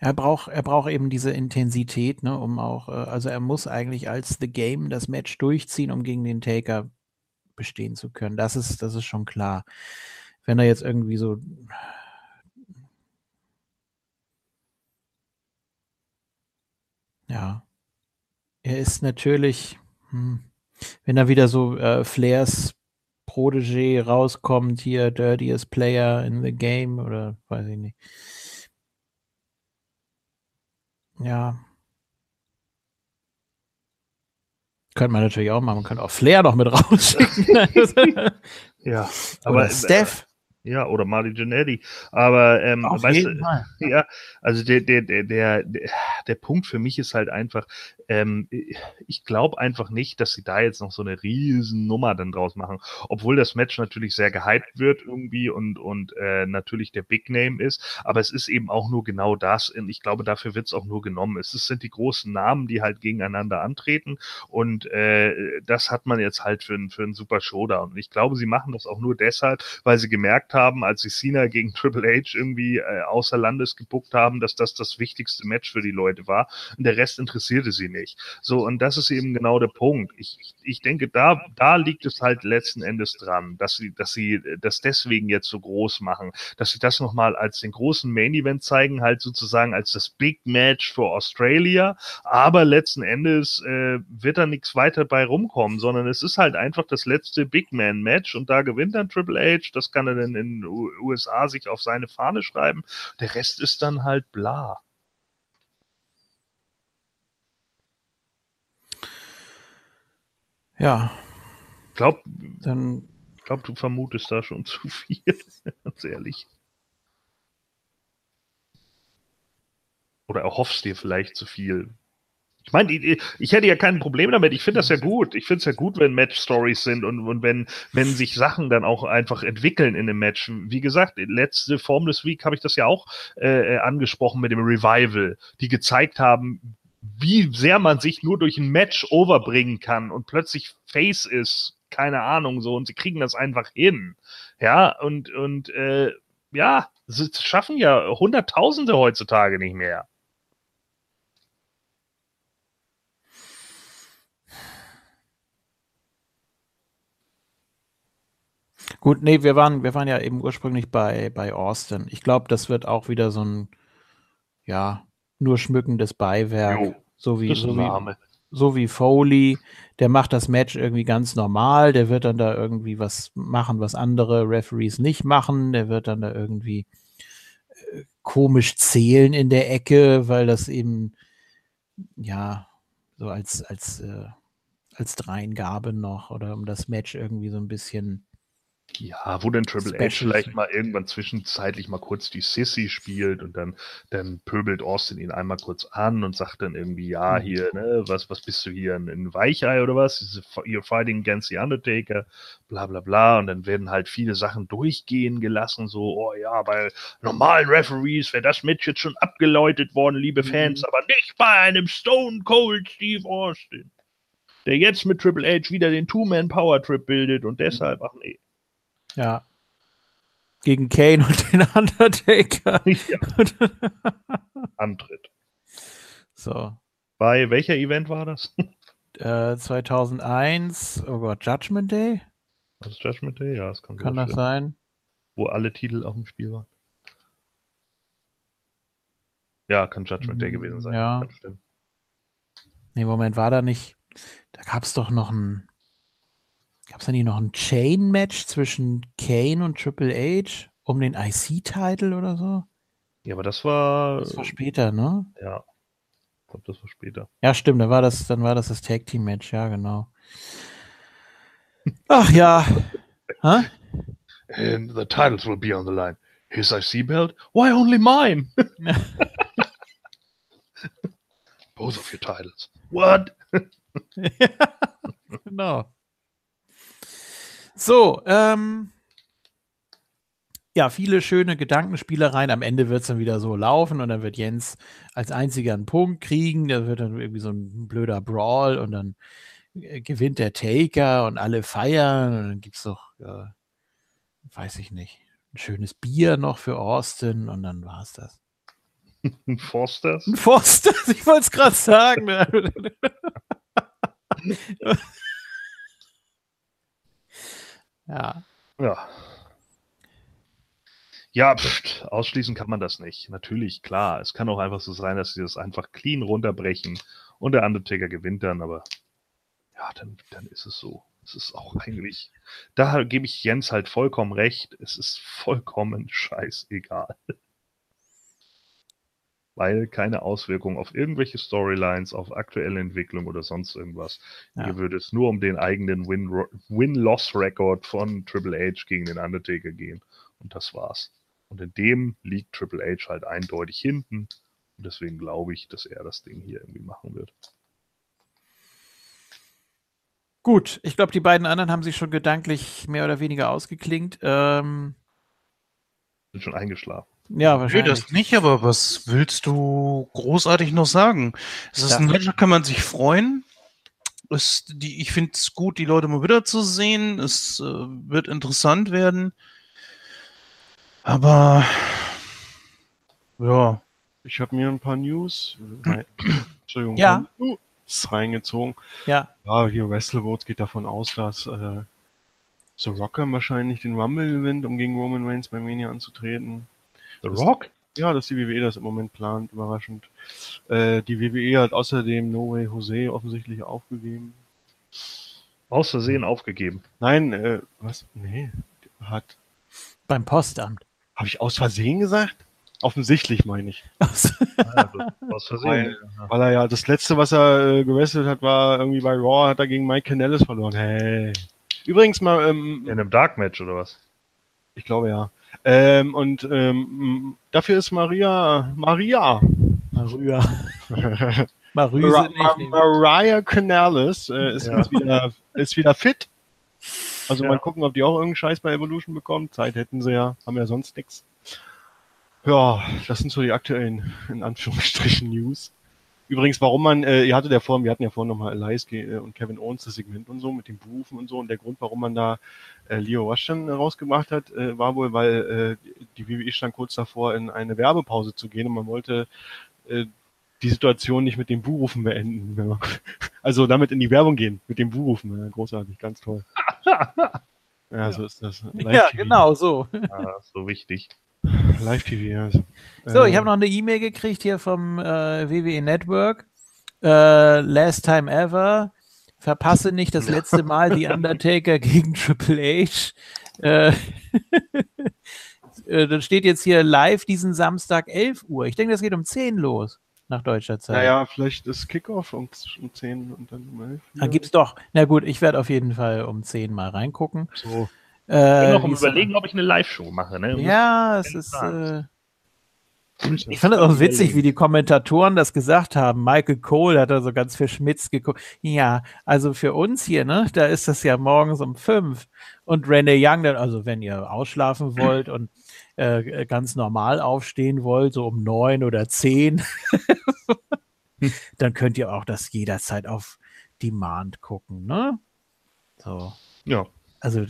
er braucht, er braucht eben diese Intensität, ne, um auch, äh, also er muss eigentlich als The Game das Match durchziehen, um gegen den Taker bestehen zu können. Das ist, das ist schon klar. Wenn er jetzt irgendwie so. Ja. Er ist natürlich, hm, wenn er wieder so äh, Flairs Protégé rauskommt, hier Dirtiest Player in the Game oder weiß ich nicht. Ja. Könnte man natürlich auch machen. Man könnte auch Flair noch mit rausschicken. Ja, Oder äh, Steph. Ja, oder Marty Jannetty. Aber ähm, Auf weißt jeden du, Fall. ja, also der, der, der, der, der, Punkt für mich ist halt einfach, ähm, ich glaube einfach nicht, dass sie da jetzt noch so eine riesen Nummer dann draus machen. Obwohl das Match natürlich sehr gehypt wird irgendwie und, und äh, natürlich der Big Name ist, aber es ist eben auch nur genau das. Und ich glaube, dafür wird es auch nur genommen. Es sind die großen Namen, die halt gegeneinander antreten und äh, das hat man jetzt halt für, für einen super Showdown. Und ich glaube, sie machen das auch nur deshalb, weil sie gemerkt haben, als sie Cena gegen Triple H irgendwie äh, außer Landes gebuckt haben, dass das das wichtigste Match für die Leute war und der Rest interessierte sie nicht. So, und das ist eben genau der Punkt. Ich, ich, denke, da, da liegt es halt letzten Endes dran, dass sie, dass sie das deswegen jetzt so groß machen, dass sie das nochmal als den großen Main Event zeigen, halt sozusagen als das Big Match für Australia, aber letzten Endes äh, wird da nichts weiter bei rumkommen, sondern es ist halt einfach das letzte Big Man Match und da gewinnt dann Triple H, das kann er dann den USA sich auf seine Fahne schreiben, der Rest ist dann halt bla. Ja, Ich glaube, dann glaub, du vermutest da schon zu viel, ganz ehrlich. Oder erhoffst dir vielleicht zu viel. Ich meine, ich, hätte ja kein Problem damit. Ich finde das ja gut. Ich finde es ja gut, wenn Match-Stories sind und, und wenn, wenn sich Sachen dann auch einfach entwickeln in einem Match. Wie gesagt, letzte Formless Week habe ich das ja auch äh, angesprochen mit dem Revival, die gezeigt haben, wie sehr man sich nur durch ein Match overbringen kann und plötzlich Face ist, keine Ahnung, so, und sie kriegen das einfach hin. Ja, und, und äh, ja, sie schaffen ja Hunderttausende heutzutage nicht mehr. Gut, nee, wir waren, wir waren ja eben ursprünglich bei, bei Austin. Ich glaube, das wird auch wieder so ein, ja, nur schmückendes Beiwerk. Jo, so wie, so wie, so wie Foley, der macht das Match irgendwie ganz normal, der wird dann da irgendwie was machen, was andere Referees nicht machen, der wird dann da irgendwie komisch zählen in der Ecke, weil das eben, ja, so als, als, äh, als Dreingabe noch oder um das Match irgendwie so ein bisschen Ja, wo dann Triple H vielleicht mal irgendwann zwischenzeitlich mal kurz die Sissy spielt und dann, dann pöbelt Austin ihn einmal kurz an und sagt dann irgendwie, ja, Mhm. hier, ne, was, was bist du hier, ein, ein Weichei oder was? You're fighting against the Undertaker, bla bla bla. Und dann werden halt viele Sachen durchgehen gelassen, so, oh ja, bei normalen Referees wäre das Match jetzt schon abgeläutet worden, liebe Fans, Mhm. aber nicht bei einem Stone Cold Steve Austin. Der jetzt mit Triple H wieder den Two-Man-Power-Trip bildet und deshalb, ach nee. Ja. Gegen Kane und den Undertaker. Ja, Antritt. so. Bei welcher Event war das? Äh, 2001, oh Gott, Judgment Day? Was ist Judgment Day? Ja, das kann, Kann das sein? Wo alle Titel auf dem Spiel waren. Ja, kann Judgment Day Mm, gewesen sein. ja. Nee, Moment, war da nicht. Da gab es doch noch ein. Gab es da nicht noch ein Chain-Match zwischen Kane und Triple H um den IC-Title oder so? Ja, aber das war. Das war später, ne? ja. Ich glaube, das war später. Ja, stimmt, dann war das, dann war das das Tag Team Match, ja, genau. Ach ja. Hä? And the titles will be on the line. His IC belt? Why only mine? Both of your titles. What? genau. So, ähm, ja, viele schöne Gedankenspielereien. Am Ende wird es dann wieder so laufen und dann wird Jens als einziger einen Punkt kriegen. Da wird dann irgendwie so ein blöder Brawl und dann äh, gewinnt der Taker und alle feiern. Und dann gibt es doch, äh, weiß ich nicht, ein schönes Bier noch für Austin und dann war es das. Forsters? Ein Foster, ich wollte es gerade sagen. ja. Ja. Ja, pft, ausschließen kann man das nicht. Natürlich, klar. Es kann auch einfach so sein, dass sie das einfach clean runterbrechen und der Undertaker gewinnt dann, aber ja, dann, dann ist es so. Es ist auch eigentlich, da gebe ich Jens halt vollkommen recht. Es ist vollkommen scheißegal. Weil keine Auswirkung auf irgendwelche Storylines, auf aktuelle Entwicklung oder sonst irgendwas. Ja. Hier würde es nur um den eigenen Win- Win-Loss-Record von Triple H gegen den Undertaker gehen. Und das war's. Und in dem liegt Triple H halt eindeutig hinten. Und deswegen glaube ich, dass er das Ding hier irgendwie machen wird. Gut, ich glaube, die beiden anderen haben sich schon gedanklich mehr oder weniger ausgeklingt. Ähm, Bin schon eingeschlafen. Ja, Nö, wahrscheinlich. das nicht, aber was willst du großartig noch sagen? Es ist Ja. ein Match, da kann man sich freuen. Es, die, ich finde es gut, die Leute mal wieder zu sehen. Es äh, wird interessant werden. Aber ja, Ich habe mir ein paar News, äh, Entschuldigung, Ja. News reingezogen. ja, Ja, hier WrestleVotes geht davon aus, dass äh, The Rocker wahrscheinlich den Rumble gewinnt, um gegen Roman Reigns bei Mania anzutreten. The Das- Rock? Ja, dass die WWE das im Moment plant, überraschend. Äh, die WWE hat außerdem No Way Jose offensichtlich aufgegeben. Aus Versehen aufgegeben. Nein, äh, was? Nee, hat. beim Postamt. Habe ich aus Versehen gesagt? Offensichtlich meine ich. Aus Versehen. Weil er ja das letzte, was er äh, gewrestelt hat, war irgendwie bei Raw, hat er gegen Mike Canellis verloren. Hey. Übrigens mal, ähm, In einem Dark Match oder was? ich glaube ja. Ähm, und ähm, dafür ist Maria, Maria. Marüse Mar. Mariah Canellis äh, ist, Ja. wieder, ist wieder fit. Also Ja. mal gucken, ob die auch irgendeinen Scheiß bei Evolution bekommen. Zeit hätten sie ja, haben ja sonst nichts. Ja, das sind so die aktuellen, in Anführungsstrichen, News. Übrigens, warum man, äh, ihr hattet ja vorhin, wir hatten ja vorhin nochmal Elias äh, und Kevin Owens das Segment und so mit dem Berufen und so und der Grund, warum man da äh, Leo Washington rausgebracht hat, äh, war wohl, weil äh, die WWE stand kurz davor, in eine Werbepause zu gehen und man wollte äh, die Situation nicht mit dem Buhrufen beenden. Wenn man, also damit in die Werbung gehen, mit dem Buhrufen. Ja, großartig, ganz toll. Ja, so ist das. Ja, TV. genau so. Ah, so wichtig. Also, So, ich äh, habe noch eine E-Mail gekriegt hier vom äh, WWE Network. Äh, last time ever. Verpasse nicht das letzte Mal die Undertaker gegen Triple H. Äh, äh, das steht jetzt hier live diesen Samstag 11 Uhr. Ich denke, das geht um 10 los nach deutscher Zeit. Naja, vielleicht ist Kickoff um, um 10 und dann um 11. Da gibt's doch. Na gut, ich werde auf jeden Fall um 10 mal reingucken. so. Ich bin Äh, noch am überlegen, ob ich eine Live-Show mache. Ne? Ja, es ist. Äh, ich fand es auch witzig, wie die Kommentatoren das gesagt haben. Michael Cole hat da so ganz verschmitzt geguckt. Ja, also für uns hier, ne, da ist das ja morgens um fünf. Und Rene Young dann, also wenn ihr ausschlafen wollt und äh, ganz normal aufstehen wollt, so um neun oder zehn, dann könnt ihr auch das jederzeit auf Demand gucken, ne? So. Ja. Also,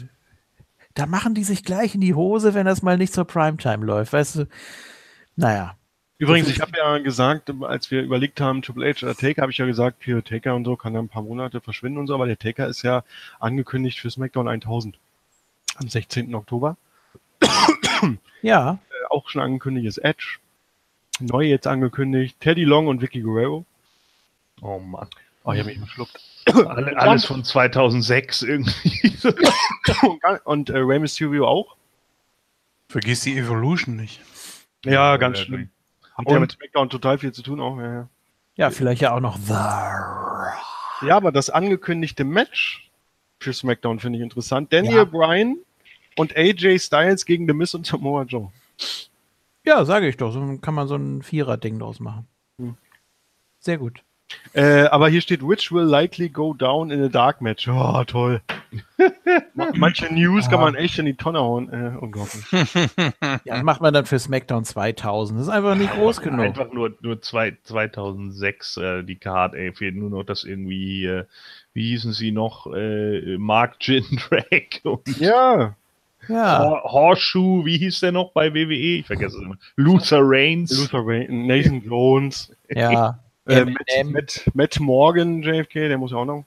da machen die sich gleich in die Hose, wenn das mal nicht zur Primetime läuft, weißt du? Naja. Übrigens, ich habe ja gesagt, als wir überlegt haben, Triple H oder Taker, habe ich ja gesagt, hier Taker und so kann dann ein paar Monate verschwinden und so, aber der Taker ist ja angekündigt für SmackDown 1000 am 16. Oktober. Ja, Äh, auch schon angekündigt ist Edge. Neu jetzt angekündigt Teddy Long und Vicky Guerrero. Oh Mann. Oh, ich habe mich verschluckt. Alle, alles von 2006 irgendwie. und äh, Rey Mysterio auch. Vergiss die Evolution nicht. Ja, ganz ja, schlimm. Hat ja mit SmackDown total viel zu tun auch. Ja, ja. ja, vielleicht ja auch noch The. ja aber das angekündigte Match für SmackDown finde ich interessant. Daniel Ja. Bryan und AJ Styles gegen The Miz und Samoa Joe. Ja, sage ich doch. So kann man so ein Vierer-Ding draus machen. Hm. Sehr gut. Äh, aber hier steht, which will likely go down in a dark match. Oh, toll. Manche News kann man echt in die Tonne hauen. Äh, unglaublich. Ja, das macht man dann für SmackDown 2000. Das ist einfach nicht groß genug. Einfach nur, nur zwei, 2006 äh, die Card, ey. Fehlt nur noch, dass irgendwie, äh, wie hießen sie noch, äh, Mark Jindrak und Ja, Ja. Hor- Horseshoe, wie hieß der noch bei WWE? Ich vergesse es immer. Luther Reigns. Luther Wayne, Nathan Jones, Ja. Äh. Matt, Matt, Matt Morgan, JFK, der muss ja auch noch.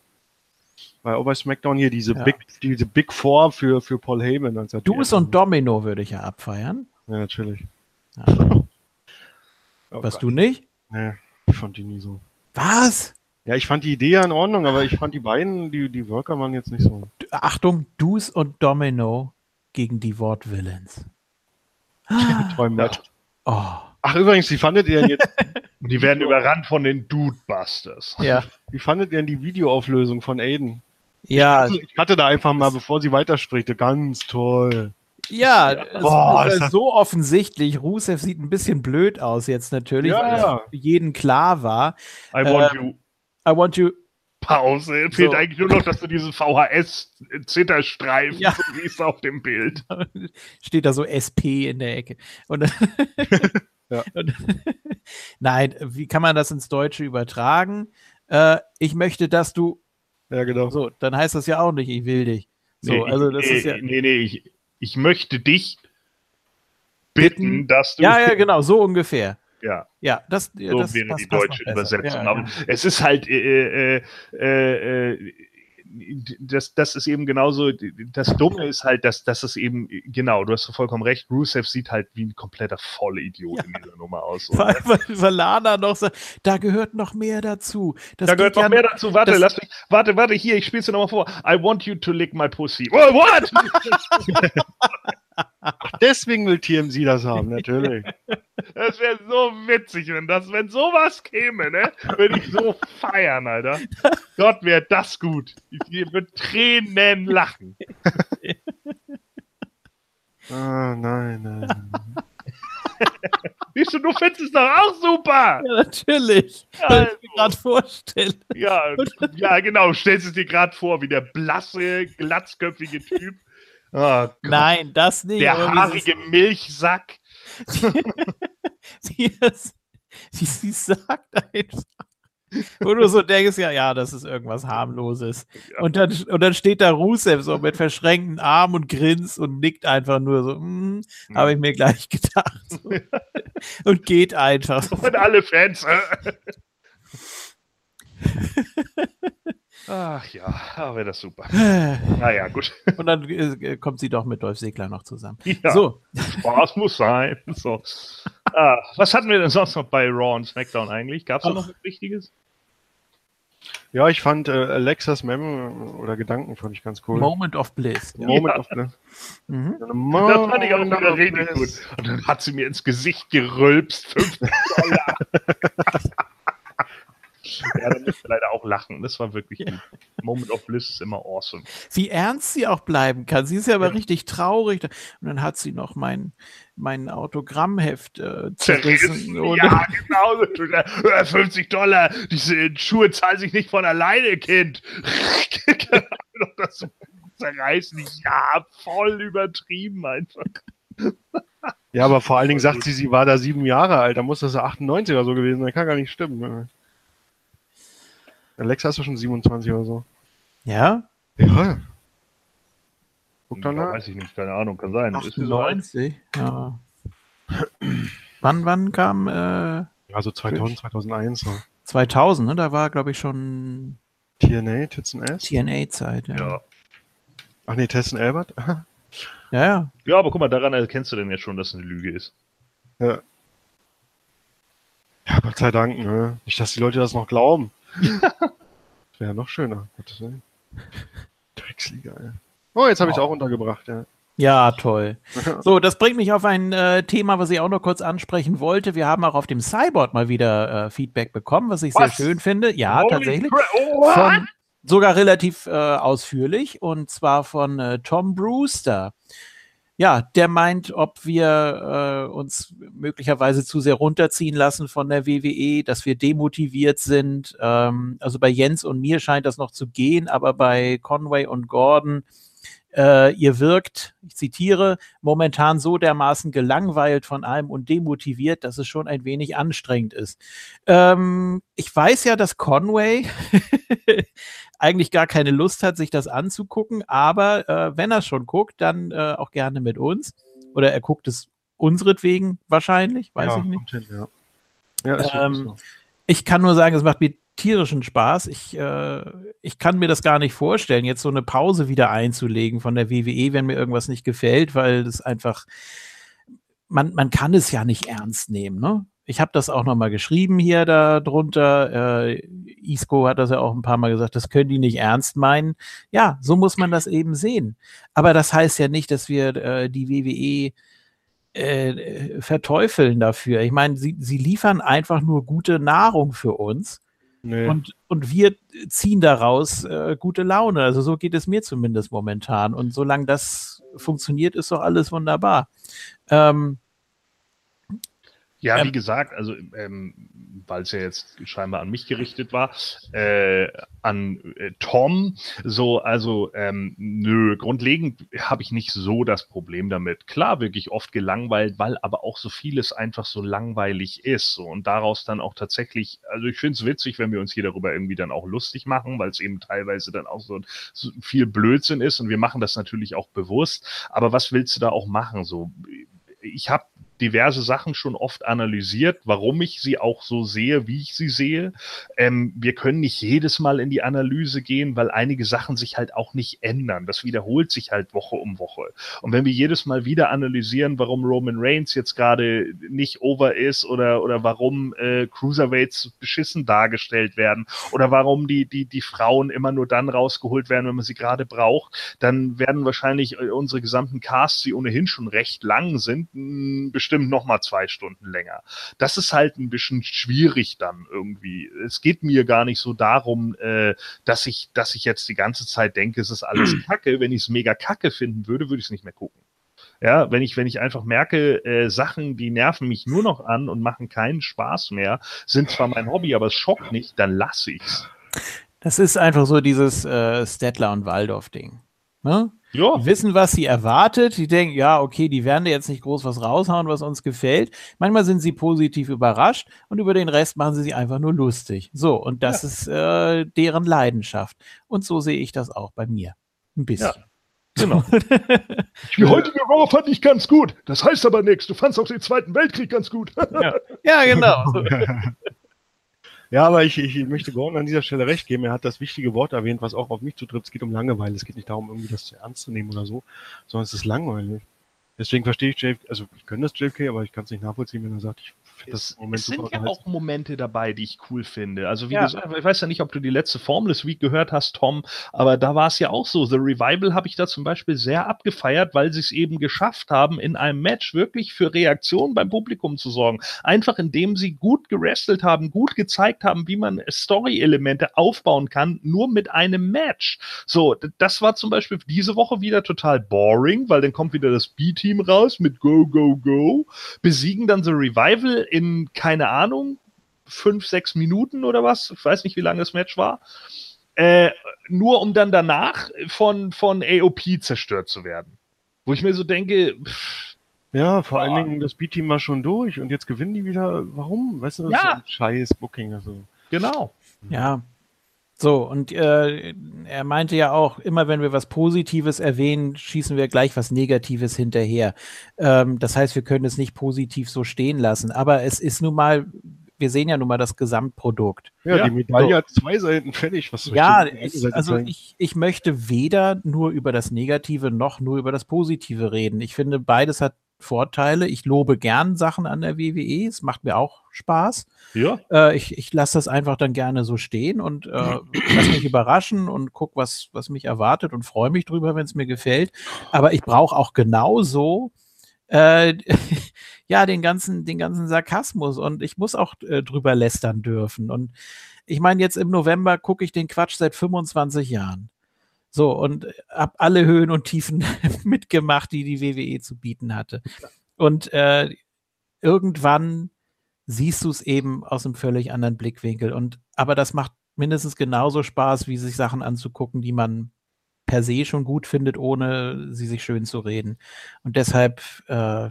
Bei SmackDown hier diese Ja. Big, diese Big Four für, für Paul Heyman. die- Dus und Domino würde ich ja abfeiern. Ja, natürlich. Ja. Oh Was Gott. du nicht? Nee, ich fand die nie so. Was? Ja, ich fand die Idee ja in Ordnung, aber ich fand die beiden, die, die Worker waren jetzt nicht so. Achtung, Dus und Domino gegen die Wortvillains. Träumer. Oh. Ach, übrigens, wie fandet ihr denn jetzt, die werden überrannt von den Dudebusters. Ja. wie fandet ihr denn die Videoauflösung von Aiden? Ja, Also, ich hatte da einfach mal, bevor sie weiterspricht, ganz toll. ja, es Boah, ist ist das- so offensichtlich. Rusev sieht ein bisschen blöd aus jetzt natürlich, Ja, weil das ja. für jeden klar war. I want Äh, you. I want you. Pause. Fehlt So. eigentlich nur noch, dass du diesen VHS-Zitterstreifen, Ja. es auf dem Bild. steht da so SP in der Ecke. Und, Ja. Nein, wie kann man das ins Deutsche übertragen? Äh, ich möchte, dass du. Ja, genau. So, dann heißt das ja auch nicht, ich will dich. So, nee, also das nee, ist ja. Nee, nee, ich, ich möchte dich bitten, Bitten. dass du. Ja, ja, genau, so ungefähr. Ja, Ja, das, so das wäre passt- die deutsche. Übersetzung. Ja, ja. es ist halt, äh, äh, äh, äh, das, das ist eben genauso, das Dumme ist halt, dass, dass es eben, genau, du hast vollkommen recht, Rusev sieht halt wie ein kompletter Vollidiot Ja. in dieser Nummer aus. Allem, weil weil Lana noch sagt, da gehört noch mehr dazu. Das Da gehört noch ja mehr dazu. Warte, lass mich. Warte, warte, hier, ich spiel's dir nochmal vor. I want you to lick my pussy. Oh, what? Deswegen will TMZ das haben, natürlich. Das wäre so witzig, wenn das, wenn sowas käme, ne? Würde ich so feiern, Alter. Gott, wäre das gut. Ich würde Tränen lachen. ah, nein, nein. Siehst du, du findest es doch auch super. Ja, natürlich. Ja, Weil ich mir also. gerade vorstelle. Ja, ja, genau. Du stellst es dir gerade vor, wie der blasse, glatzköpfige Typ. Oh. Nein, das nicht. Der haarige Milchsack. wie, es, wie sie sagt einfach. Wo du so denkst, ja, ja, das ist irgendwas harmloses. Ja. Und, dann, und dann steht da Rusev so mit verschränkten Armen und grinst und nickt einfach nur so, hm, habe ich mir gleich gedacht. und geht einfach. Und alle Fans. Äh. Ach ja, aber wäre das super. Naja, gut. Und dann äh, kommt sie doch mit Dolph Segler noch zusammen. Ja, So, Spaß muss sein. So. Ah, was hatten wir denn sonst noch bei Raw und SmackDown eigentlich? Gab es da noch was Wichtiges? Ja, ich fand äh, Alexas Mem oder Gedanken fand ich ganz cool. Moment of Bliss. Ja. Moment of Bliss. Mhm. Das fand ich auch wieder richtig gut. Und dann hat sie mir ins Gesicht gerülpst. 50 Dollar. Ja, da musste leider auch lachen. Das war wirklich gut. Moment of Bliss ist immer awesome. Wie ernst sie auch bleiben kann. Sie ist ja aber richtig traurig. Und dann hat sie noch mein, mein Autogrammheft äh, zerrissen. Ja, genau. Äh, 50 Dollar. Diese Schuhe zahlen sich nicht von alleine, Kind. Das zerreißen. Ja, voll übertrieben einfach. Ja, aber vor allen Dingen sagt sie, sie war da sieben Jahre alt. Da muss das ja 98 oder so gewesen sein. Kann gar nicht stimmen. Alexa ist doch schon 27 oder so. Ja, Ja. Guck Ja, doch nach. weiß ich nicht, keine Ahnung, kann sein. Ist sie so alt? 98. Ja. wann, wann kam äh, Also 2000, 2001. So. 2000? Ne? Da war, glaube ich, schon TNA, Tits and S. TNA-Zeit. Ja. Ja. Ach nee, Tessen Albert. ja, ja. ja, aber guck mal, daran erkennst du denn jetzt schon, dass es eine Lüge ist. Ja. Ja, Gott sei Dank, ne? Nicht, dass die Leute das noch glauben. das wäre noch schöner. Drecksliga, ey. Oh, jetzt habe ich es auch untergebracht, ja. Ja, toll. So, das bringt mich auf ein äh, Thema, was ich auch noch kurz ansprechen wollte. Wir haben auch auf dem Cyborg mal wieder äh, Feedback bekommen, was ich Was? sehr schön finde. Ja, Holy tatsächlich. Von, sogar relativ äh, ausführlich und zwar von äh, Tom Brewster. Ja, der meint, ob wir äh, uns möglicherweise zu sehr runterziehen lassen von der WWE, dass wir demotiviert sind. Ähm, also bei Jens und mir scheint das noch zu gehen, aber bei Conway und Gordon, äh, ihr wirkt, ich zitiere, momentan so dermaßen gelangweilt von allem und demotiviert, dass es schon ein wenig anstrengend ist. Ähm, ich weiß ja, dass Conway eigentlich gar keine Lust hat, sich das anzugucken, aber äh, wenn er schon guckt, dann äh, auch gerne mit uns. Oder er guckt es unseretwegen wahrscheinlich, weiß ja, ich nicht. hin, ja. Ja, Ähm, so. Ich kann nur sagen, es macht mir tierischen Spaß. Ich, äh, ich kann mir das gar nicht vorstellen, jetzt so eine Pause wieder einzulegen von der WWE, wenn mir irgendwas nicht gefällt, weil das einfach, man, man kann es ja nicht ernst nehmen. Ne? Ich habe das auch nochmal geschrieben hier darunter. Äh, Isco hat das ja auch ein paar Mal gesagt, das können die nicht ernst meinen. Ja, so muss man das eben sehen. Aber das heißt ja nicht, dass wir äh, die WWE äh, verteufeln dafür. Ich meine, sie, sie liefern einfach nur gute Nahrung für uns Nee. und, und wir ziehen daraus äh, gute Laune. Also so geht es mir zumindest momentan. Und solange das funktioniert, ist doch alles wunderbar. Ähm, Ja, Ähm, wie gesagt, also ähm, weil es ja jetzt scheinbar an mich gerichtet war, äh, an äh, Tom, so, also ähm, nö, grundlegend habe ich nicht so das Problem damit. Klar, wirklich oft gelangweilt, weil aber auch so vieles einfach so langweilig ist. So, und daraus dann auch tatsächlich, also ich finde es witzig, wenn wir uns hier darüber irgendwie dann auch lustig machen, weil es eben teilweise dann auch so, so viel Blödsinn ist und wir machen das natürlich auch bewusst. Aber was willst du da auch machen? So, ich habe diverse Sachen schon oft analysiert, warum ich sie auch so sehe, wie ich sie sehe. Ähm, wir können nicht jedes Mal in die Analyse gehen, weil einige Sachen sich halt auch nicht ändern. Das wiederholt sich halt Woche um Woche. Und wenn wir jedes Mal wieder analysieren, warum Roman Reigns jetzt gerade nicht over ist oder, oder warum äh, Cruiserweights beschissen dargestellt werden oder warum die, die, die Frauen immer nur dann rausgeholt werden, wenn man sie gerade braucht, dann werden wahrscheinlich äh, unsere gesamten Casts, die ohnehin schon recht lang sind, bestimmt noch mal zwei Stunden länger. Das ist halt ein bisschen schwierig dann irgendwie. Es geht mir gar nicht so darum, äh, dass ich, dass ich jetzt die ganze Zeit denke, es ist alles Kacke. Wenn ich es mega Kacke finden würde, würde ich es nicht mehr gucken. Ja, wenn ich, wenn ich einfach merke, äh, Sachen, die nerven mich nur noch an und machen keinen Spaß mehr, sind zwar mein Hobby, aber es schockt nicht, dann lasse ich's. das ist einfach so dieses äh, Stettler und Waldorf-Ding. Ne? Ja, Die wissen, was sie erwartet. Die denken, ja, okay, die werden da jetzt nicht groß was raushauen, was uns gefällt. Manchmal sind sie positiv überrascht und über den Rest machen sie sich einfach nur lustig. So, und das ist äh, deren Leidenschaft. Und so sehe ich das auch bei mir. Ein bisschen. genau. Die heutige Woche fand ich ganz gut. Das heißt aber nichts. Du fandst auch den Zweiten Weltkrieg ganz gut. Ja, genau. Ja, aber ich, ich möchte Gordon an dieser Stelle recht geben. Er hat das wichtige Wort erwähnt, was auch auf mich zutrifft. Es geht um Langeweile. Es geht nicht darum, irgendwie das zu ernst zu nehmen oder so, sondern es ist langweilig. Deswegen verstehe ich JFK, also ich kann das JFK, aber ich kann es nicht nachvollziehen, wenn er sagt, ich das Es, sind ja auch Momente dabei, die ich cool finde. Also wie Ja. gesagt, ich weiß ja nicht, ob du die letzte Formless Week gehört hast, Tom, aber da war es ja auch so. The Revival habe ich da zum Beispiel sehr abgefeiert, weil sie es eben geschafft haben, in einem Match wirklich für Reaktion beim Publikum zu sorgen. Einfach indem sie gut gerestelt haben, gut gezeigt haben, wie man Story-Elemente aufbauen kann, nur mit einem Match. So, das war zum Beispiel diese Woche wieder total boring, weil dann kommt wieder das B-Team raus mit Go, Go, Go, besiegen dann The Revival in, keine Ahnung, fünf, sechs Minuten oder was. Ich weiß nicht, wie lange das Match war. Äh, nur um dann danach von, von AOP zerstört zu werden. Wo ich mir so denke, pff, Ja, vor Ah. allen Dingen, das B-Team war schon durch und jetzt gewinnen die wieder. Warum? Weißt du, das Ja. ist so ein scheiß Booking. Also. genau. Ja. So, und äh, er meinte ja auch, immer wenn wir was Positives erwähnen, schießen wir gleich was Negatives hinterher. Ähm, das heißt, wir können es nicht positiv so stehen lassen. Aber es ist nun mal, wir sehen ja nun mal das Gesamtprodukt. Ja, Ja. die Medaille hat zwei Seiten fertig. Was Ja, ich also ich, ich möchte weder nur über das Negative noch nur über das Positive reden. Ich finde, beides hat Vorteile. Ich lobe gern Sachen an der WWE. Es macht mir auch Spaß. Ja. Äh, ich ich lasse das einfach dann gerne so stehen und äh, lass mich überraschen und guck, was, was mich erwartet und freue mich drüber, wenn es mir gefällt. Aber ich brauche auch genauso äh, ja den ganzen, den ganzen Sarkasmus und ich muss auch äh, drüber lästern dürfen. Und ich meine, jetzt im November gucke ich den Quatsch seit 25 Jahren. So, und habe alle Höhen und Tiefen mitgemacht, die die WWE zu bieten hatte. Und äh, irgendwann siehst du es eben aus einem völlig anderen Blickwinkel. Und aber das macht mindestens genauso Spaß, wie sich Sachen anzugucken, die man per se schon gut findet, ohne sie sich schön zu reden. Und deshalb, äh,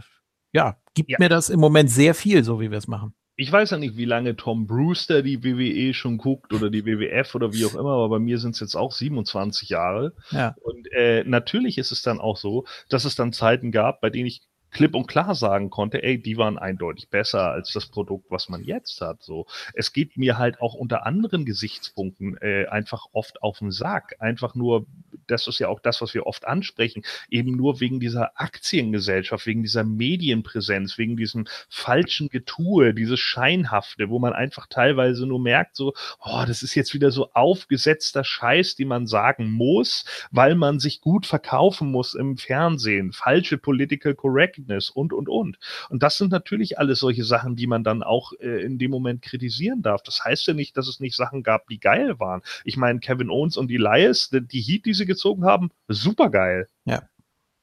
ja, gibt Ja. mir das im Moment sehr viel, so wie wir es machen. Ich weiß ja nicht, wie lange Tom Brewster die WWE schon guckt oder die WWF oder wie auch immer, aber bei mir sind es jetzt auch 27 Jahre. Ja. Und äh, natürlich ist es dann auch so, dass es dann Zeiten gab, bei denen ich klipp und klar sagen konnte, ey, die waren eindeutig besser als das Produkt, was man jetzt hat. So, es geht mir halt auch unter anderen Gesichtspunkten äh, einfach oft auf den Sack. Einfach nur, das ist ja auch das, was wir oft ansprechen, eben nur wegen dieser Aktiengesellschaft, wegen dieser Medienpräsenz, wegen diesem falschen Getue, dieses Scheinhafte, wo man einfach teilweise nur merkt, so, oh, das ist jetzt wieder so aufgesetzter Scheiß, den man sagen muss, weil man sich gut verkaufen muss im Fernsehen, falsche Political Correctness und, und, und. Und das sind natürlich alles solche Sachen, die man dann auch äh, in dem Moment kritisieren darf. Das heißt ja nicht, dass es nicht Sachen gab, die geil waren. Ich meine, Kevin Owens und Elias, die, die Heat, die sie gezogen haben, super geil. Ja.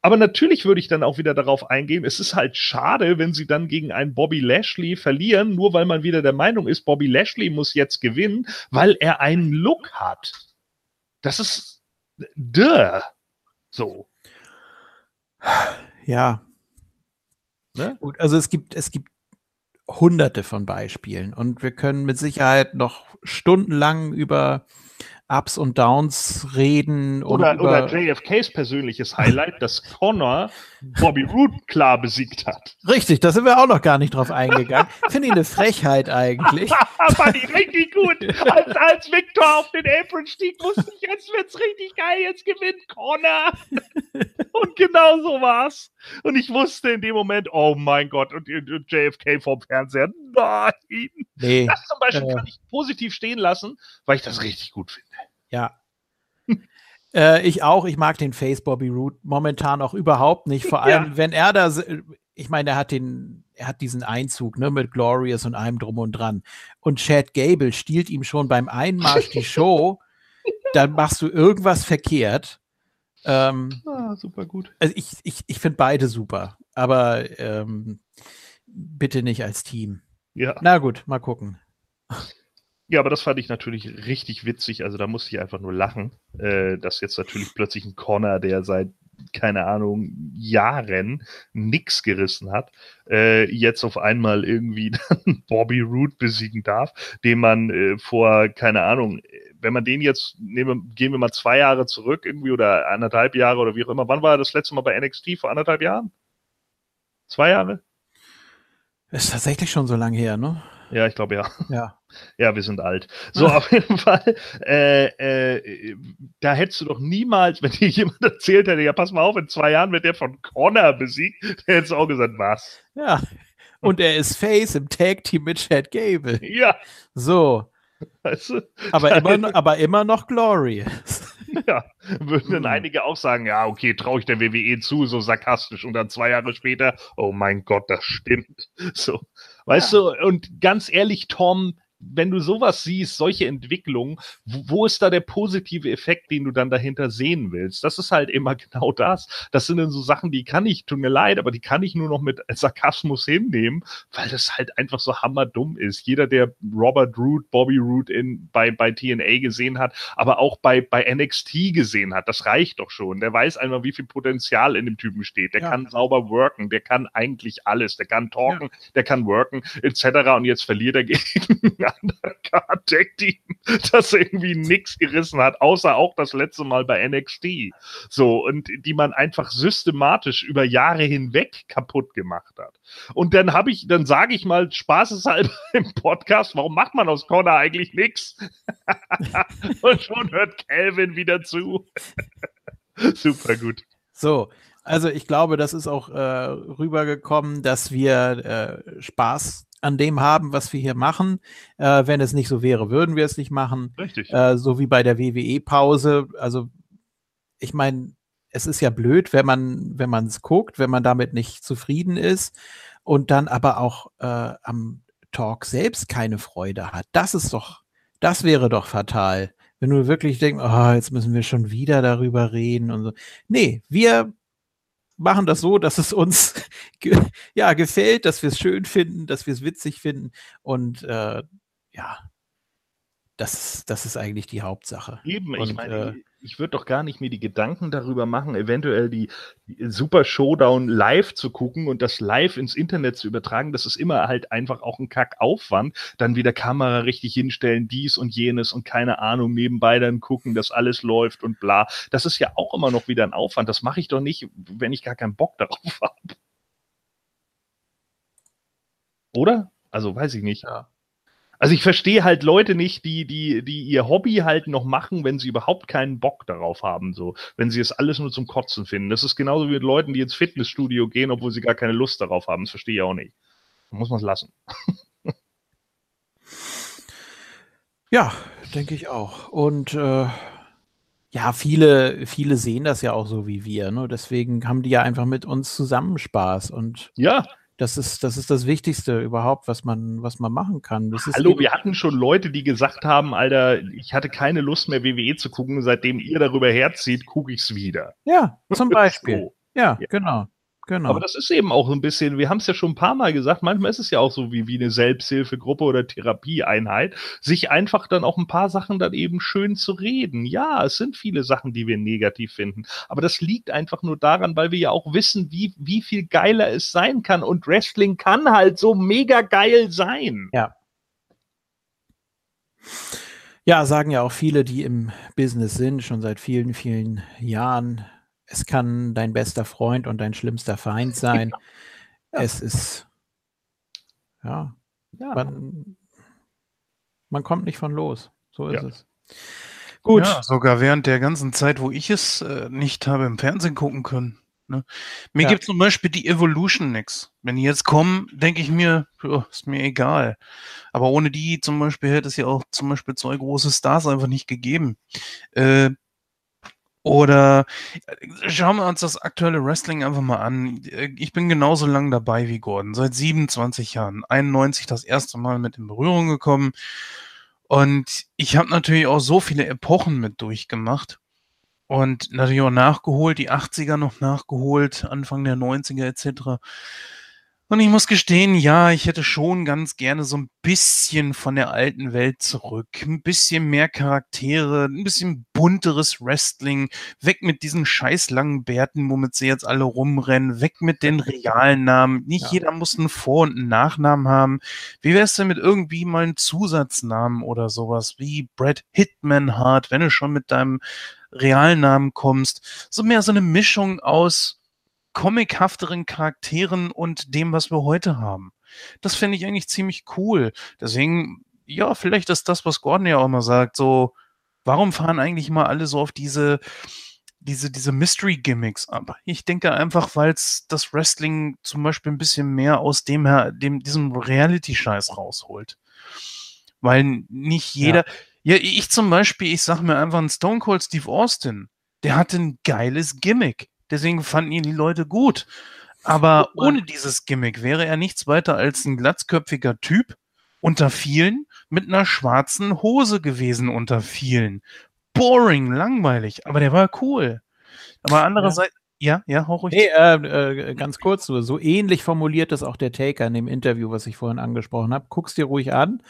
Aber natürlich würde ich dann auch wieder darauf eingehen, es ist halt schade, wenn sie dann gegen einen Bobby Lashley verlieren, nur weil man wieder der Meinung ist, Bobby Lashley muss jetzt gewinnen, weil er einen Look hat. Das ist duh. So. Ja. Ne? Gut, also es gibt, es gibt hunderte von Beispielen und wir können mit Sicherheit noch stundenlang über Ups und Downs reden und Oder, oder JFKs persönliches Highlight, dass Connor Bobby Roode klar besiegt hat. Richtig, da sind wir auch noch gar nicht drauf eingegangen. Finde ich eine Frechheit eigentlich. Fand ich richtig gut. Als, als Victor auf den Apron stieg, wusste ich, jetzt wird's richtig geil, jetzt gewinnt Connor. Und genau so war's. Und ich wusste in dem Moment, oh mein Gott, und, und JFK vom Fernseher, nein. Nee, Das zum Beispiel Äh. kann ich positiv stehen lassen, weil ich das richtig gut finde. Ja. Äh, ich auch, ich mag den Face Bobby Root momentan auch überhaupt nicht. Vor Ja. allem, wenn er da, s- ich meine, er hat den, er hat diesen Einzug, ne, mit Glorious und allem drum und dran. Und Chad Gable stiehlt ihm schon beim Einmarsch die Show, dann machst du irgendwas verkehrt. Ähm, Ah, super gut. also ich, ich, ich finde beide super, aber ähm, bitte nicht als Team. Ja. Na gut, mal gucken. Ja, aber das fand ich natürlich richtig witzig. Also da musste ich einfach nur lachen, äh, dass jetzt natürlich plötzlich ein Connor, der seit keine Ahnung, Jahren nix gerissen hat, äh, jetzt auf einmal irgendwie dann Bobby Roode besiegen darf, den man äh, vor, keine Ahnung, wenn man den jetzt, nehmen, gehen wir mal zwei Jahre zurück irgendwie oder anderthalb Jahre oder wie auch immer, wann war er das letzte Mal bei NXT? Vor anderthalb Jahren? Zwei Jahre? Ist tatsächlich schon so lange her, ne? Ja, ich glaube ja. Ja. Ja, wir sind alt. So, auf jeden Fall, äh, äh, da hättest du doch niemals, wenn dir jemand erzählt hätte, ja, pass mal auf, in zwei Jahren wird der von Connor besiegt, der hättest du auch gesagt, was? Ja. Und er ist Face im Tag Team mit Chad Gable. Ja, So. weißt du? Aber immer, no- aber immer noch Glorious. Ja, würden dann Hm. einige auch sagen, ja, okay, traue ich der WWE zu, so sarkastisch. Und dann zwei Jahre später, oh mein Gott, das stimmt. So, weißt du, und ganz ehrlich, Tom, wenn du sowas siehst, solche Entwicklungen, wo, wo ist da der positive Effekt, den du dann dahinter sehen willst? Das ist halt immer genau das. Das sind dann so Sachen, die kann ich, tut mir leid, aber die kann ich nur noch mit Sarkasmus hinnehmen, weil das halt einfach so hammerdumm ist. Jeder, der Robert Root, Bobby Root in, bei, bei TNA gesehen hat, aber auch bei, bei NXT gesehen hat, das reicht doch schon. Der weiß einfach, wie viel Potenzial in dem Typen steht. Der Ja. kann sauber worken, der kann eigentlich alles. Der kann talken, der kann worken, etc. Und jetzt verliert er gegen Undercard-Tag-Team, das irgendwie nix gerissen hat, außer auch das letzte Mal bei NXT. So, und die man einfach systematisch über Jahre hinweg kaputt gemacht hat. Und dann habe ich, dann sage ich mal spaßeshalber im Podcast, warum macht man aus Connor eigentlich nichts? Und schon hört Calvin wieder zu. Super gut. So, also ich glaube, das ist auch äh, rübergekommen, dass wir äh, Spaß an dem haben, was wir hier machen. Äh, wenn es nicht so wäre, würden wir es nicht machen. Richtig. Äh, so wie bei der WWE-Pause. Also, ich meine, es ist ja blöd, wenn man, wenn man es guckt, wenn man damit nicht zufrieden ist und dann aber auch äh, am Talk selbst keine Freude hat. Das ist doch, das wäre doch fatal. Wenn du wirklich denkst, oh, jetzt müssen wir schon wieder darüber reden und so. Nee, wir machen das so, dass es uns ge ja, gefällt, dass wir es schön finden, dass wir es witzig finden und äh, ja, das, das ist eigentlich die Hauptsache. Eben, ich Und, meine, äh, ich würde doch gar nicht mir die Gedanken darüber machen, eventuell die, die Super Showdown live zu gucken und das live ins Internet zu übertragen. Das ist immer halt einfach auch ein Kackaufwand. Dann wieder Kamera richtig hinstellen, dies und jenes und keine Ahnung, nebenbei dann gucken, dass alles läuft und bla. Das ist ja auch immer noch wieder ein Aufwand. Das mache ich doch nicht, wenn ich gar keinen Bock darauf habe. Oder? Also weiß ich nicht. Ja. Also ich verstehe halt Leute nicht, die, die, die ihr Hobby halt noch machen, wenn sie überhaupt keinen Bock darauf haben, so. Wenn sie es alles nur zum Kotzen finden. Das ist genauso wie mit Leuten, die ins Fitnessstudio gehen, obwohl sie gar keine Lust darauf haben. Das verstehe ich auch nicht. Da muss man es lassen. Ja, denke ich auch. Und äh, ja, viele, viele sehen das ja auch so wie wir. Ne? Deswegen haben die ja einfach mit uns zusammen Spaß. Und Ja, das ist, das ist das Wichtigste überhaupt, was man, was man machen kann. Das ist hallo, wir hatten schon Leute, die gesagt haben, Alter, ich hatte keine Lust mehr WWE zu gucken, seitdem ihr darüber herzieht, gucke ich's wieder. Ja, zum Beispiel. So. Ja, Ja. genau. Genau. Aber das ist eben auch ein bisschen, wir haben es ja schon ein paar Mal gesagt, manchmal ist es ja auch so wie, wie eine Selbsthilfegruppe oder Therapieeinheit, sich einfach dann auch ein paar Sachen dann eben schön zu reden. Ja, es sind viele Sachen, die wir negativ finden, aber das liegt einfach nur daran, weil wir ja auch wissen, wie, wie viel geiler es sein kann und Wrestling kann halt so mega geil sein. Ja, sagen ja auch viele, die im Business sind, schon seit vielen, vielen Jahren. Es kann dein bester Freund und dein schlimmster Feind sein. Ja. Es ist, ja, Ja. man, man kommt nicht von los. So ist Ja. es. Gut. Ja, sogar während der ganzen Zeit, wo ich es äh, nicht habe im Fernsehen gucken können. Ne? Mir Ja. gibt zum Beispiel die Evolution nix. Wenn die jetzt kommen, denke ich mir, ja, ist mir egal. Aber ohne die zum Beispiel hätte es ja auch zum Beispiel zwei große Stars einfach nicht gegeben. Äh, oder äh, schauen wir uns das aktuelle Wrestling einfach mal an. Äh, Ich bin genauso lang dabei wie Gordon, seit 27 Jahren. 91 das erste Mal mit in Berührung gekommen. Und ich habe natürlich auch so viele Epochen mit durchgemacht. Und natürlich auch nachgeholt, die 80er noch nachgeholt, Anfang der 90er etc. Und ich muss gestehen, ja, ich hätte schon ganz gerne so ein bisschen von der alten Welt zurück. Ein bisschen mehr Charaktere, ein bisschen bunteres Wrestling. Weg mit diesen scheiß langen Bärten, womit sie jetzt alle rumrennen. Weg mit den realen Namen. Nicht Ja. jeder muss einen Vor- und einen Nachnamen haben. Wie wär's denn mit irgendwie mal einem Zusatznamen oder sowas? Wie Brad Hitman Hart, wenn du schon mit deinem realen Namen kommst. So mehr so eine Mischung aus comichafteren Charakteren und dem, was wir heute haben. Das finde ich eigentlich ziemlich cool. Deswegen, ja, vielleicht ist das, was Gordon ja auch immer sagt, so, warum fahren eigentlich mal alle so auf diese, diese, diese Mystery-Gimmicks ab? Ich denke einfach, weil es das Wrestling zum Beispiel ein bisschen mehr aus dem her, dem, diesem Reality-Scheiß rausholt. Weil nicht jeder, ja. ich zum Beispiel, ich sag mir einfach einen Stone Cold Steve Austin, der hatte ein geiles Gimmick. Deswegen fanden ihn die Leute gut. Aber ohne dieses Gimmick wäre er nichts weiter als ein glatzköpfiger Typ unter vielen mit einer schwarzen Hose gewesen unter vielen. Boring, langweilig, aber der war cool. Aber andererseits, ja, ja, hau ruhig. Nee, äh, äh, ganz kurz, so, so ähnlich formuliert das auch der Taker in dem Interview, was ich vorhin angesprochen habe. Guck's dir ruhig an.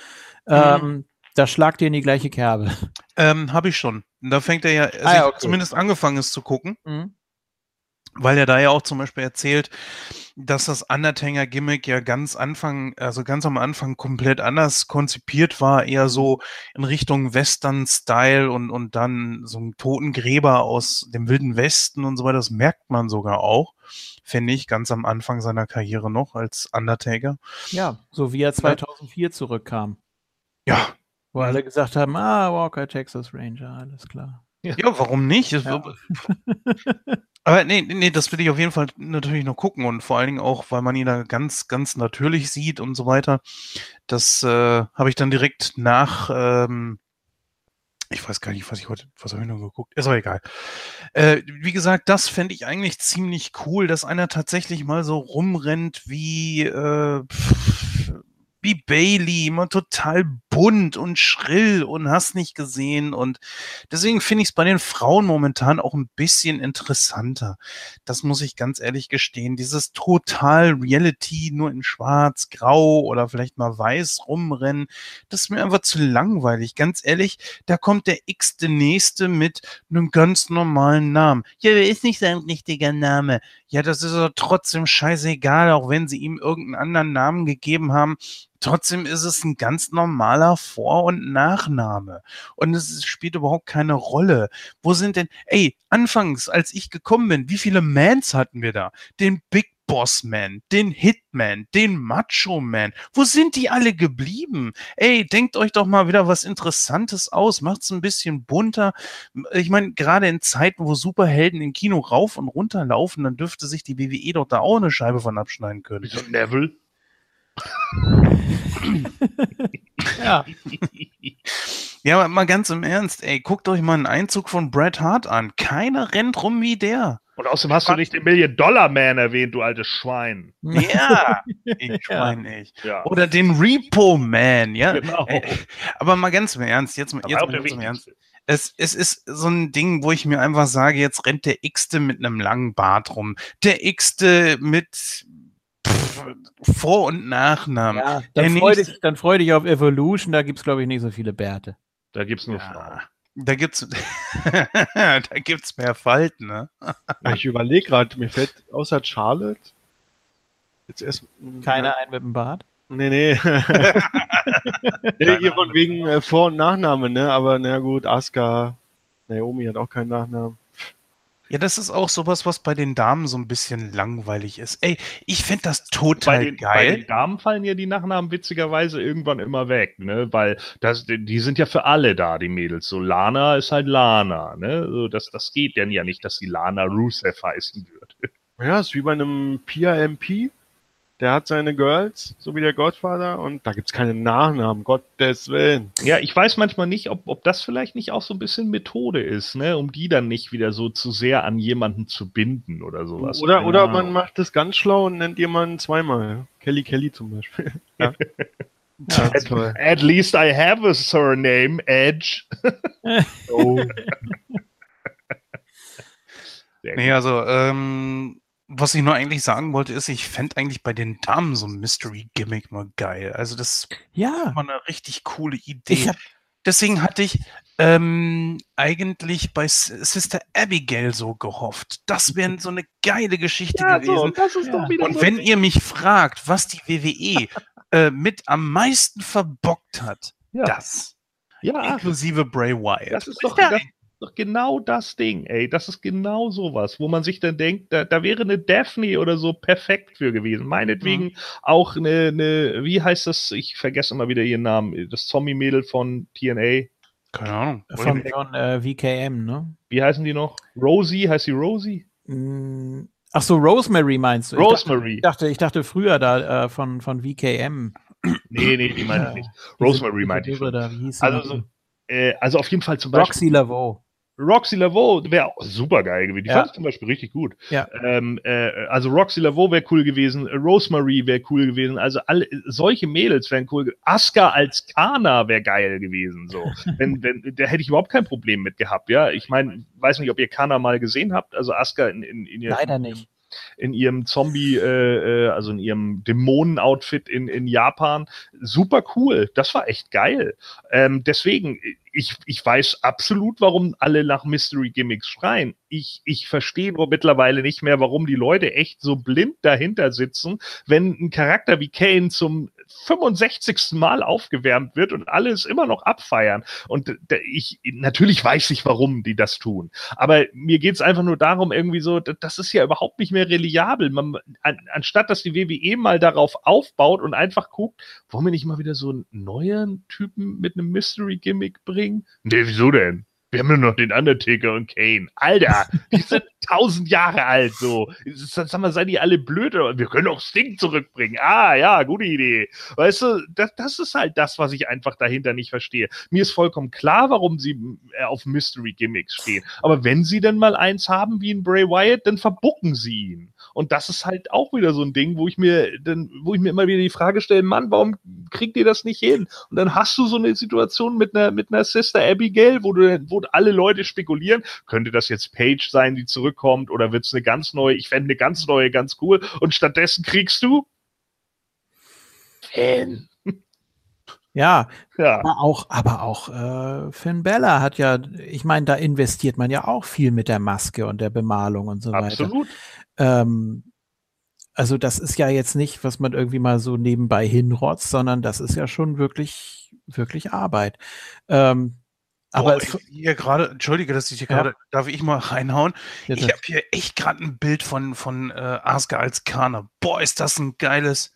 Mhm. Ähm, da schlagt ihr in die gleiche Kerbe. Ähm, habe ich schon. Da fängt er ja, also ah, ja okay. zumindest angefangen ist zu gucken. Mhm weil er da ja auch zum Beispiel erzählt, dass das Undertaker-Gimmick ja ganz Anfang, also ganz am Anfang komplett anders konzipiert war, eher so in Richtung Western-Style und, und dann so ein Totengräber aus dem Wilden Westen und so weiter. Das merkt man sogar auch, finde ich, ganz am Anfang seiner Karriere noch als Undertaker. Ja, so wie er 2004 ja. zurückkam. Ja. Wo alle gesagt haben, ah, Walker, Texas Ranger, alles klar. Ja, warum nicht? Ja. Aber nee, nee, das will ich auf jeden Fall natürlich noch gucken und vor allen Dingen auch, weil man ihn da ganz, ganz natürlich sieht und so weiter. Das äh, habe ich dann direkt nach, ähm, ich weiß gar nicht, was ich heute, was habe ich noch geguckt? Ist aber egal. Äh, wie gesagt, das fände ich eigentlich ziemlich cool, dass einer tatsächlich mal so rumrennt wie, äh, pff, wie Bailey, immer total bunt und schrill und hast nicht gesehen. Und deswegen finde ich es bei den Frauen momentan auch ein bisschen interessanter. Das muss ich ganz ehrlich gestehen. Dieses total Reality nur in schwarz, grau oder vielleicht mal weiß rumrennen, das ist mir einfach zu langweilig. Ganz ehrlich, da kommt der x-te Nächste mit einem ganz normalen Namen. Ja, wer ist nicht sein richtiger Name? Ja, das ist doch trotzdem scheißegal, auch wenn sie ihm irgendeinen anderen Namen gegeben haben. Trotzdem ist es ein ganz normaler Vor- und Nachname. Und es spielt überhaupt keine Rolle. Wo sind denn, ey, anfangs, als ich gekommen bin, wie viele Mans hatten wir da? Den Big Boss Man, den Hitman, den Macho Man. Wo sind die alle geblieben? Ey, denkt euch doch mal wieder was Interessantes aus. Macht's ein bisschen bunter. Ich meine, gerade in Zeiten, wo Superhelden im Kino rauf und runter laufen, dann dürfte sich die WWE doch da auch eine Scheibe von abschneiden können. Wieso Neville? Ja. ja, mal ganz im Ernst, ey, guckt euch mal einen Einzug von Bret Hart an. Keiner rennt rum wie der. Und außerdem hast du nicht den Million-Dollar-Man erwähnt, du altes Schwein. Ja, ich Schwein nicht. Ja. Oder den Repo-Man, ja. Genau. Ey, aber mal ganz im Ernst, jetzt, jetzt mal ganz im Ernst. Es, es ist so ein Ding, wo ich mir einfach sage, jetzt rennt der X-te mit einem langen Bart rum. Der X-te mit vor- und Nachnamen. Ja, dann, freu dich, dann freu dich auf Evolution, da gibt es, glaube ich, nicht so viele Bärte. Da gibt es nur ja. Frauen. Da gibt's, da gibt's mehr Falten, ne? ich überlege gerade, mir fällt außer Charlotte jetzt erst keiner ein mit dem Bart. Nee, nee. nee hier von wegen äh, Vor- und Nachname, ne? Aber na gut, Asuka, Naomi hat auch keinen Nachnamen. Ja, das ist auch sowas, was bei den Damen so ein bisschen langweilig ist. Ey, ich finde das total bei den, geil. Bei den Damen fallen ja die Nachnamen witzigerweise irgendwann immer weg, ne? Weil das, die sind ja für alle da, die Mädels. So Lana ist halt Lana, ne? So, das, das geht denn ja nicht, dass sie Lana Rusev heißen wird. Ja, ist wie bei einem PRMP der hat seine Girls, so wie der Godfather, und da gibt's keine Nachnamen, Gottes Willen. Ja, ich weiß manchmal nicht, ob, ob das vielleicht nicht auch so ein bisschen Methode ist, ne, um die dann nicht wieder so zu sehr an jemanden zu binden oder sowas. Oder, oder man macht es ganz schlau und nennt jemanden zweimal. Kelly Kelly zum Beispiel. ja. Ja, at, at, least I have a surname, Edge. oh. nee, also, ähm, was ich nur eigentlich sagen wollte, ist, ich fände eigentlich bei den Damen so ein Mystery-Gimmick mal geil. Also das ja. war eine richtig coole Idee. Hab, Deswegen hatte ich ähm, eigentlich bei Sister Abigail so gehofft. Das wäre so eine geile Geschichte ja, gewesen. So, ja. Und so wenn ihr mich fragt, was die WWE äh, mit am meisten verbockt hat, ja. das. Ja. Inklusive Bray Wyatt. Das ist doch, das, doch genau das Ding, ey. Das ist genau sowas, wo man sich dann denkt, da, da wäre eine Daphne oder so perfekt für gewesen. Meinetwegen mhm. auch eine, eine, wie heißt das? Ich vergesse immer wieder ihren Namen. Das Zombie-Mädel von TNA. Keine Ahnung. Von, von äh, VKM, ne? Wie heißen die noch? Rosie? Heißt sie Rosie? Mm, ach so, Rosemary meinst du? Rosemary. Ich dachte, ich dachte, früher da äh, von, von VKM. Nee, nee, die meinte ich nicht. Rosemary meinte ich. Also, so, äh, also auf jeden Fall zum Beispiel. Roxy Laveau. Roxy Laveau wäre auch super geil gewesen. Die ja. fand ich zum Beispiel richtig gut. Ja. Ähm, äh, also Roxy Laveau wäre cool gewesen, Rosemary wäre cool gewesen. Also alle solche Mädels wären cool. Aska als Kana wäre geil gewesen. So, wenn, wenn, da hätte ich überhaupt kein Problem mit gehabt. Ja, ich meine, weiß nicht, ob ihr Kana mal gesehen habt. Also Aska in, in, in ihr, Leider nicht in ihrem Zombie, äh, äh, also in ihrem Dämonen-Outfit in, in Japan. Super cool. Das war echt geil. Ähm, deswegen, ich, ich weiß absolut, warum alle nach Mystery Gimmicks schreien. Ich, ich verstehe nur mittlerweile nicht mehr, warum die Leute echt so blind dahinter sitzen, wenn ein Charakter wie Kane zum 65. Mal aufgewärmt wird und alles immer noch abfeiern. Und ich, natürlich weiß ich, warum die das tun. Aber mir geht es einfach nur darum, irgendwie so, das ist ja überhaupt nicht mehr reliabel. Man, an, anstatt dass die WWE mal darauf aufbaut und einfach guckt, wollen wir nicht mal wieder so einen neuen Typen mit einem Mystery-Gimmick bringen? Nee, wieso denn? Wir haben nur noch den Undertaker und Kane. Alter, die sind tausend Jahre alt, so. Sag mal, seid ihr alle blöd? Wir können auch Sting zurückbringen. Ah, ja, gute Idee. Weißt du, das, das ist halt das, was ich einfach dahinter nicht verstehe. Mir ist vollkommen klar, warum sie äh, auf Mystery Gimmicks stehen. Aber wenn sie denn mal eins haben wie ein Bray Wyatt, dann verbucken sie ihn. Und das ist halt auch wieder so ein Ding, wo ich mir dann, wo ich mir immer wieder die Frage stelle, Mann, warum kriegt ihr das nicht hin? Und dann hast du so eine Situation mit einer, mit einer Sister Abigail, wo du, wo alle Leute spekulieren, könnte das jetzt Paige sein, die zurückkommt, oder wird es eine ganz neue, ich fände eine ganz neue ganz cool. Und stattdessen kriegst du Fan. Ja, ja. Aber auch, aber auch äh, Finn Bella hat ja, ich meine, da investiert man ja auch viel mit der Maske und der Bemalung und so Absolut. weiter. Absolut. Ähm, also das ist ja jetzt nicht, was man irgendwie mal so nebenbei hinrotzt, sondern das ist ja schon wirklich, wirklich Arbeit. Ähm, aber oh, hier gerade, entschuldige, dass ich hier gerade, darf ich mal reinhauen? Bitte. Ich habe hier echt gerade ein Bild von, von äh, Asuka als Kana. Boah, ist das ein geiles,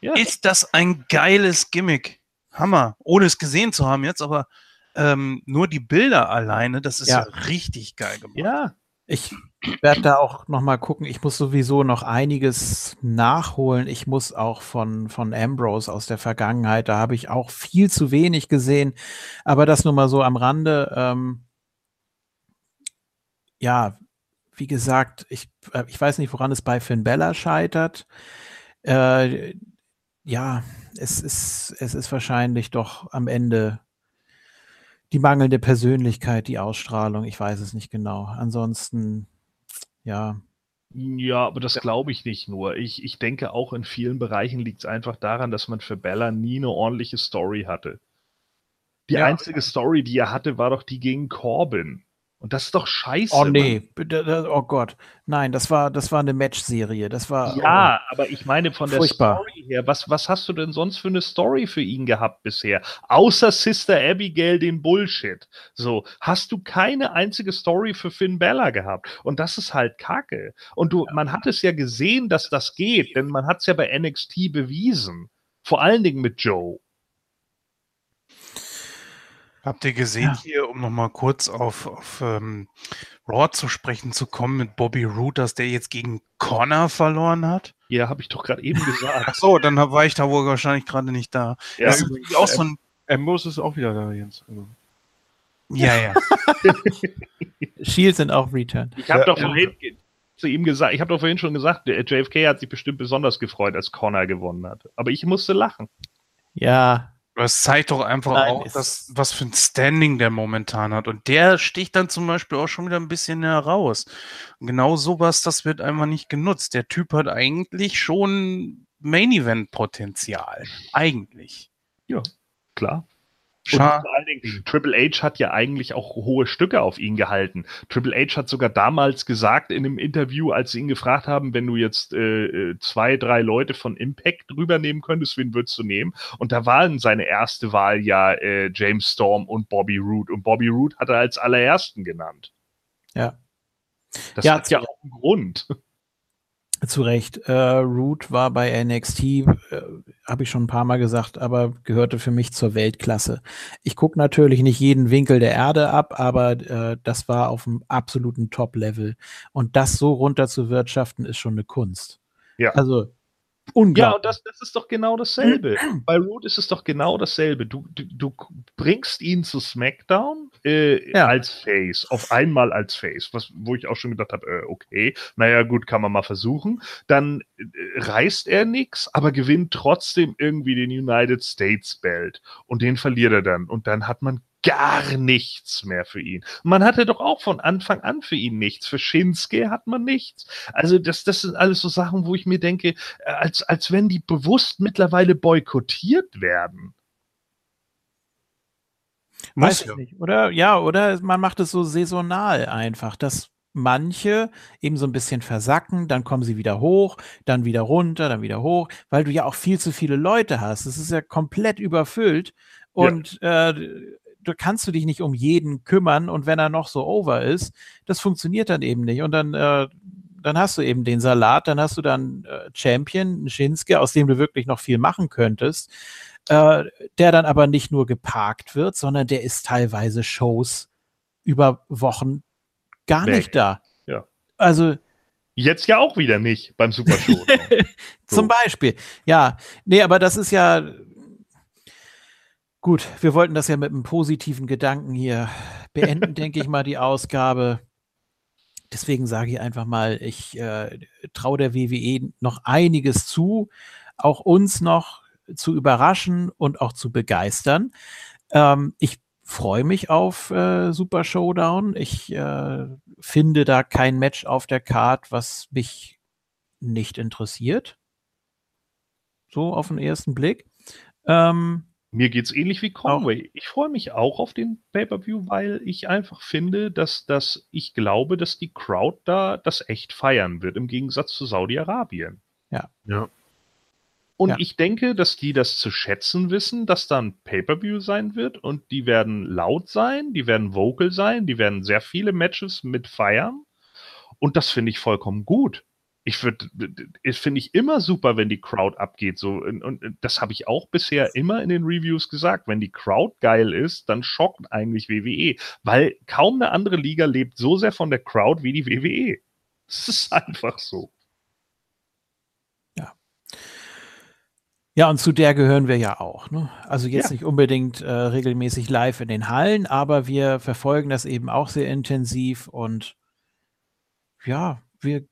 ja. ist das ein geiles Gimmick. Hammer. Ohne es gesehen zu haben jetzt, aber ähm, nur die Bilder alleine, das ist ja, ja richtig geil gemacht. Ja, ich werde da auch noch mal gucken. Ich muss sowieso noch einiges nachholen. Ich muss auch von, von Ambrose aus der Vergangenheit, da habe ich auch viel zu wenig gesehen. Aber das nur mal so am Rande. Ähm, ja, wie gesagt, ich, äh, ich weiß nicht, woran es bei Finn Bella scheitert. Äh, ja, es ist, es ist wahrscheinlich doch am Ende die mangelnde Persönlichkeit, die Ausstrahlung, ich weiß es nicht genau. Ansonsten, ja. Ja, aber das glaube ich nicht nur. Ich, ich denke auch in vielen Bereichen liegt es einfach daran, dass man für Bella nie eine ordentliche Story hatte. Die ja. einzige Story, die er hatte, war doch die gegen Corbin. Und das ist doch scheiße. Oh nee, oh Gott. Nein, das war, das war eine Match-Serie. Das war. Ja, oh, aber ich meine von furchtbar. der Story her, was, was hast du denn sonst für eine Story für ihn gehabt bisher? Außer Sister Abigail den Bullshit. So, hast du keine einzige Story für Finn Bella gehabt. Und das ist halt Kacke. Und du, man hat es ja gesehen, dass das geht, denn man hat es ja bei NXT bewiesen. Vor allen Dingen mit Joe. Habt ihr gesehen ja. hier, um nochmal kurz auf, auf ähm, Raw zu sprechen zu kommen mit Bobby Roode, dass der jetzt gegen Connor verloren hat? Ja, habe ich doch gerade eben gesagt. Ach so, dann war ich da wohl wahrscheinlich gerade nicht da. Ja, das ist auch so ein Ambrose ist auch wieder da, Jens. Also. Ja, ja. Shields sind auch Return. Ich habe ja, doch vorhin ja. zu ihm gesagt, ich habe doch vorhin schon gesagt, der JFK hat sich bestimmt besonders gefreut, als Connor gewonnen hat. Aber ich musste lachen. Ja, das zeigt doch einfach Nein, auch, dass, was für ein Standing der momentan hat. Und der sticht dann zum Beispiel auch schon wieder ein bisschen heraus. Und genau sowas, das wird einfach nicht genutzt. Der Typ hat eigentlich schon Main-Event-Potenzial. Eigentlich. Ja, klar. Und vor allen Dingen, Triple H hat ja eigentlich auch hohe Stücke auf ihn gehalten. Triple H hat sogar damals gesagt in einem Interview, als sie ihn gefragt haben, wenn du jetzt äh, äh zwei, drei Leute von Impact rübernehmen könntest, wen würdest du nehmen? Und da waren seine erste Wahl ja äh, James Storm und Bobby Roode. Und Bobby Roode hat er als allerersten genannt. Ja. Das ja, hat ja auch einen Grund. Zu Recht. Äh, Root war bei NXT, äh, habe ich schon ein paar Mal gesagt, aber gehörte für mich zur Weltklasse. Ich gucke natürlich nicht jeden Winkel der Erde ab, aber äh, das war auf einem absoluten Top-Level. Und das so runter zu wirtschaften, ist schon eine Kunst. Ja. Also Unglaublich. Ja, und das, das ist doch genau dasselbe. Bei Root ist es doch genau dasselbe. Du, du, du bringst ihn zu SmackDown äh, ja. als Face, auf einmal als Face, was, wo ich auch schon gedacht habe, äh, okay, naja, gut, kann man mal versuchen. Dann äh, reißt er nichts, aber gewinnt trotzdem irgendwie den United States Belt. Und den verliert er dann. Und dann hat man gar nichts mehr für ihn. Man hatte doch auch von Anfang an für ihn nichts. Für Shinsuke hat man nichts. Also das, das sind alles so Sachen, wo ich mir denke, äh, als, als wenn die bewusst mittlerweile boykottiert werden. Weiß ich nicht. Oder ja, oder man macht es so saisonal einfach, dass manche eben so ein bisschen versacken, dann kommen sie wieder hoch, dann wieder runter, dann wieder hoch, weil du ja auch viel zu viele Leute hast. Es ist ja komplett überfüllt. Und ja. äh, da kannst du dich nicht um jeden kümmern und wenn er noch so over ist, das funktioniert dann eben nicht. Und dann, äh, dann hast du eben den Salat, dann hast du dann äh, Champion, Shinsuke, aus dem du wirklich noch viel machen könntest, äh, der dann aber nicht nur geparkt wird, sondern der ist teilweise Shows über Wochen gar Weg. nicht da. Ja. Also Jetzt ja auch wieder nicht beim Super Show. Zum Beispiel. Ja, nee, aber das ist ja, Gut, wir wollten das ja mit einem positiven Gedanken hier beenden, denke ich mal, die Ausgabe. Deswegen sage ich einfach mal, ich äh, traue der WWE noch einiges zu, auch uns noch zu überraschen und auch zu begeistern. Ähm, ich freue mich auf äh, Super Showdown. Ich äh, finde da kein Match auf der Card, was mich nicht interessiert. So auf den ersten Blick. Ähm, mir geht es ähnlich wie Conway. Auch. Ich freue mich auch auf den Pay-Per-View, weil ich einfach finde, dass, dass ich glaube, dass die Crowd da das echt feiern wird, im Gegensatz zu Saudi-Arabien. Ja. ja. Und ja. ich denke, dass die das zu schätzen wissen, dass da ein Pay-Per-View sein wird und die werden laut sein, die werden vocal sein, die werden sehr viele Matches mit feiern. Und das finde ich vollkommen gut ich würde, finde ich immer super, wenn die Crowd abgeht. So, und, und das habe ich auch bisher immer in den Reviews gesagt. Wenn die Crowd geil ist, dann schockt eigentlich WWE, weil kaum eine andere Liga lebt so sehr von der Crowd wie die WWE. Es ist einfach so. Ja. Ja, und zu der gehören wir ja auch. Ne? Also jetzt ja. nicht unbedingt äh, regelmäßig live in den Hallen, aber wir verfolgen das eben auch sehr intensiv und ja, wir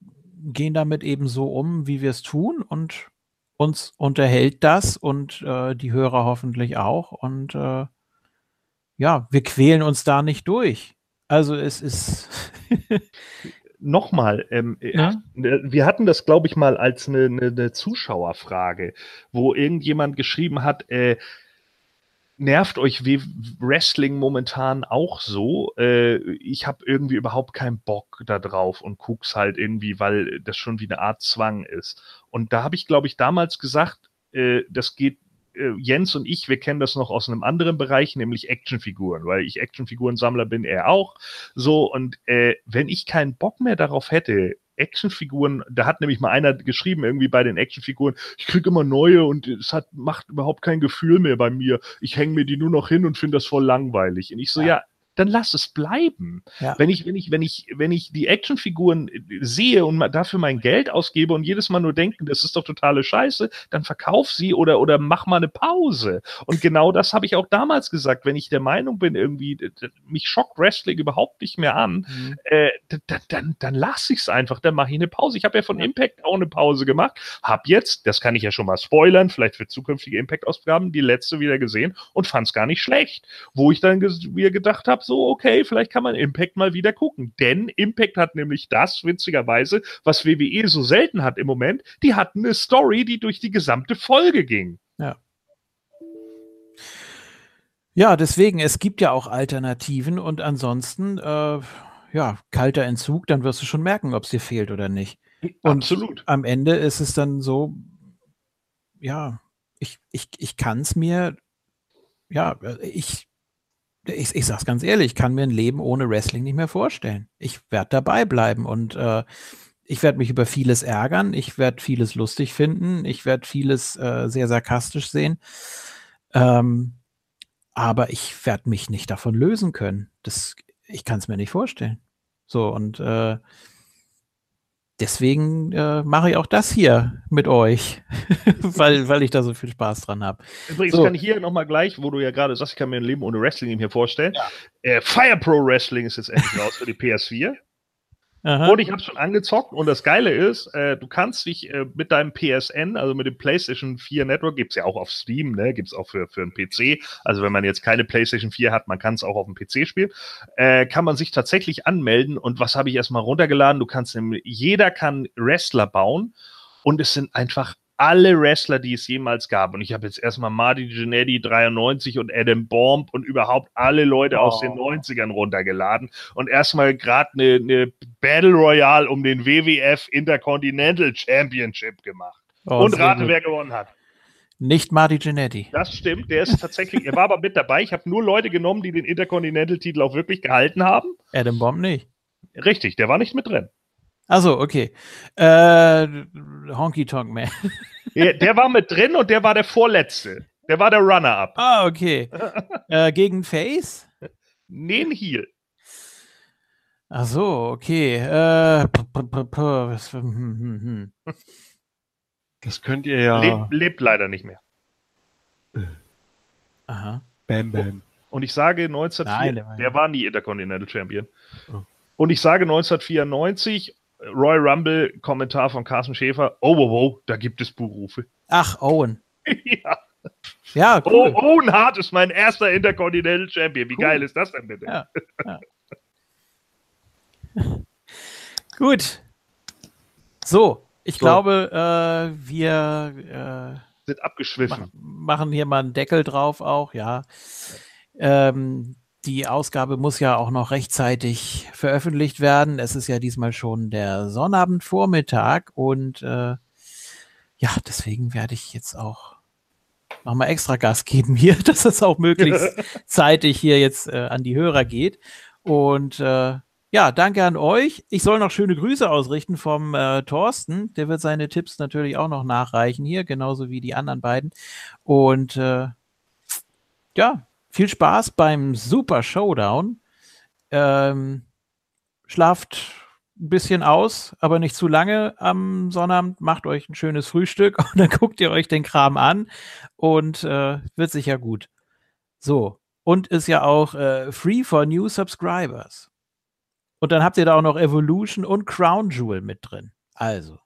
gehen damit eben so um, wie wir es tun und uns unterhält das und äh, die Hörer hoffentlich auch. Und äh, ja, wir quälen uns da nicht durch. Also es ist. Nochmal, ähm, äh, ja? wir hatten das, glaube ich, mal als eine, eine, eine, Zuschauerfrage, wo irgendjemand geschrieben hat, äh, nervt euch Wrestling momentan auch so? Äh, ich habe irgendwie überhaupt keinen Bock da drauf und guck's halt irgendwie, weil das schon wie eine Art Zwang ist. Und da habe ich, glaube ich, damals gesagt, äh, das geht äh, Jens und ich, wir kennen das noch aus einem anderen Bereich, nämlich Actionfiguren, weil ich Actionfigurensammler bin, er auch. So, und äh, wenn ich keinen Bock mehr darauf hätte, Actionfiguren, da hat nämlich mal einer geschrieben, irgendwie bei den Actionfiguren, ich kriege immer neue und es hat, macht überhaupt kein Gefühl mehr bei mir. Ich hänge mir die nur noch hin und finde das voll langweilig. Und ich so, ja, ja dann lass es bleiben. Ja. Wenn ich, wenn ich, wenn ich, wenn ich die Actionfiguren sehe und dafür mein Geld ausgebe und jedes Mal nur denke, das ist doch totale Scheiße, dann verkauf sie oder, oder mach mal eine Pause. Und genau das habe ich auch damals gesagt. Wenn ich der Meinung bin, irgendwie, mich schockt Wrestling überhaupt nicht mehr an, mhm. äh, dann, dann, dann lass ich es einfach, dann mache ich eine Pause. Ich habe ja von Impact auch eine Pause gemacht, habe jetzt, das kann ich ja schon mal spoilern, vielleicht für zukünftige Impact-Ausgaben, die letzte wieder gesehen und fand es gar nicht schlecht. Wo ich dann wieder gedacht habe, so, okay, vielleicht kann man Impact mal wieder gucken. Denn Impact hat nämlich das, witzigerweise, was WWE so selten hat im Moment, die hatten eine Story, die durch die gesamte Folge ging. Ja. Ja, deswegen, es gibt ja auch Alternativen und ansonsten, äh, ja, kalter Entzug, dann wirst du schon merken, ob es dir fehlt oder nicht. Und Absolut. am Ende ist es dann so, ja, ich, ich, ich kann es mir, ja, ich, ich, ich sag's ganz ehrlich, ich kann mir ein Leben ohne Wrestling nicht mehr vorstellen. Ich werde dabei bleiben und äh, ich werde mich über vieles ärgern, ich werde vieles lustig finden, ich werde vieles äh, sehr sarkastisch sehen. Ähm, aber ich werde mich nicht davon lösen können. Das, ich kann es mir nicht vorstellen. So, und äh, deswegen äh, mache ich auch das hier mit euch, weil, weil ich da so viel Spaß dran habe. Übrigens So. kann ich hier nochmal gleich, wo du ja gerade sagst, ich kann mir ein Leben ohne Wrestling mehr vorstellen. Äh, Fire Pro Wrestling ist jetzt endlich raus für die PS4. Aha. Und ich habe schon angezockt und das Geile ist, äh, du kannst dich äh, mit deinem PSN, also mit dem PlayStation 4 Network, gibt's ja auch auf Steam, ne, gibt's auch für, für einen PC. Also wenn man jetzt keine PlayStation 4 hat, man kann es auch auf dem PC spielen, äh, kann man sich tatsächlich anmelden. Und was habe ich erstmal runtergeladen? Du kannst nämlich, jeder kann Wrestler bauen und es sind einfach alle Wrestler, die es jemals gab. Und ich habe jetzt erstmal Marty Jannetty 93 und Adam Bomb und überhaupt alle Leute aus den 90ern runtergeladen und erstmal gerade eine ne Battle Royale um den WWF Intercontinental Championship gemacht. Oh, und rate, gut. wer gewonnen hat. Nicht Marty Jannetty. Das stimmt, der ist tatsächlich, er war aber mit dabei. Ich habe nur Leute genommen, die den Intercontinental-Titel auch wirklich gehalten haben. Adam Bomb nicht. Richtig, der war nicht mit drin. Also okay. Äh, Honky Tonk Man. Der, der war mit drin und der war der Vorletzte. Der war der Runner-Up. ah, okay. äh, gegen Face? Nen Heel. Ach so, okay. Äh, hm, hm, hm. Das könnt ihr ja. Lebt, lebt leider nicht mehr. Aha. Bam, bam. Und ich sage 1904, Nein, der, war nie Intercontinental Champion. Oh. Und ich sage 1994, Royal Rumble, Kommentar von Carsten Schäfer, oh, wow, wow, da gibt es Berufe. Ach, Owen. ja. Ja, Oh, cool. Owen Hart ist mein erster Intercontinental Champion. Wie Cool. geil ist das denn bitte? Ja. Gut. So, ich So. glaube, äh, wir Sind äh, abgeschwiffen. ma machen hier mal einen Deckel drauf auch, ja. Ähm, die Ausgabe muss ja auch noch rechtzeitig veröffentlicht werden. Es ist ja diesmal schon der Sonnabendvormittag und äh, ja, deswegen werde ich jetzt auch nochmal extra Gas geben hier, dass es auch möglichst zeitig hier jetzt äh, an die Hörer geht. Und äh, ja, danke an euch. Ich soll noch schöne Grüße ausrichten vom äh, Thorsten. Der wird seine Tipps natürlich auch noch nachreichen hier, genauso wie die anderen beiden. Und äh, ja, viel Spaß beim Super Showdown. Ähm, schlaft ein bisschen aus, aber nicht zu lange am Sonnabend. Macht euch ein schönes Frühstück und dann guckt ihr euch den Kram an und äh, wird sicher gut. So. Und ist ja auch äh, free for new subscribers. Und dann habt ihr da auch noch Evolution und Crown Jewel mit drin. Also.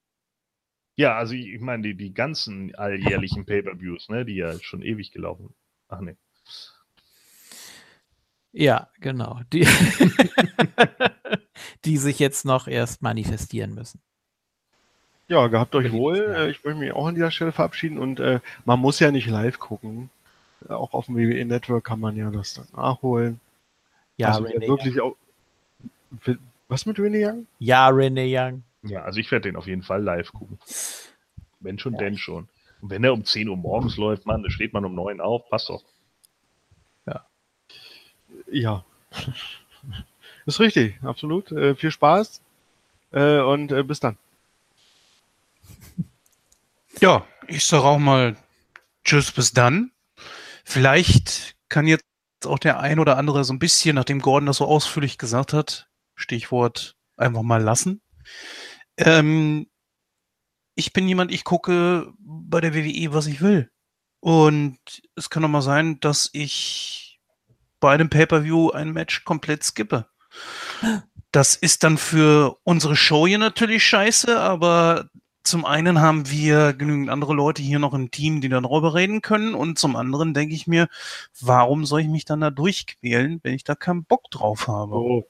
Ja, also ich, meine, die, die ganzen alljährlichen Pay-Per-Views, ne, die ja schon ewig gelaufen. Ach nee. Ja, genau. Die, die sich jetzt noch erst manifestieren müssen. Ja, gehabt euch wohl. Ja. Äh, Ich möchte mich auch an dieser Stelle verabschieden und äh, man muss ja nicht live gucken. Äh, Auch auf dem WWE Network kann man ja das dann nachholen. Ja, also, Renee wirklich auch. Was mit Renee Young? Ja, Renee Young. Ja, also ich werde den auf jeden Fall live gucken. Wenn schon, denn schon. Und wenn er um 10 Uhr morgens läuft, Mann, da steht man um 9 auf, passt doch. Ja. Ist richtig, absolut. Äh, viel Spaß äh, und äh, bis dann. Ja, ich sage auch mal Tschüss, bis dann. Vielleicht kann jetzt auch der ein oder andere so ein bisschen, nachdem Gordon das so ausführlich gesagt hat, Stichwort einfach mal lassen. Ähm, ich bin jemand, ich gucke bei der WWE, was ich will. Und es kann doch mal sein, dass ich bei einem Pay-Per-View ein Match komplett skippe. Das ist dann für unsere Show hier natürlich scheiße, aber zum einen haben wir genügend andere Leute hier noch im Team, die darüber reden können. Und zum anderen denke ich mir, warum soll ich mich dann da durchquälen, wenn ich da keinen Bock drauf habe? Oh.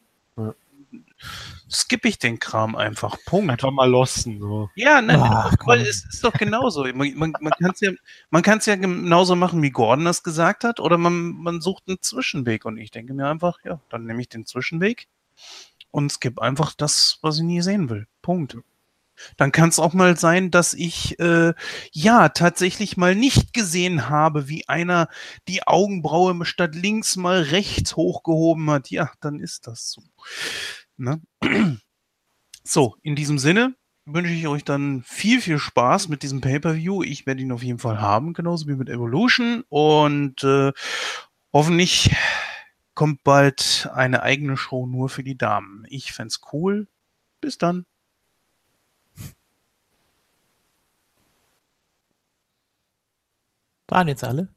Skippe ich den Kram einfach. Punkt. Einfach mal losten. So. Ja, nein, Ach, weil komm. es ist doch genauso. Man, man, man kann es ja, man kann's ja genauso machen, wie Gordon das gesagt hat, oder man, man sucht einen Zwischenweg. Und ich denke mir einfach, ja, dann nehme ich den Zwischenweg und skippe einfach das, was ich nie sehen will. Punkt. Dann kann es auch mal sein, dass ich äh, ja tatsächlich mal nicht gesehen habe, wie einer die Augenbraue statt links mal rechts hochgehoben hat. Ja, dann ist das so. Ne? So, in diesem Sinne wünsche ich euch dann viel, viel Spaß mit diesem Pay-Per-View. Ich werde ihn auf jeden Fall haben, genauso wie mit Evolution. Und äh, hoffentlich kommt bald eine eigene Show nur für die Damen. Ich fänd's cool. Bis dann. Waren jetzt alle?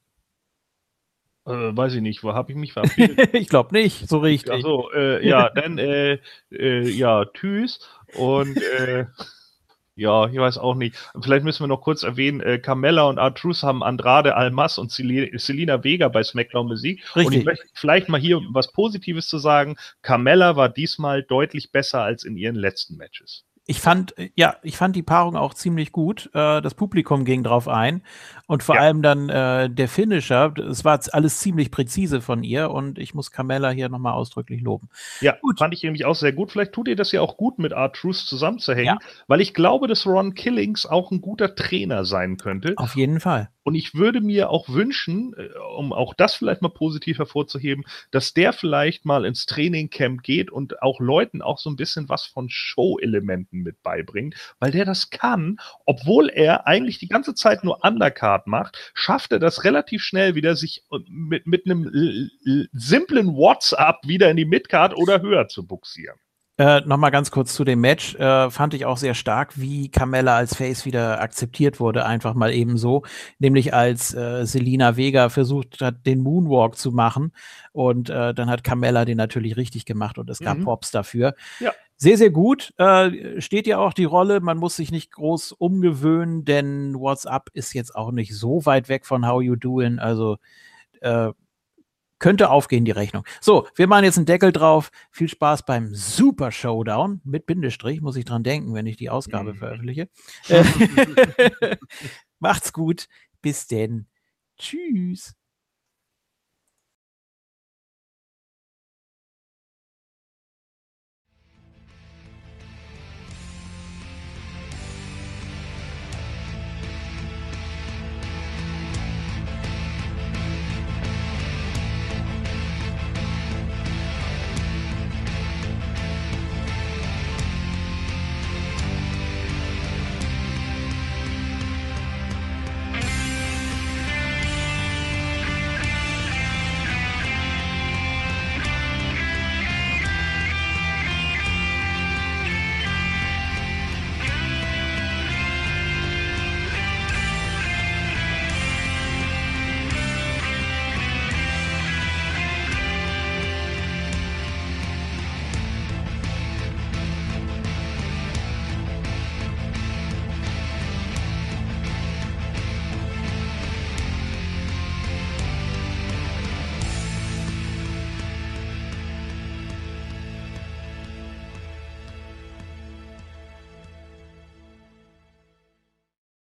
Äh, weiß ich nicht, wo habe ich mich verabschiedet? ich glaube nicht, so richtig. Achso, äh, ja, dann, äh, äh, ja, tschüss. Und, äh, ja, ich weiß auch nicht. Vielleicht müssen wir noch kurz erwähnen, äh, Carmella und Artrus haben Andrade Almas und Selina Vega bei SmackDown besiegt. Und ich Richtig. möchte vielleicht mal hier was Positives zu sagen. Carmella war diesmal deutlich besser als in ihren letzten Matches. Ich fand, äh, ja, ich fand die Paarung auch ziemlich gut. Äh, das Publikum ging drauf ein. Und vor Ja. allem dann äh, der Finisher. Es war alles ziemlich präzise von ihr. Und ich muss Carmella hier nochmal ausdrücklich loben. Ja, Gut. fand ich nämlich auch sehr gut. Vielleicht tut ihr das ja auch gut, mit R-Truth zusammenzuhängen, Ja. weil ich glaube, dass Ron Killings auch ein guter Trainer sein könnte. Auf jeden Fall. Und ich würde mir auch wünschen, äh, um auch das vielleicht mal positiv hervorzuheben, dass der vielleicht mal ins Trainingcamp geht und auch Leuten auch so ein bisschen was von Show-Elementen mit beibringt, weil der das kann, obwohl er eigentlich die ganze Zeit nur Undercard macht, schafft er das relativ schnell wieder, sich äh, mit, mit einem l- l- simplen WhatsApp wieder in die Midcard oder höher zu buxieren. Äh, Nochmal ganz kurz zu dem Match. Äh, fand ich auch sehr stark, wie Carmella als Face wieder akzeptiert wurde, einfach mal eben so. Nämlich als äh, Selina Vega versucht hat, den Moonwalk zu machen. Und äh, dann hat Carmella den natürlich richtig gemacht und es gab Mhm. Pops dafür. Ja. Sehr, sehr gut. Äh, steht ja auch die Rolle. Man muss sich nicht groß umgewöhnen, denn WhatsApp ist jetzt auch nicht so weit weg von How You Doing. Also äh, könnte aufgehen, die Rechnung. So, wir machen jetzt einen Deckel drauf. Viel Spaß beim Super Showdown mit Bindestrich, muss ich dran denken, wenn ich die Ausgabe Mhm. veröffentliche. Macht's gut. Bis denn. Tschüss.